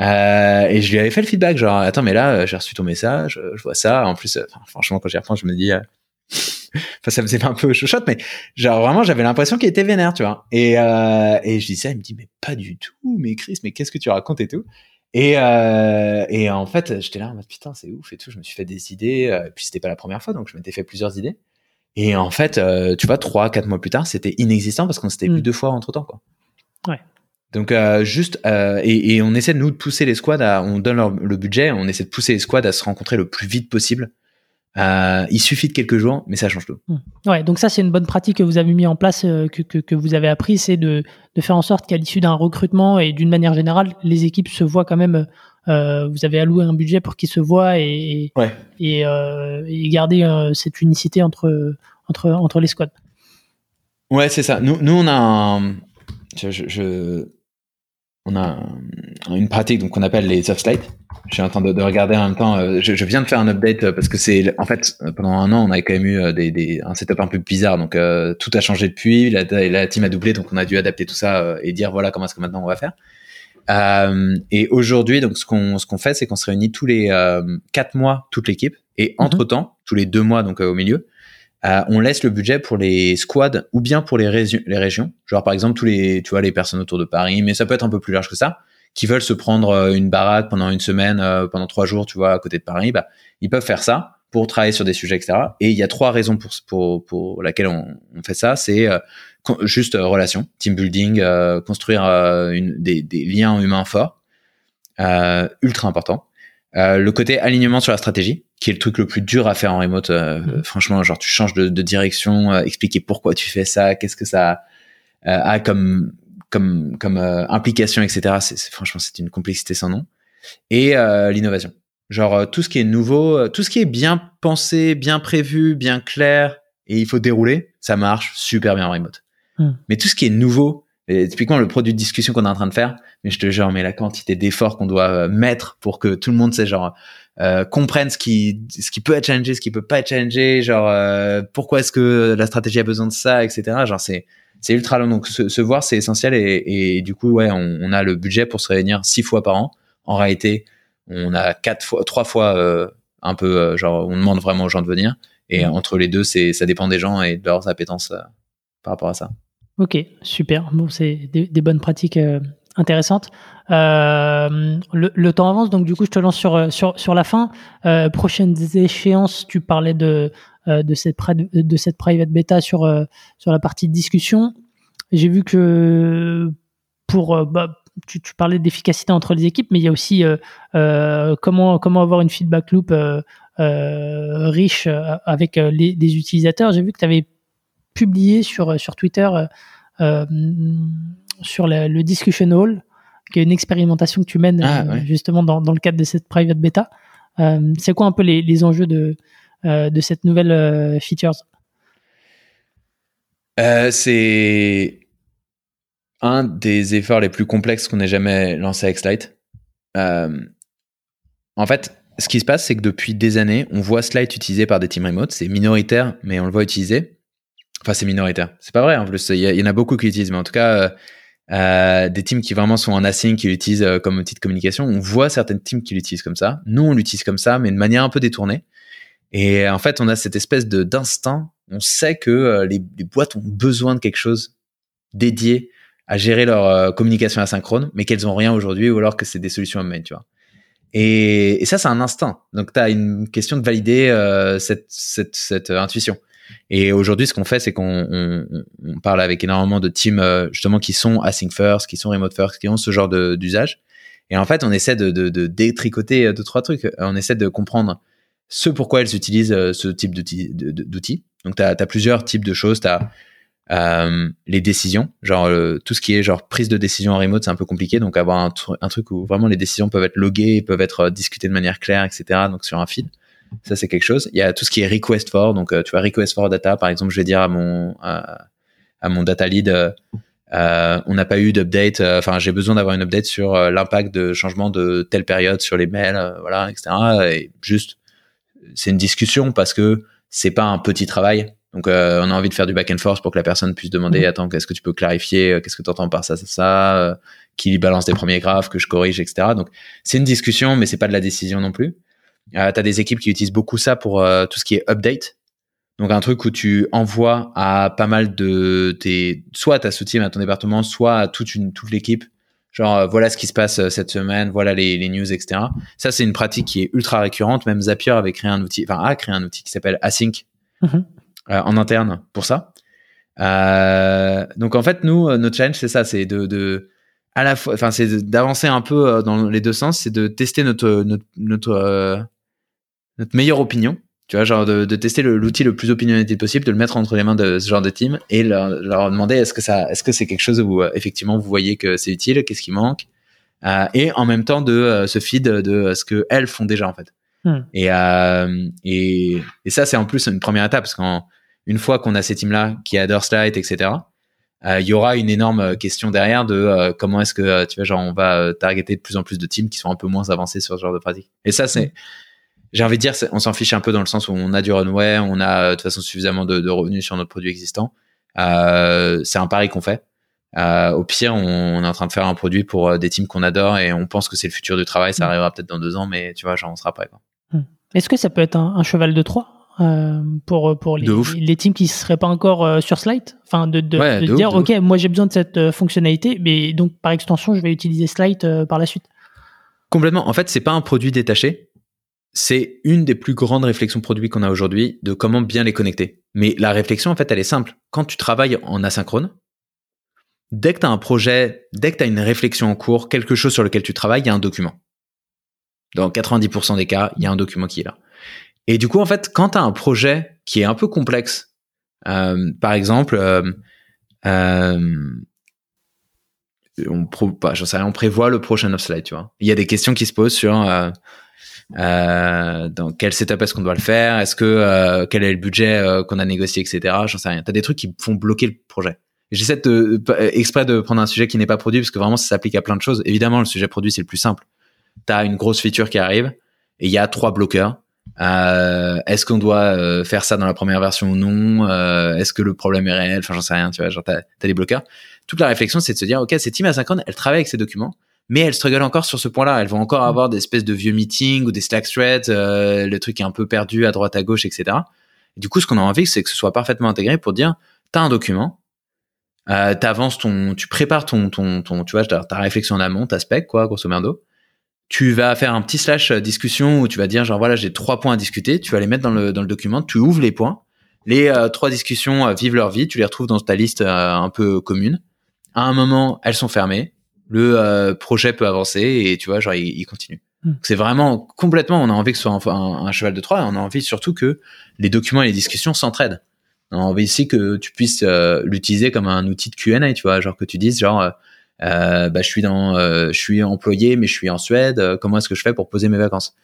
Euh, et je lui avais fait le feedback, genre, attends, mais là, j'ai reçu ton message, je vois ça. En plus, franchement, quand j'y reprends, je me dis, euh, enfin, ça faisait un peu chochotte, mais genre, vraiment, j'avais l'impression qu'il était vénère, tu vois. Et, euh, et je dis ça, il me dit, mais pas du tout, mais Chris, mais qu'est-ce que tu racontes et tout. Et, euh, et en fait, j'étais là en mode, putain, c'est ouf et tout. Je me suis fait des idées. Euh, et puis, c'était pas la première fois, donc je m'étais fait plusieurs idées. Et en fait, euh, tu vois, trois, quatre mois plus tard, c'était inexistant parce qu'on s'était vu mm. deux fois entre temps, quoi. Ouais. Donc euh, juste euh, et, et, on essaie de nous de pousser les squads, à, on donne le budget, on essaie de pousser les squads à se rencontrer le plus vite possible. Euh, il suffit de quelques jours, mais ça change tout. Mmh. Ouais, donc ça c'est une bonne pratique que vous avez mis en place, que, que, que vous avez appris, c'est de, de faire en sorte qu'à l'issue d'un recrutement et d'une manière générale, les équipes se voient quand même. Vous avez alloué un budget pour qu'ils se voient et ouais. et, et, garder cette unicité entre entre entre les squads. Ouais, c'est ça. Nous, nous on a un, je, je, on a une pratique donc qu'on appelle les soft slides. Je suis en train de, regarder en même temps. Euh, je, viens de faire un update euh, parce que c'est en fait euh, pendant un an on avait quand même eu des, un setup un peu bizarre donc tout a changé depuis. La, la, team a doublé donc on a dû adapter tout ça et dire voilà comment est-ce que maintenant on va faire. et aujourd'hui donc ce qu'on ce qu'on fait c'est qu'on se réunit tous les quatre mois toute l'équipe et mhm. entre temps tous les deux mois donc au milieu euh, on laisse le budget pour les squads ou bien pour les, régions. Genre par exemple tous les, tu vois, les personnes autour de Paris, mais ça peut être un peu plus large que ça, qui veulent se prendre euh, une baraque pendant une semaine, euh, pendant trois jours, tu vois, à côté de Paris, bah ils peuvent faire ça pour travailler sur des sujets, etc. Et il y a trois raisons pour pour pour laquelle on, on fait ça. C'est juste relation, team building, construire une, des, des liens humains forts, ultra important. le côté alignement sur la stratégie qui est le truc le plus dur à faire en remote. Euh, mm. Franchement, genre tu changes de, de direction, euh, expliquer pourquoi tu fais ça, qu'est-ce que ça euh, a comme comme comme implication, etc. C'est franchement c'est une complexité sans nom. Et l'innovation. Genre tout ce qui est nouveau, tout ce qui est bien pensé, bien prévu, bien clair, et il faut dérouler, ça marche super bien en remote. Hmm. Mais tout ce qui est nouveau, et typiquement le produit de discussion qu'on est en train de faire, mais je te jure, mais la quantité d'efforts qu'on doit euh, mettre pour que tout le monde sait genre euh, comprenne ce qui ce qui peut être challengé, ce qui peut pas être challengé, genre euh, pourquoi est-ce que la stratégie a besoin de ça, etc. Genre c'est c'est ultra long. Donc se, se voir c'est essentiel et, et, du coup ouais on, on, a le budget pour se réunir six fois par an. En réalité on a quatre fois, trois fois euh, un peu euh, genre on demande vraiment aux gens de venir et mmh. entre les deux c'est ça dépend des gens et de leurs appétences par rapport à ça. Ok, super. Bon, c'est des, bonnes pratiques euh, intéressantes. Euh, le, temps avance, donc du coup, je te lance sur euh, sur, sur la fin. prochaines échéances, tu parlais de de cette de cette private beta sur sur la partie discussion. J'ai vu que pour bah, tu, tu, parlais d'efficacité entre les équipes, mais il y a aussi comment comment avoir une feedback loop riche avec les, les utilisateurs. J'ai vu que tu avais publié sur, sur Twitter euh, euh, sur le Discussion Hall, qui est une expérimentation que tu mènes ah, euh, justement dans, dans, le cadre de cette private beta. c'est quoi un peu les, les enjeux de, de cette nouvelle features? C'est un des efforts les plus complexes qu'on ait jamais lancé avec Slide. en fait, ce qui se passe, c'est que depuis des années, on voit Slide utilisé par des teams remote. C'est minoritaire, mais on le voit utiliser. Enfin, c'est minoritaire. C'est pas vrai, en plus. Il y, en a beaucoup qui l'utilisent, mais en tout cas, euh, euh, des teams qui vraiment sont en async, qui l'utilisent euh, comme outil de communication. On voit certaines teams qui l'utilisent comme ça. Nous, on l'utilise comme ça, mais de manière un peu détournée. Et en fait, on a cette espèce de d'instinct. On sait que les, les, boîtes ont besoin de quelque chose dédié à gérer leur communication asynchrone, mais qu'elles ont rien aujourd'hui, ou alors que c'est des solutions main, tu vois. Et, et ça, c'est un instinct. Donc, tu as une question de valider cette, cette, cette intuition. Et aujourd'hui, ce qu'on fait, c'est qu'on on, on parle avec énormément de teams euh, justement qui sont async first, qui sont remote first, qui ont ce genre d'usage. Et en fait, on essaie de, de, détricoter euh, deux trois trucs. On essaie de comprendre ce pourquoi elles utilisent euh, ce type d'outils. Donc, tu as, plusieurs types de choses. Tu as les décisions, genre tout ce qui est genre prise de décision en remote, c'est un peu compliqué. Donc, avoir un, truc où vraiment les décisions peuvent être loguées, peuvent être discutées de manière claire, etc. Donc, sur un feed. Ça, c'est quelque chose. Il y a tout ce qui est request for. Donc, euh, tu vois, request for data. Par exemple, je vais dire à mon, à, mon data lead, euh, euh on n'a pas eu d'update. Euh, enfin, j'ai besoin d'avoir une update sur l'impact de changement de telle période sur les mails, voilà, etc. Et juste, c'est une discussion parce que c'est pas un petit travail. Donc, on a envie de faire du back and forth pour que la personne puisse demander, mmh. attends, qu'est-ce que tu peux clarifier, qu'est-ce que tu entends par ça, ça, ça, qui balance des premiers graphes que je corrige, etc. Donc, c'est une discussion, mais c'est pas de la décision non plus. Euh, tu as des équipes qui utilisent beaucoup ça pour euh, tout ce qui est update. Donc un truc où tu envoies à pas mal de tes, soit à ta sous-team, à ton département, soit à toute une toute l'équipe. Genre euh, voilà ce qui se passe cette semaine, voilà les, les news, etc. Ça c'est une pratique qui est ultra récurrente. Même Zapier avait créé un outil, enfin a créé un outil qui s'appelle Async mm-hmm. en interne pour ça. donc en fait nous notre challenge c'est ça, c'est de, de à la fois, enfin c'est d'avancer un peu dans les deux sens, c'est de tester notre notre, notre notre meilleure opinion. Tu vois, genre de, de tester l'outil le, plus opinionné possible, de le mettre entre les mains de ce genre de team et leur, leur demander est-ce que ça, est-ce que c'est quelque chose où euh, effectivement vous voyez que c'est utile, qu'est-ce qui manque, euh, et en même temps de euh, ce feed de ce que elles font déjà en fait. Hmm. Et, euh, et, et ça c'est en plus une première étape parce qu'une fois qu'on a ces teams là qui adorent Slide, etc. Il y aura une énorme question derrière de comment est-ce que tu vois genre on va targeter de plus en plus de teams qui sont un peu moins avancés sur ce genre de pratique. Et ça c'est j'ai envie de dire, on s'en fiche un peu dans le sens où on a du runway, on a euh, de toute façon suffisamment de, de revenus sur notre produit existant. Euh, c'est un pari qu'on fait. Euh, au pire, on, est en train de faire un produit pour euh, des teams qu'on adore et on pense que c'est le futur du travail. Ça mm. arrivera peut-être dans deux ans, mais tu vois, genre, on sera prêt. Mm. Est-ce que ça peut être un, cheval de Troie? Euh, pour pour les, les, teams qui seraient pas encore sur Slide Enfin, de, de, de, dire, ok, moi j'ai besoin de cette fonctionnalité, mais donc par extension, je vais utiliser Slide par la suite. Complètement. En fait, c'est pas un produit détaché c'est une des plus grandes réflexions produits qu'on a aujourd'hui de comment bien les connecter. Mais la réflexion, en fait, elle est simple. Quand tu travailles en asynchrone, dès que tu as un projet, dès que tu as une réflexion en cours, quelque chose sur lequel tu travailles, il y a un document. Dans 90% des cas, il y a un document qui est là. Et du coup, en fait, quand tu as un projet qui est un peu complexe, euh, par exemple, euh, euh, on, pas, sais rien, on prévoit le prochain off-slide, tu vois. Il y a des questions qui se posent sur euh, euh, dans quel setup est-ce qu'on doit le faire, est-ce que quel est le budget qu'on a négocié, etc. J'en sais rien. T'as des trucs qui font bloquer le projet. J'essaie exprès de prendre un sujet qui n'est pas produit parce que vraiment ça s'applique à plein de choses. Évidemment, le sujet produit c'est le plus simple. T'as une grosse feature qui arrive et il y a trois bloqueurs. Euh, est-ce qu'on doit euh, faire ça dans la première version ou non? Euh, Est-ce que le problème est réel? Enfin, j'en sais rien, tu vois. Genre, t'as as des bloqueurs. Toute la réflexion, c'est de se dire, ok, cette team 50, elle travaille avec ces documents, mais elle struggle encore sur ce point-là. Elles vont encore avoir des espèces de vieux meetings ou des Slack threads, le truc est un peu perdu à droite à gauche, etc. Et du coup, ce qu'on a envie, c'est que ce soit parfaitement intégré pour dire, t'as un document, euh, t'avances ton, tu prépares ton, ton, ton, tu vois, ta, ta réflexion en amont, ta spec, quoi, grosso merdo tu vas faire un petit slash euh, discussion où tu vas dire genre voilà j'ai trois points à discuter, tu vas les mettre dans le, dans le document, tu ouvres les points, les euh, trois discussions euh, vivent leur vie, tu les retrouves dans ta liste un peu commune. À un moment, elles sont fermées, le projet peut avancer et tu vois genre il, continue. Hmm. C'est vraiment complètement, on a envie que ce soit un, un, cheval de Troie, on a envie surtout que les documents et les discussions s'entraident. On a envie aussi que tu puisses l'utiliser comme un outil de Q&A, tu vois, genre que tu dises genre bah, je suis dans, euh, je suis employé, mais je suis en Suède. Euh, comment est-ce que je fais pour poser mes vacances?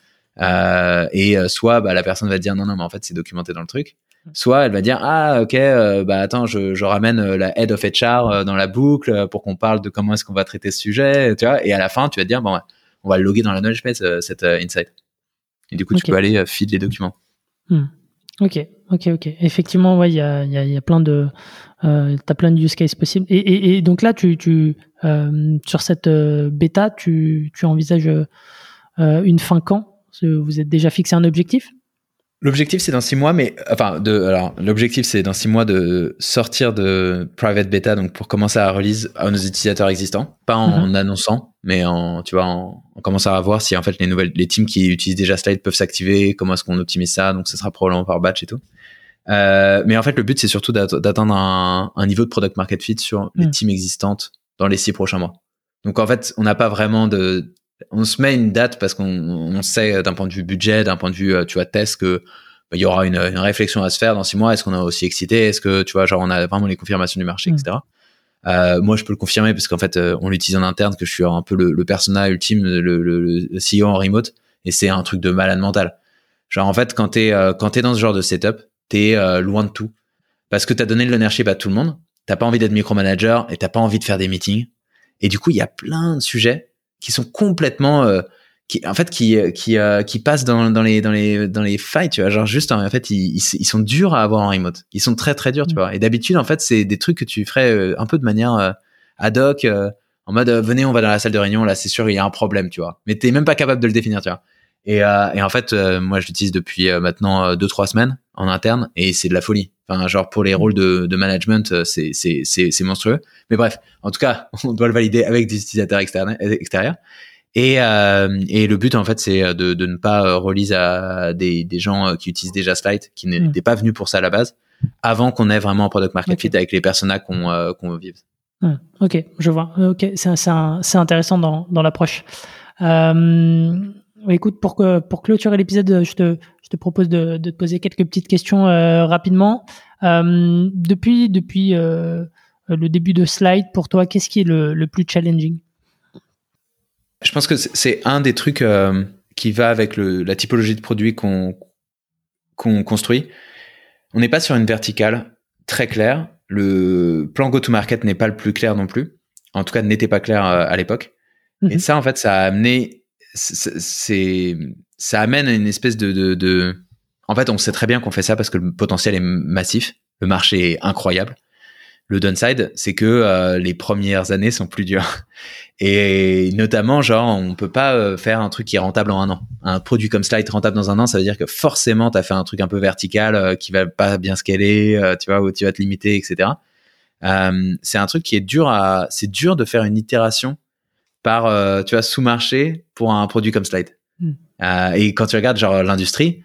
Et soit bah, la personne va dire non, non, mais en fait c'est documenté dans le truc. Soit elle va dire ah ok bah attends je, je ramène la head of HR dans la boucle pour qu'on parle de comment est-ce qu'on va traiter ce sujet tu vois et à la fin tu vas te dire bon on va le loguer dans la knowledge base cette insight et du coup tu peux aller feed les documents. Hmm. Ok, ok, ok. Effectivement, ouais, il y a, y, a, y a, plein de, euh, t'as plein de use cases possibles. Et, et, et donc là, tu, tu euh, sur cette euh, bêta, tu, tu envisages euh, une fin quand? Vous êtes déjà fixé un objectif? L'objectif c'est dans six mois, mais enfin de alors l'objectif c'est dans six mois de sortir de private beta donc pour commencer à release à nos utilisateurs existants, pas en, mhm. annonçant, mais en tu vois en, commençant à voir si en fait les nouvelles les teams qui utilisent déjà Slide peuvent s'activer, comment est-ce qu'on optimise ça, donc ce sera probablement par batch et tout. Euh, mais en fait le but c'est surtout d'atteindre un, un, niveau de product market fit sur les mhm. teams existantes dans les six prochains mois. Donc en fait on n'a pas vraiment de on se met une date parce qu'on sait d'un point de vue budget, d'un point de vue, euh, tu vois, test que bah, il y aura une, réflexion à se faire dans six mois. Est-ce qu'on est aussi excité? Est-ce que tu vois, genre, on a vraiment les confirmations du marché, etc. Mm. Euh, moi, je peux le confirmer parce qu'en fait, euh, on l'utilise en interne, que je suis un peu le, le persona ultime, le, le, CEO en remote, et c'est un truc de malade mental. Genre, en fait, quand t'es euh, quand t'es dans ce genre de setup, t'es euh, loin de tout parce que t'as donné le l'ownership à tout le monde. T'as pas envie d'être micromanager et t'as pas envie de faire des meetings. Et du coup, il y a plein de sujets qui sont complètement euh, qui en fait qui qui euh, qui passent dans, dans les dans les dans les failles tu vois. Genre juste en fait ils, ils sont durs à avoir en remote. Ils sont très très durs tu mm. vois. Et d'habitude en fait c'est des trucs que tu ferais euh, un peu de manière ad hoc en mode venez on va dans la salle de réunion là c'est sûr il y a un problème tu vois. Mais t'es même pas capable de le définir tu vois. Et, et en fait moi je l'utilise depuis maintenant deux trois semaines en interne et c'est de la folie enfin genre pour les rôles de, de management c'est c'est c'est c'est monstrueux mais bref en tout cas on doit le valider avec des utilisateurs extérieurs et, euh, et le but, en fait, c'est de, de ne pas euh, release à des, des gens euh, qui utilisent déjà Slide, qui n'étaient mm. pas venus pour ça à la base, avant qu'on ait vraiment un product market fit avec les personas qu'on euh, qu'on vive. Mm. Ok, je vois. Ok, c'est intéressant dans, dans l'approche. Euh, écoute, pour, que, pour clôturer l'épisode, je te, je te propose de, de te poser quelques petites questions euh, rapidement. Euh, depuis depuis le début de Slide, pour toi, qu'est-ce qui est le, le plus challenging? Je pense que c'est un des trucs euh, qui va avec le, la typologie de produit qu'on qu'on construit. On n'est pas sur une verticale très claire. Le plan go-to-market n'est pas le plus clair non plus. En tout cas, n'était pas clair euh, à l'époque. Et mhm. ça, en fait, ça a amené, c'est, ça amène une espèce de, en fait, on sait très bien qu'on fait ça parce que le potentiel est massif, le marché est incroyable. Le downside, c'est que euh, les premières années sont plus dures. Et notamment, genre, on peut pas euh, faire un truc qui est rentable en un an. Un produit comme Slide rentable dans un an, ça veut dire que forcément, tu as fait un truc un peu vertical euh, qui va pas bien scaler, tu vois, où tu vas te limiter, etc. c'est un truc qui est dur à, c'est dur de faire une itération par, tu vois, sous-marché pour un produit comme Slide. Hmm. et quand tu regardes, genre, l'industrie,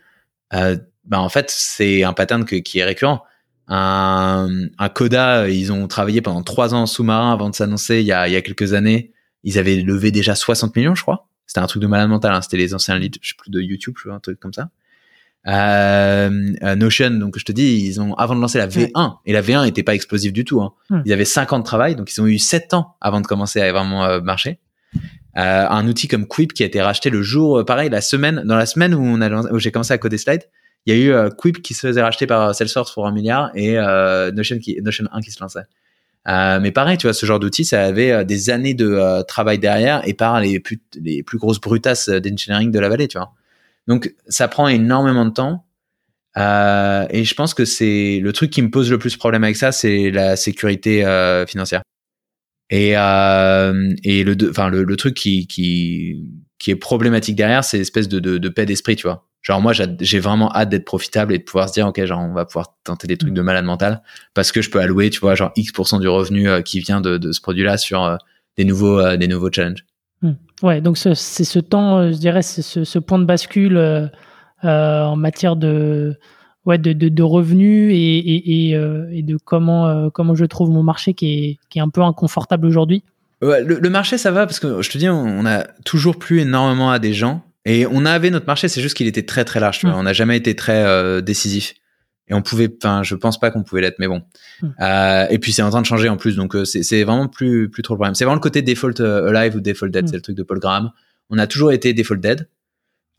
ben, en fait, c'est un pattern qui est récurrent un, un Coda, ils ont travaillé pendant trois ans en sous-marin avant de s'annoncer il y a, il y a quelques années. Ils avaient levé déjà 60 millions, je crois. C'était un truc de malade mental. Hein. C'était les anciens leads, je sais plus, de YouTube, je vois, un truc comme ça. Notion, donc je te dis, ils ont avant de lancer la V1 et la V1 n'était pas explosive du tout. Hein. Ils avaient 5 ans de travail, donc ils ont eu 7 ans avant de commencer à vraiment marcher. Un outil comme Quip qui a été racheté le jour, pareil, la semaine, dans la semaine où on a où j'ai commencé à coder Slide, il y a eu Quip qui se faisait racheter par Salesforce pour un milliard et Notion qui Notion 1 qui se lançait. Euh, mais pareil, tu vois, ce genre d'outil, ça avait euh, des années de euh, travail derrière et par les plus, les plus grosses brutasses d'engineering de la vallée, tu vois. Donc, ça prend énormément de temps. et je pense que c'est le truc qui me pose le plus problème avec ça, c'est la sécurité financière. Et, et le, enfin, le, le, truc qui, qui, qui est problématique derrière, c'est l'espèce de, de, de paix d'esprit, tu vois. Genre moi j'ai vraiment hâte d'être profitable et de pouvoir se dire ok genre on va pouvoir tenter des trucs de malade mental parce que je peux allouer tu vois genre X% du revenu euh, qui vient de, de ce produit là sur euh, des nouveaux euh, des nouveaux challenges. Hmm. Ouais donc c'est ce temps je dirais c'est ce, ce, point de bascule en matière de ouais de, de, de revenus et, et, et, et, de comment comment je trouve mon marché qui est qui est un peu inconfortable aujourd'hui. Ouais, le, le, marché ça va parce que je te dis on a toujours plus énormément à des gens et on avait notre marché, c'est juste qu'il était très très large. Tu vois. Mm. On n'a jamais été très euh, décisif. Et on pouvait, enfin, je pense pas qu'on pouvait l'être, mais bon. Mm. Euh, et puis c'est en train de changer en plus, donc euh, c'est vraiment plus plus trop le problème. C'est vraiment le côté default euh, alive ou default dead, mm. c'est le truc de Paul Graham. On a toujours été default dead,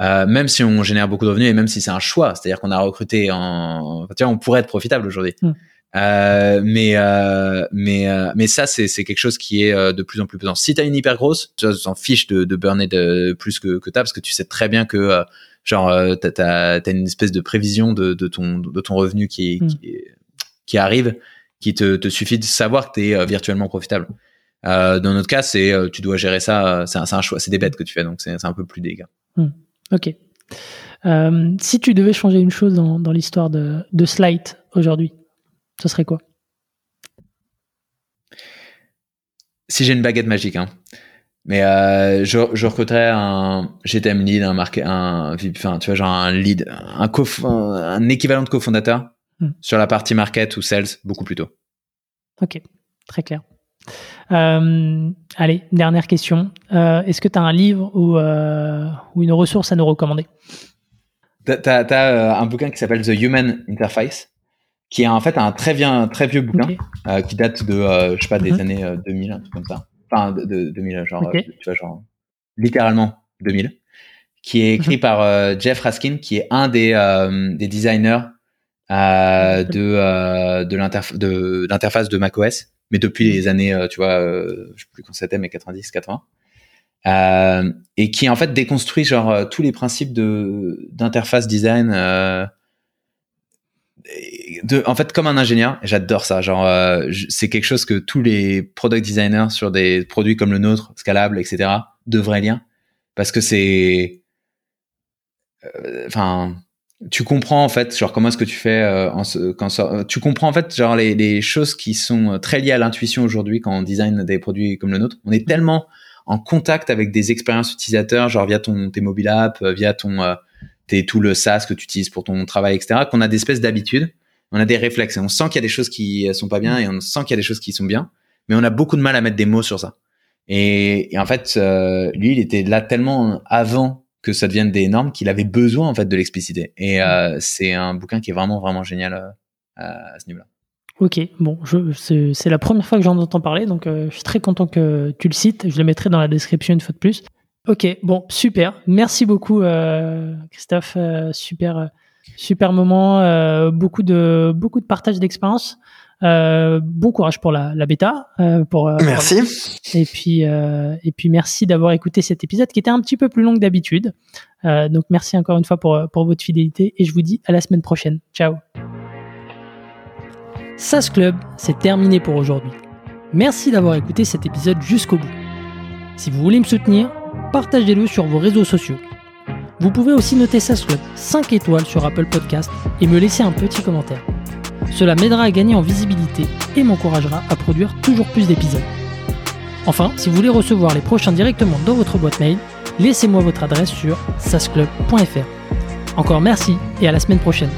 euh, même si on génère beaucoup de revenus et même si c'est un choix, c'est-à-dire qu'on a recruté en, tu vois, on pourrait être profitable aujourd'hui. Euh, mais euh, mais euh, mais ça c'est c'est quelque chose qui est euh, de plus en plus pesant. Si t'as une hyper grosse, tu t'en fiches de de burner de plus que que t'as parce que tu sais très bien que genre t'as t'as une espèce de prévision de de ton de ton revenu qui mm. qui, qui arrive qui te te suffit de savoir que t'es virtuellement profitable. dans notre cas, c'est tu dois gérer ça. C'est un, un, choix, c'est des bêtes que tu fais, donc c'est un peu plus dégâts. Mm. Ok. si tu devais changer une chose dans, dans l'histoire de, de Slide aujourd'hui, ce serait quoi? Si j'ai une baguette magique, hein. Mais euh, je, je recruterais un GTM lead, un marqué, un, enfin, tu vois, genre un lead, un, co un équivalent de cofondateur hmm. sur la partie market ou sales beaucoup plus tôt. Ok, très clair. Euh, allez, dernière question. Euh, est-ce que tu as un livre ou, ou, une ressource à nous recommander? Tu as, un bouquin qui s'appelle The Human Interface qui est en fait un très vieux, très vieux bouquin euh, qui date de, euh, je sais pas, des mhm. années 2000, euh, un truc comme ça. Enfin, de, de 2000, genre, tu vois, genre, littéralement 2000, qui est écrit mhm. par Jeff Raskin, qui est un des, des designers de, de l'interface de, l'interface de macOS, mais depuis les années, tu vois, je sais plus quand c'était, mais 90, 80. Euh, et qui en fait déconstruit genre tous les principes de d'interface design euh, de, en fait, comme un ingénieur, j'adore ça. Genre, euh, c'est quelque chose que tous les product designers sur des produits comme le nôtre, scalable, etc., devraient lire parce que c'est, euh, enfin, tu comprends en fait, genre comment est-ce que tu fais euh, en quand tu comprends en fait genre les, les choses qui sont très liées à l'intuition aujourd'hui quand on design des produits comme le nôtre. On est tellement en contact avec des expériences utilisateurs, genre via ton tes mobile app, via ton t'es tout le SaaS que tu utilises pour ton travail, etc., qu'on a des espèces d'habitudes, on a des réflexes et on sent qu'il y a des choses qui sont pas bien et on sent qu'il y a des choses qui sont bien, mais on a beaucoup de mal à mettre des mots sur ça. Et, en fait, euh, lui, il était là tellement avant que ça devienne des normes qu'il avait besoin en fait de l'expliciter. Et euh, c'est un bouquin qui est vraiment vraiment génial euh, à, ce niveau-là. Ok, bon, c'est la première fois que j'en entends parler, donc je suis très content que tu le cites. Je le mettrai dans la description une fois de plus. Ok, bon, super. Merci beaucoup, euh, Christophe. Euh, super, super moment. Euh, beaucoup de beaucoup de partage d'expérience. Bon courage pour la, la bêta. pour, merci. et puis et puis merci d'avoir écouté cet épisode qui était un petit peu plus long que d'habitude. donc merci encore une fois pour pour votre fidélité et je vous dis à la semaine prochaine. Ciao. SAS Club, c'est terminé pour aujourd'hui. Merci d'avoir écouté cet épisode jusqu'au bout. Si vous voulez me soutenir partagez-le sur vos réseaux sociaux. Vous pouvez aussi noter Club 5 étoiles sur Apple Podcast et me laisser un petit commentaire. Cela m'aidera à gagner en visibilité et m'encouragera à produire toujours plus d'épisodes. Enfin, si vous voulez recevoir les prochains directement dans votre boîte mail, laissez-moi votre adresse sur sasclub.fr. Encore merci et à la semaine prochaine.